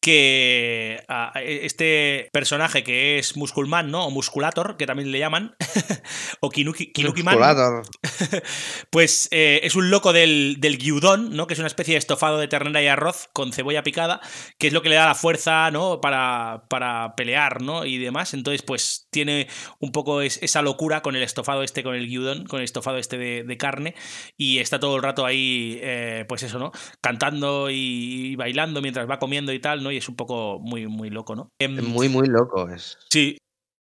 que este personaje que es Musculman, ¿no? O Musculator, que también le llaman, o Kinuki, Kinukiman, Pues eh, es un loco del, del gyudon, ¿no? Que es una especie de estofado de ternera y arroz con cebolla picada, que es lo que le da la fuerza, ¿no? Para, para pelear, ¿no? Y demás. Entonces, pues tiene un poco es- esa locura con el estofado este, con el gyudon, con el estofado este de, de carne, y está todo el rato ahí, eh, pues eso, ¿no? Cantando y, y bailando mientras va comiendo y tal, ¿no? Y es un poco muy, muy loco, ¿no? Em, Es muy, muy loco. Es. Sí.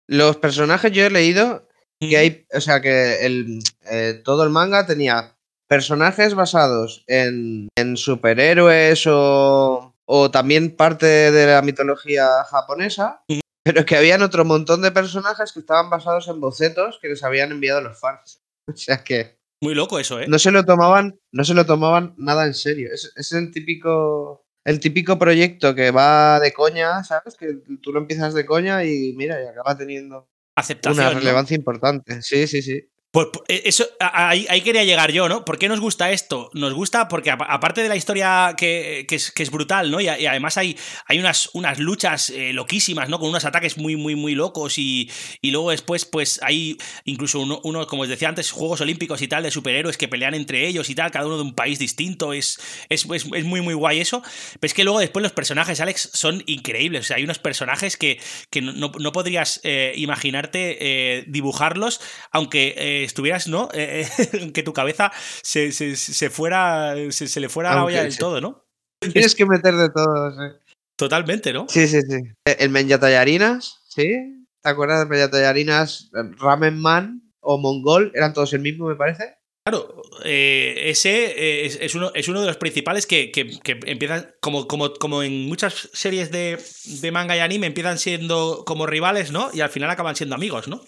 Los personajes yo he leído que hay, o sea, que el, eh, todo el manga tenía personajes basados en, en superhéroes o, o también parte de la mitología japonesa, pero que habían otro montón de personajes que estaban basados en bocetos que les habían enviado los fans. O sea que Muy loco eso, ¿eh? no se lo tomaban, no se lo tomaban nada en serio. Es, es el típico, el típico proyecto que va de coña, ¿sabes? Que tú lo empiezas de coña y mira, y acaba teniendo Aceptación. una ¿no? relevancia importante. Sí, sí, sí. Pues pues, eh, eso, ahí, quería llegar yo, ¿no? ¿Por qué nos gusta esto? Nos gusta porque apa- aparte de la historia que, que es, brutal, ¿no? Y, además hay, hay unas, unas luchas eh, loquísimas, ¿no? Con unos ataques muy, muy, muy locos y, y luego después, pues hay incluso uno, uno, como os decía antes, Juegos Olímpicos y tal, de superhéroes que pelean entre ellos y tal, cada uno de un país distinto. Es, es, es, muy, muy guay eso. Pero es que luego después los personajes, Alex, son increíbles. O sea, hay unos personajes que, que no, no- no podrías eh, imaginarte eh, dibujarlos, aunque eh, estuvieras, ¿no? Eh, eh, que tu cabeza se, se- se fuera, se, se le fuera a la Aunque olla del sí. todo, ¿no? Tienes que meter de todo. Sí, Totalmente, ¿no? sí, sí. sí. El Menja Tallarinas, sí. ¿te acuerdas de Playa Tallarinas? Ramen Man o Mongol, eran todos el mismo, me parece. Claro, eh, ese eh, es, es uno, es uno de los principales que, que- que empiezan, como, como, como en muchas series de, de manga y anime, empiezan siendo como rivales, ¿no? Y al final acaban siendo amigos, ¿no?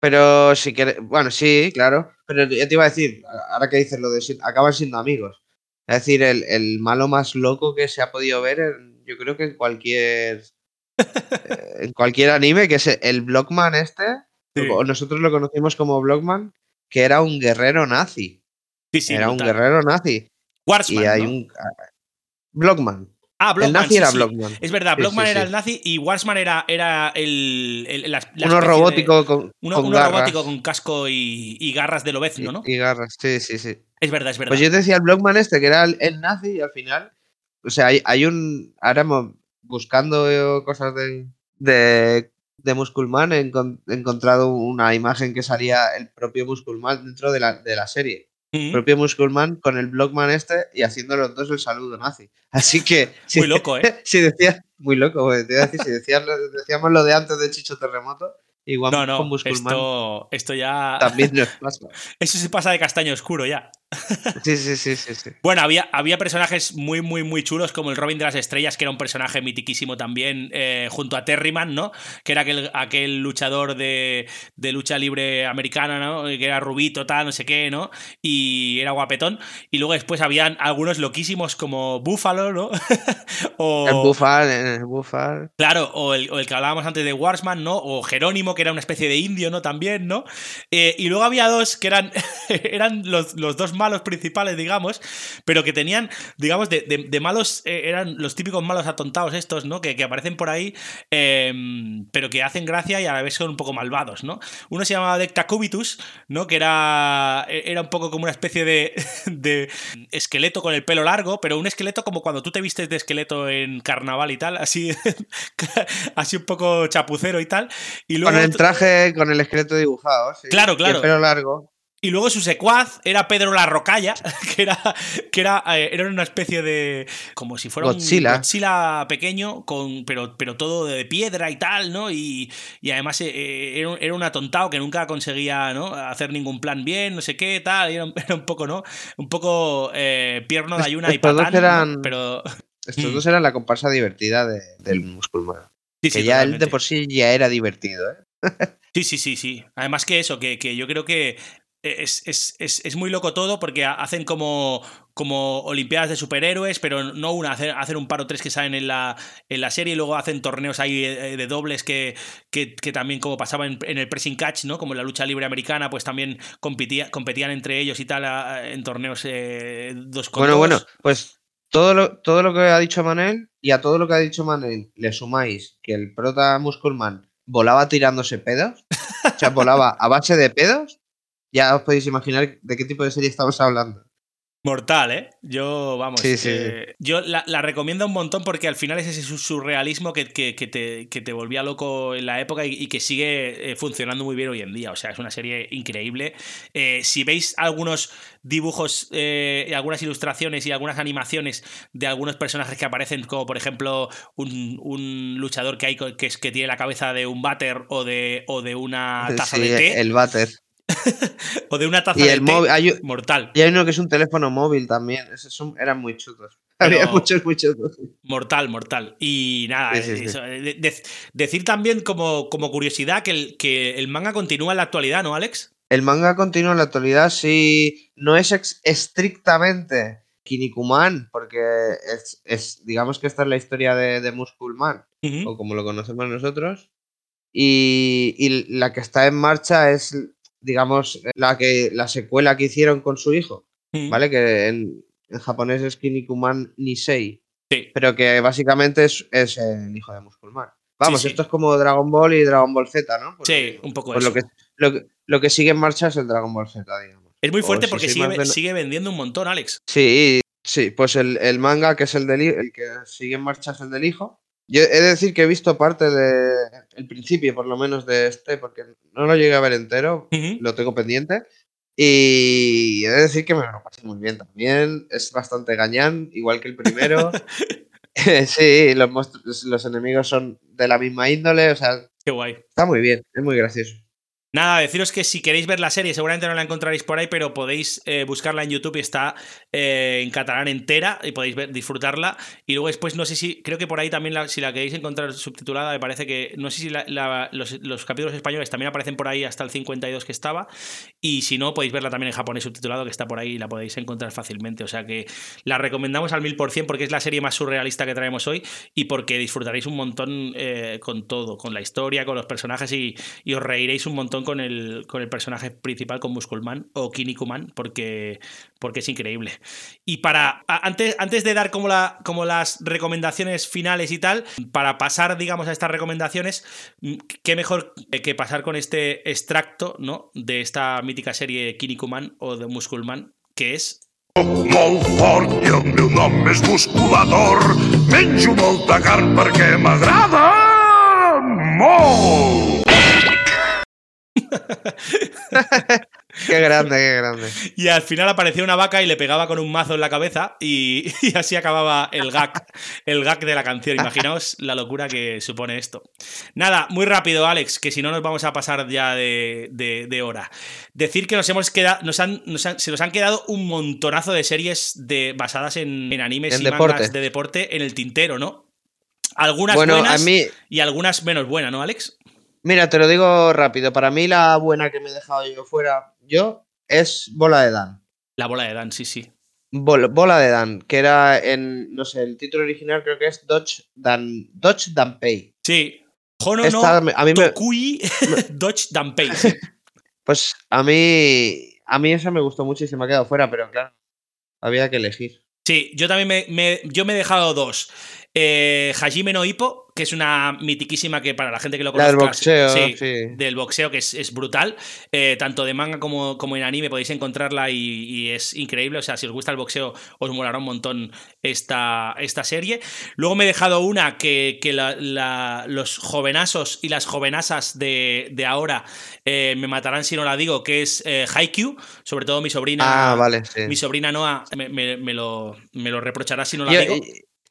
Pero si quieres, bueno, sí, claro. Pero ya te iba a decir, ahora que dices lo de acaban siendo amigos. Es decir, el, el malo más loco que se ha podido ver, en- yo creo que en cualquier eh, en cualquier anime, que es el Blockman este, Sí. o nosotros lo conocimos como Blockman, que era un guerrero nazi. Sí, sí, era un guerrero nazi. Warsman, y hay ¿no? un Blockman. Ah, Blockman, el nazi sí, era sí. Blockman. Es verdad, Blockman sí, era el nazi y Warsman era, era el, el- la- la Uno de- robótico con, uno, con uno garras robótico con casco y, y garras de lobezno, ¿no? y garras. Sí, sí, sí. Es verdad, es verdad. Pues yo te decía el Blockman este, que era el, el nazi, y al final. O sea, hay, hay un. Ahora buscando eh, cosas de. de, de Musculman, he, he encontrado una imagen que salía el propio Musculman dentro de la, de la serie. Propio Musculman con el Blockman este y haciendo los dos el saludo nazi. Así que. si- Muy loco, ¿eh? Si decías. Muy loco, pues, te iba a decir, si decías decíamos lo de antes de Chicho Terremoto, igual No, no, con Musculman esto, esto ya. también nos pasa. Eso se pasa de castaño oscuro ya. Sí, sí, sí, sí. sí. Bueno, había, había personajes muy, muy, muy chulos, como el Robin de las Estrellas, que era un personaje mitiquísimo también, eh, junto a Terryman, ¿no? Que era aquel, aquel luchador de, de lucha libre americana, ¿no? Que era rubito, tal, no sé qué, ¿no? Y era guapetón. Y luego después habían algunos loquísimos como Buffalo, ¿no? o, El Bufar, el Bufar. Claro, o el, o el que hablábamos antes de Warsman, ¿no? O Jerónimo, que era una especie de indio, ¿no? También, ¿no? Eh, y luego había dos que eran, eran los, los dos malos principales, digamos, pero que tenían, digamos, de, de- de malos, eh, eran los típicos malos atontados estos, ¿no? Que, que aparecen por ahí, eh, pero que hacen gracia y a la vez son un poco malvados, ¿no? Uno se llamaba Decta Cubitus, ¿no? Que era, era un poco como una especie de, de esqueleto con el pelo largo, pero un esqueleto como cuando tú te vistes de esqueleto en carnaval y tal, así, así un poco chapucero y tal. Y luego, Con el traje, con el esqueleto dibujado. sí. Claro, Y claro. el pelo largo. Y luego su secuaz era Pedro la Rocalla, que era, que era, eh, era una especie de. como si fuera Godzilla. un Godzilla pequeño, con, pero, pero todo de piedra y tal, ¿no? Y, y además eh, eh, era, un- era un atontado que nunca conseguía ¿no? hacer ningún plan bien, no sé qué, tal. y era, un- era un poco, ¿no? Un poco eh, pierno de ayuna y Estos dos patán, ¿no? eran- Pero. Estos Mm. dos eran la comparsa divertida de- del Musculman. Sí, que sí, ya él totalmente. de por sí ya era divertido, ¿eh? Sí, sí, sí, sí. Además que eso, que, que yo creo que es, es- es- es muy loco todo porque ha- hacen como, como Olimpiadas de superhéroes, pero no una, hacen, hacen un par o tres que salen en la, en la serie y luego hacen torneos ahí eh, de dobles que, que, que también como pasaba en, en el pressing catch, ¿no? Como en la lucha libre americana, pues también competía- competían entre ellos y tal a- en torneos eh, dos con Bueno, dos. bueno, pues todo lo, todo lo que ha dicho Manel y a todo lo que ha dicho Manel le sumáis que el prota Musculman volaba tirándose pedos, o sea, volaba a base de pedos, ya os podéis imaginar de qué tipo de serie estamos hablando. Mortal, ¿eh? Yo, vamos, Sí, sí, eh, yo la, la recomiendo un montón porque al final es ese su- surrealismo que, que- que te, que te volvía loco en la época y, y que sigue eh, funcionando muy bien hoy en día. O sea, es una serie increíble. Eh, si veis algunos dibujos, eh, algunas ilustraciones y algunas animaciones de algunos personajes que aparecen, como por ejemplo un, un luchador que hay que, es, que tiene la cabeza de un váter o de, o de una taza Sí, de té, el váter. o de una taza Y de el té, hay, mortal. y hay uno que es un teléfono móvil también, esos son- eran muy chutos. Había muchos, muy chutos. Mortal, mortal. Y nada, Sí, sí, sí. eso, de- de- decir también como, como curiosidad que el, que el manga continúa en la actualidad, ¿no, Alex? El manga continúa en la actualidad, sí, no es ex- estrictamente Kinnikuman, porque es, es- digamos que esta es la historia de, de Musculman, Ujú. o como lo conocemos nosotros, y, y la que está en marcha es, digamos, la, que, la secuela que hicieron con su hijo. ¿vale? Que en, en japonés es Kinnikuman Nisei, Sí. pero que básicamente es, es el hijo de Musculman. Vamos, sí. esto es como Dragon Ball y Dragon Ball Z, ¿no? Pues Sí, un poco pues eso. lo que, lo, que, lo que sigue en marcha es el Dragon Ball Z, digamos. Es muy fuerte porque sigue, sigue vendiendo un montón, Alex. Sí, sí, pues el, el manga que es el del el que sigue en marcha es el del hijo. Yo he de decir que he visto parte de el principio, por lo menos, de este, porque no lo llegué a ver entero, lo tengo pendiente. Y he de decir que me lo pasé muy bien también. Es bastante gañán, igual que el primero. sí, los, los enemigos son de la misma índole, o sea, Qué guay. está muy bien, es muy gracioso. Nada, deciros que si queréis ver la serie, seguramente no la encontraréis por ahí, pero podéis eh, buscarla en YouTube y está eh, en catalán entera y podéis ver- disfrutarla. Y luego después, no sé si, creo que por ahí también, la- si la queréis encontrar subtitulada, me parece que, no sé si la- la- los, los capítulos españoles también aparecen por ahí hasta el 52 que estaba. Y si no, podéis verla también en japonés subtitulado, que está por ahí y la podéis encontrar fácilmente. O sea que la recomendamos al 1000% porque es la serie más surrealista que traemos hoy y porque disfrutaréis un montón eh, con todo, con la historia, con los personajes y os reiréis un montón con el, con el personaje principal, con Musculman o Kinnikuman, porque, porque es increíble. Y para, antes, antes de dar como, la, como las recomendaciones finales y tal, para pasar, digamos, a estas recomendaciones, mm, qué mejor que pasar con este extracto, ¿no? De esta mítica serie Kinnikuman o de Musculman, que es i el meu nom és musculador. Menjo molta carn perquè m'agrada molt. Qué grande, qué grande. Y al final aparecía una vaca y le pegaba con un mazo en la cabeza y, y así acababa el gag, el gag de la canción. Imaginaos la locura que supone esto. Nada, muy rápido, Alex, que si no nos vamos a pasar ya de, de- de hora. Decir que nos hemos quedado, nos han, nos han- se nos han quedado un montonazo de series de, basadas en, en animes En y deporte. mangas de deporte en el tintero, ¿no? Algunas Bueno, a buenas mí- y algunas menos buenas, ¿no, Alex? Mira, te lo digo rápido. Para mí la buena que me he dejado yo fuera, yo, es Bola de Dan. La bola de Dan, sí, sí. Bol- Bola de Dan, que era en, no sé, el título original creo que es Dodge Dan, Dodge Danpei. Sí. Hono Esta no a mí me- Dodge Danpei. sí. Pues a mí, a mí esa me gustó mucho y se me ha quedado fuera, pero claro, había que elegir. Sí, yo también me, me- yo me he dejado dos. Eh, Hajime no Ippo, que es una mitiquísima que para la gente que lo La del boxeo, sí. Del boxeo, que es, es brutal. Eh, tanto de manga como, como en anime podéis encontrarla y, y es increíble. O sea, si os gusta el boxeo, os molará un montón esta, esta serie. Luego me he dejado una que, que la- la- los jovenazos y las jovenasas de, de ahora eh, me matarán si no la digo, que es eh, Haikyuu. Sobre todo mi sobrina. Ah, vale, sí. Mi sobrina Noah me, me- me lo, me lo reprochará si no la Yo, digo.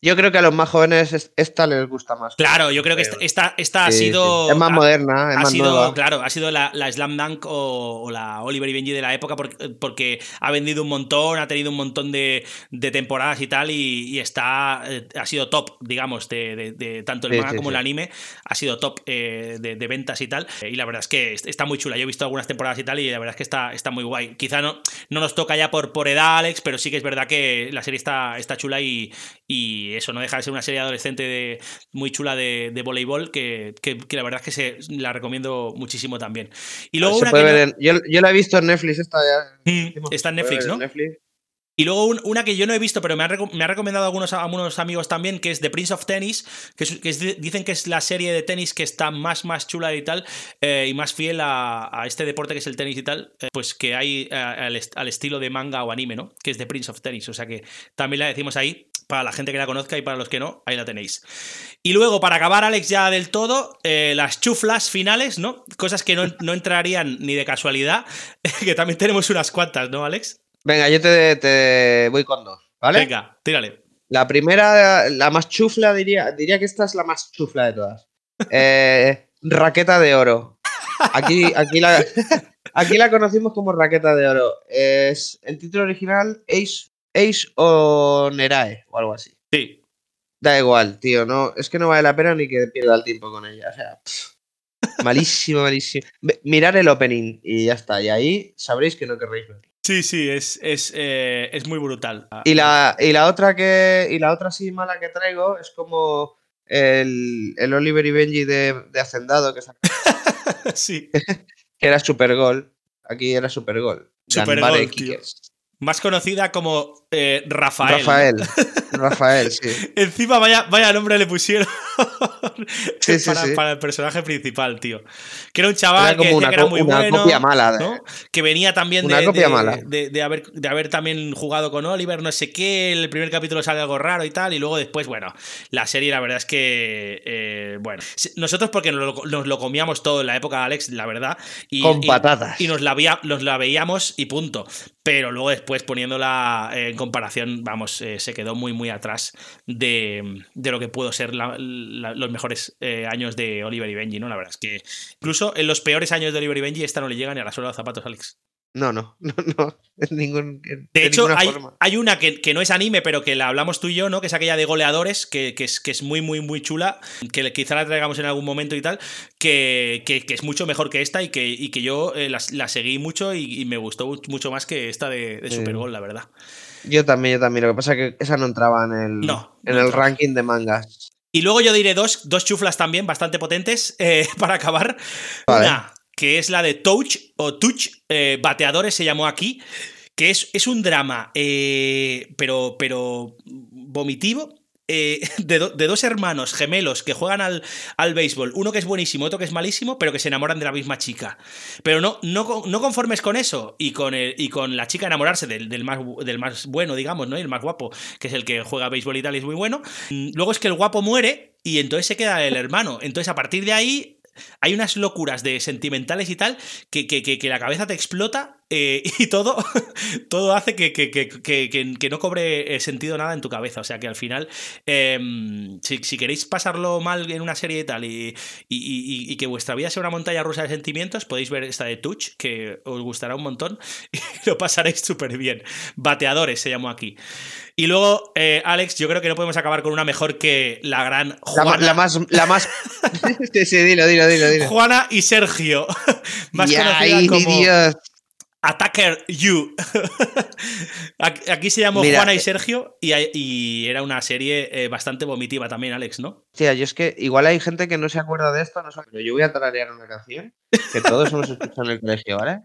Yo creo que a los más jóvenes es- esta les gusta más. Claro, yo creo que esta, esta, esta ha sí. sido. Es más ha- moderna, es ha más sido, nueva. Claro, ha sido la, la Slam Dunk o, o la Oliver y Benji de la época porque, porque ha vendido un montón, ha tenido un montón de, de temporadas y tal, y, y está. eh, ha sido top, digamos, de, de- de tanto el Sí, manga como el anime. Ha sido top eh, de, ventas y tal. Y la verdad es que est- está muy chula. Yo he visto algunas temporadas y tal, y la verdad es que está, está muy guay. Quizá no, no nos toca ya por, por edad, Alex, pero sí que es verdad que la serie está, está chula y, y eso no deja de ser una serie adolescente de, muy chula de, de voleibol que, que- que la verdad es que se, la recomiendo muchísimo también. Y luego una que ver no- en- yo, yo la he visto en Netflix, esta ya. Mm, está en Netflix, ¿no? en Netflix. Y luego un- una que yo no he visto, pero me ha, me ha recomendado algunos, algunos amigos también, que es The Prince of Tennis, que, es- que es- dicen que es la serie de tenis que está más, más chula y tal, eh, y más fiel a, a este deporte que es el tenis y tal, eh, pues que hay eh, al estilo de manga o anime, ¿no? Que es The Prince of Tennis, o sea que también la decimos ahí, para la gente que la conozca y para los que no, ahí la tenéis. Y luego, para acabar, Alex, ya del todo, eh, las chuflas finales, ¿no? Cosas que no, no entrarían ni de casualidad, que también tenemos unas cuantas, ¿no, Alex? Venga, yo te, te voy con dos, ¿vale? Venga, tírale. La primera, la más chufla, diría, diría que esta es la más chufla de todas. Eh, raqueta de oro. Aquí, aquí, la, aquí la conocimos como raqueta de oro. Es el título original Ace, Ace o Nerae o algo así. Sí. Da igual, tío. No, es que no vale la pena ni que pierda el tiempo con ella. O sea, pff, malísimo, malísimo. Mirar el opening y ya está. Y ahí sabréis que no querréis ver. Sí, sí, es, es, eh, es muy brutal. Y la, y la otra que. Y la otra así mala que traigo es como el, el Oliver y Benji de, de Hacendado, que, sí. que era Supergol. Aquí era Supergol. Supergol, Ganbare tío. Kickers. Más conocida como eh, Rafael. Rafael. Rafael, sí. Encima, vaya, vaya nombre le pusieron Sí, sí, para, sí. para el personaje principal, tío. Que era un chaval Era como que, una que era muy una bueno. copia mala de- ¿no? Que venía también de, Una copia de- mala. de- de haber, de haber también jugado con Oliver, no sé qué. El primer capítulo sale algo raro y tal. Y luego después, bueno, la serie, la verdad es que. eh, bueno, nosotros porque nos lo, nos lo comíamos todo en la época, Alex, la verdad. Y, Con patatas. Y nos la, veía- nos la veíamos y punto. pero luego después poniéndola en comparación, vamos, eh, se quedó muy, muy atrás de, de lo que pudo ser la- la- los mejores eh, años de Oliver y Benji, ¿no? La verdad es que incluso en los peores años de Oliver y Benji, esta no le llega ni a la suela de los zapatos, Alex. No, no, no, no. En ningún. en- De hecho, hay, forma. hay una que, que no es anime, pero que la hablamos tú y yo, ¿no? Que es aquella de goleadores, que, que es, que es muy, muy, muy chula, que quizá la traigamos en algún momento y tal, que, es mucho mejor que esta y que, y que yo eh, la, la seguí mucho y, y me gustó mucho más que esta de, de. Supergol, la verdad. Yo también, yo también. Lo que pasa es que esa no entraba en el, No, en no el entraba. ranking de mangas. Y luego yo diré dos, dos chuflas también bastante potentes eh, para acabar. Vale. Una, que es la de Touch o Touch, eh, Bateadores se llamó aquí, que es, es un drama, eh, pero, pero vomitivo. Eh, de, do- de dos hermanos gemelos que juegan al, al béisbol, uno que es buenísimo, otro que es malísimo, pero que se enamoran de la misma chica. Pero no, no, no conformes con eso y con, el- y con la chica enamorarse del, del más, del más bueno, digamos, ¿no? Y el más guapo, que es el que juega béisbol y tal, y es muy bueno. Mm, Luego es que el guapo muere y entonces se queda el hermano. Entonces a partir de ahí hay unas locuras de sentimentales y tal que, que- que la cabeza te explota eh, y todo, todo hace que, que- que- que- no cobre eh, sentido nada en tu cabeza. O sea que al final, em, si, si queréis pasarlo mal en una serie y tal y, y- y- y que vuestra vida sea una montaña rusa de sentimientos, podéis ver esta de Touch, que os gustará un montón y lo pasaréis súper bien. Bateadores se llamó aquí. Y luego, eh, Alex, yo creo que no podemos acabar con una mejor que la gran Juana. la más. La más... sí, sí, dilo, dilo, dilo. Juana y Sergio, más Ya, conocida como Dios. Attacker You. Aquí se llamó Mira, Juana y eh, Sergio y, y era una serie eh, bastante vomitiva también, Alex, ¿no? Tía, yo es que igual hay gente que no se acuerda de esto, no sé, pero yo voy a tararear una canción que todos hemos escuchado en el colegio, ¿vale?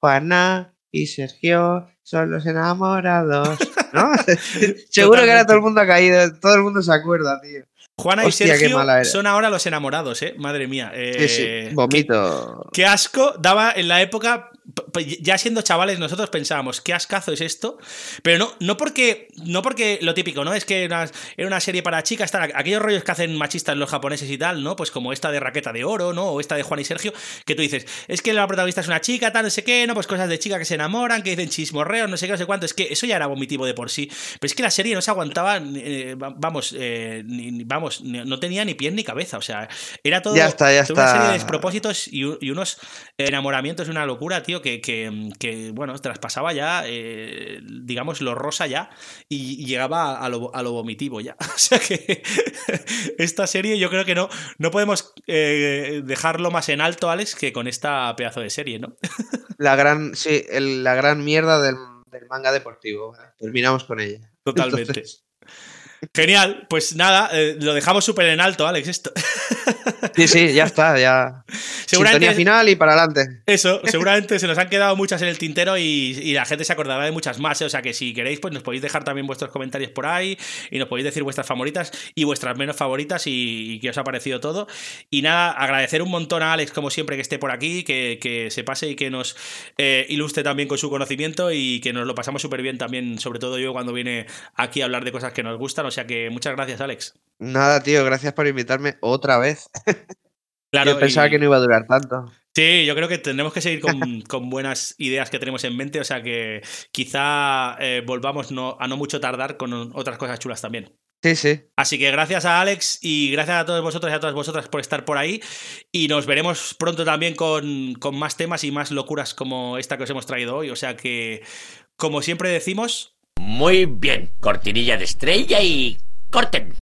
Juana y Sergio son los enamorados, ¿no? Seguro que ahora todo el mundo ha caído, todo el mundo se acuerda, tío. Juana Hostia, y Sergio son ahora los enamorados, ¿eh? Madre mía. Eh, sí, vomito. Qué asco daba en la época, ya siendo chavales nosotros pensábamos, qué ascazo es esto, pero no, no porque no porque lo típico, ¿no? Es que era una, serie para chicas, tal, aquellos rollos que hacen machistas los japoneses y tal, ¿no? Pues como esta de Raqueta de Oro, ¿no? O esta de Juan y Sergio, que tú dices, es que la protagonista es una chica, tal, no sé qué, ¿no? Pues cosas de chica que se enamoran, que dicen chismorreos, no sé qué, no sé cuánto, es que eso ya era vomitivo de por sí, pero es que la serie no se aguantaba, eh, va- vamos, eh, ni- vamos, no tenía ni pies ni cabeza, o sea, era todo Ya está, ya toda una serie de despropósitos y, y unos enamoramientos, una locura, tío, que, que, que, bueno, traspasaba ya, eh, digamos, lo rosa ya y, llegaba a lo, a lo vomitivo ya. O sea que esta serie yo creo que no, no podemos eh, dejarlo más en alto, Alex, que con esta pedazo de serie, ¿no? La gran, sí, el- la gran mierda del, del manga deportivo. Terminamos con ella. Totalmente. Entonces, Genial, pues nada, eh, lo dejamos súper en alto, Alex, esto. sí, sí, ya está, ya. Seguramente- Sintonía final y para adelante. Eso, seguramente se nos han quedado muchas en el tintero y, y la gente se acordará de muchas más. ¿eh? O sea que si queréis, pues nos podéis dejar también vuestros comentarios por ahí y nos podéis decir vuestras favoritas y vuestras menos favoritas y, y qué os ha parecido todo. Y nada, agradecer un montón a Alex, como siempre, que esté por aquí, que, que se pase y que nos eh, ilustre también con su conocimiento y que nos lo pasamos súper bien también, sobre todo yo cuando viene aquí a hablar de cosas que nos gustan. O sea que muchas gracias, Alex. Nada, tío, gracias por invitarme otra vez. Claro, Yo pensaba y- que no iba a durar tanto. Sí, yo creo que tendremos que seguir con, con buenas ideas que tenemos en mente, o sea que quizá eh, volvamos no, a no mucho tardar con otras cosas chulas también. Sí, sí. Así que gracias a Alex y gracias a todos vosotros y a todas vosotras por estar por ahí. Y nos veremos pronto también con, con más temas y más locuras como esta que os hemos traído hoy. O sea que, como siempre decimos, Muy bien, cortinilla de estrella y corten.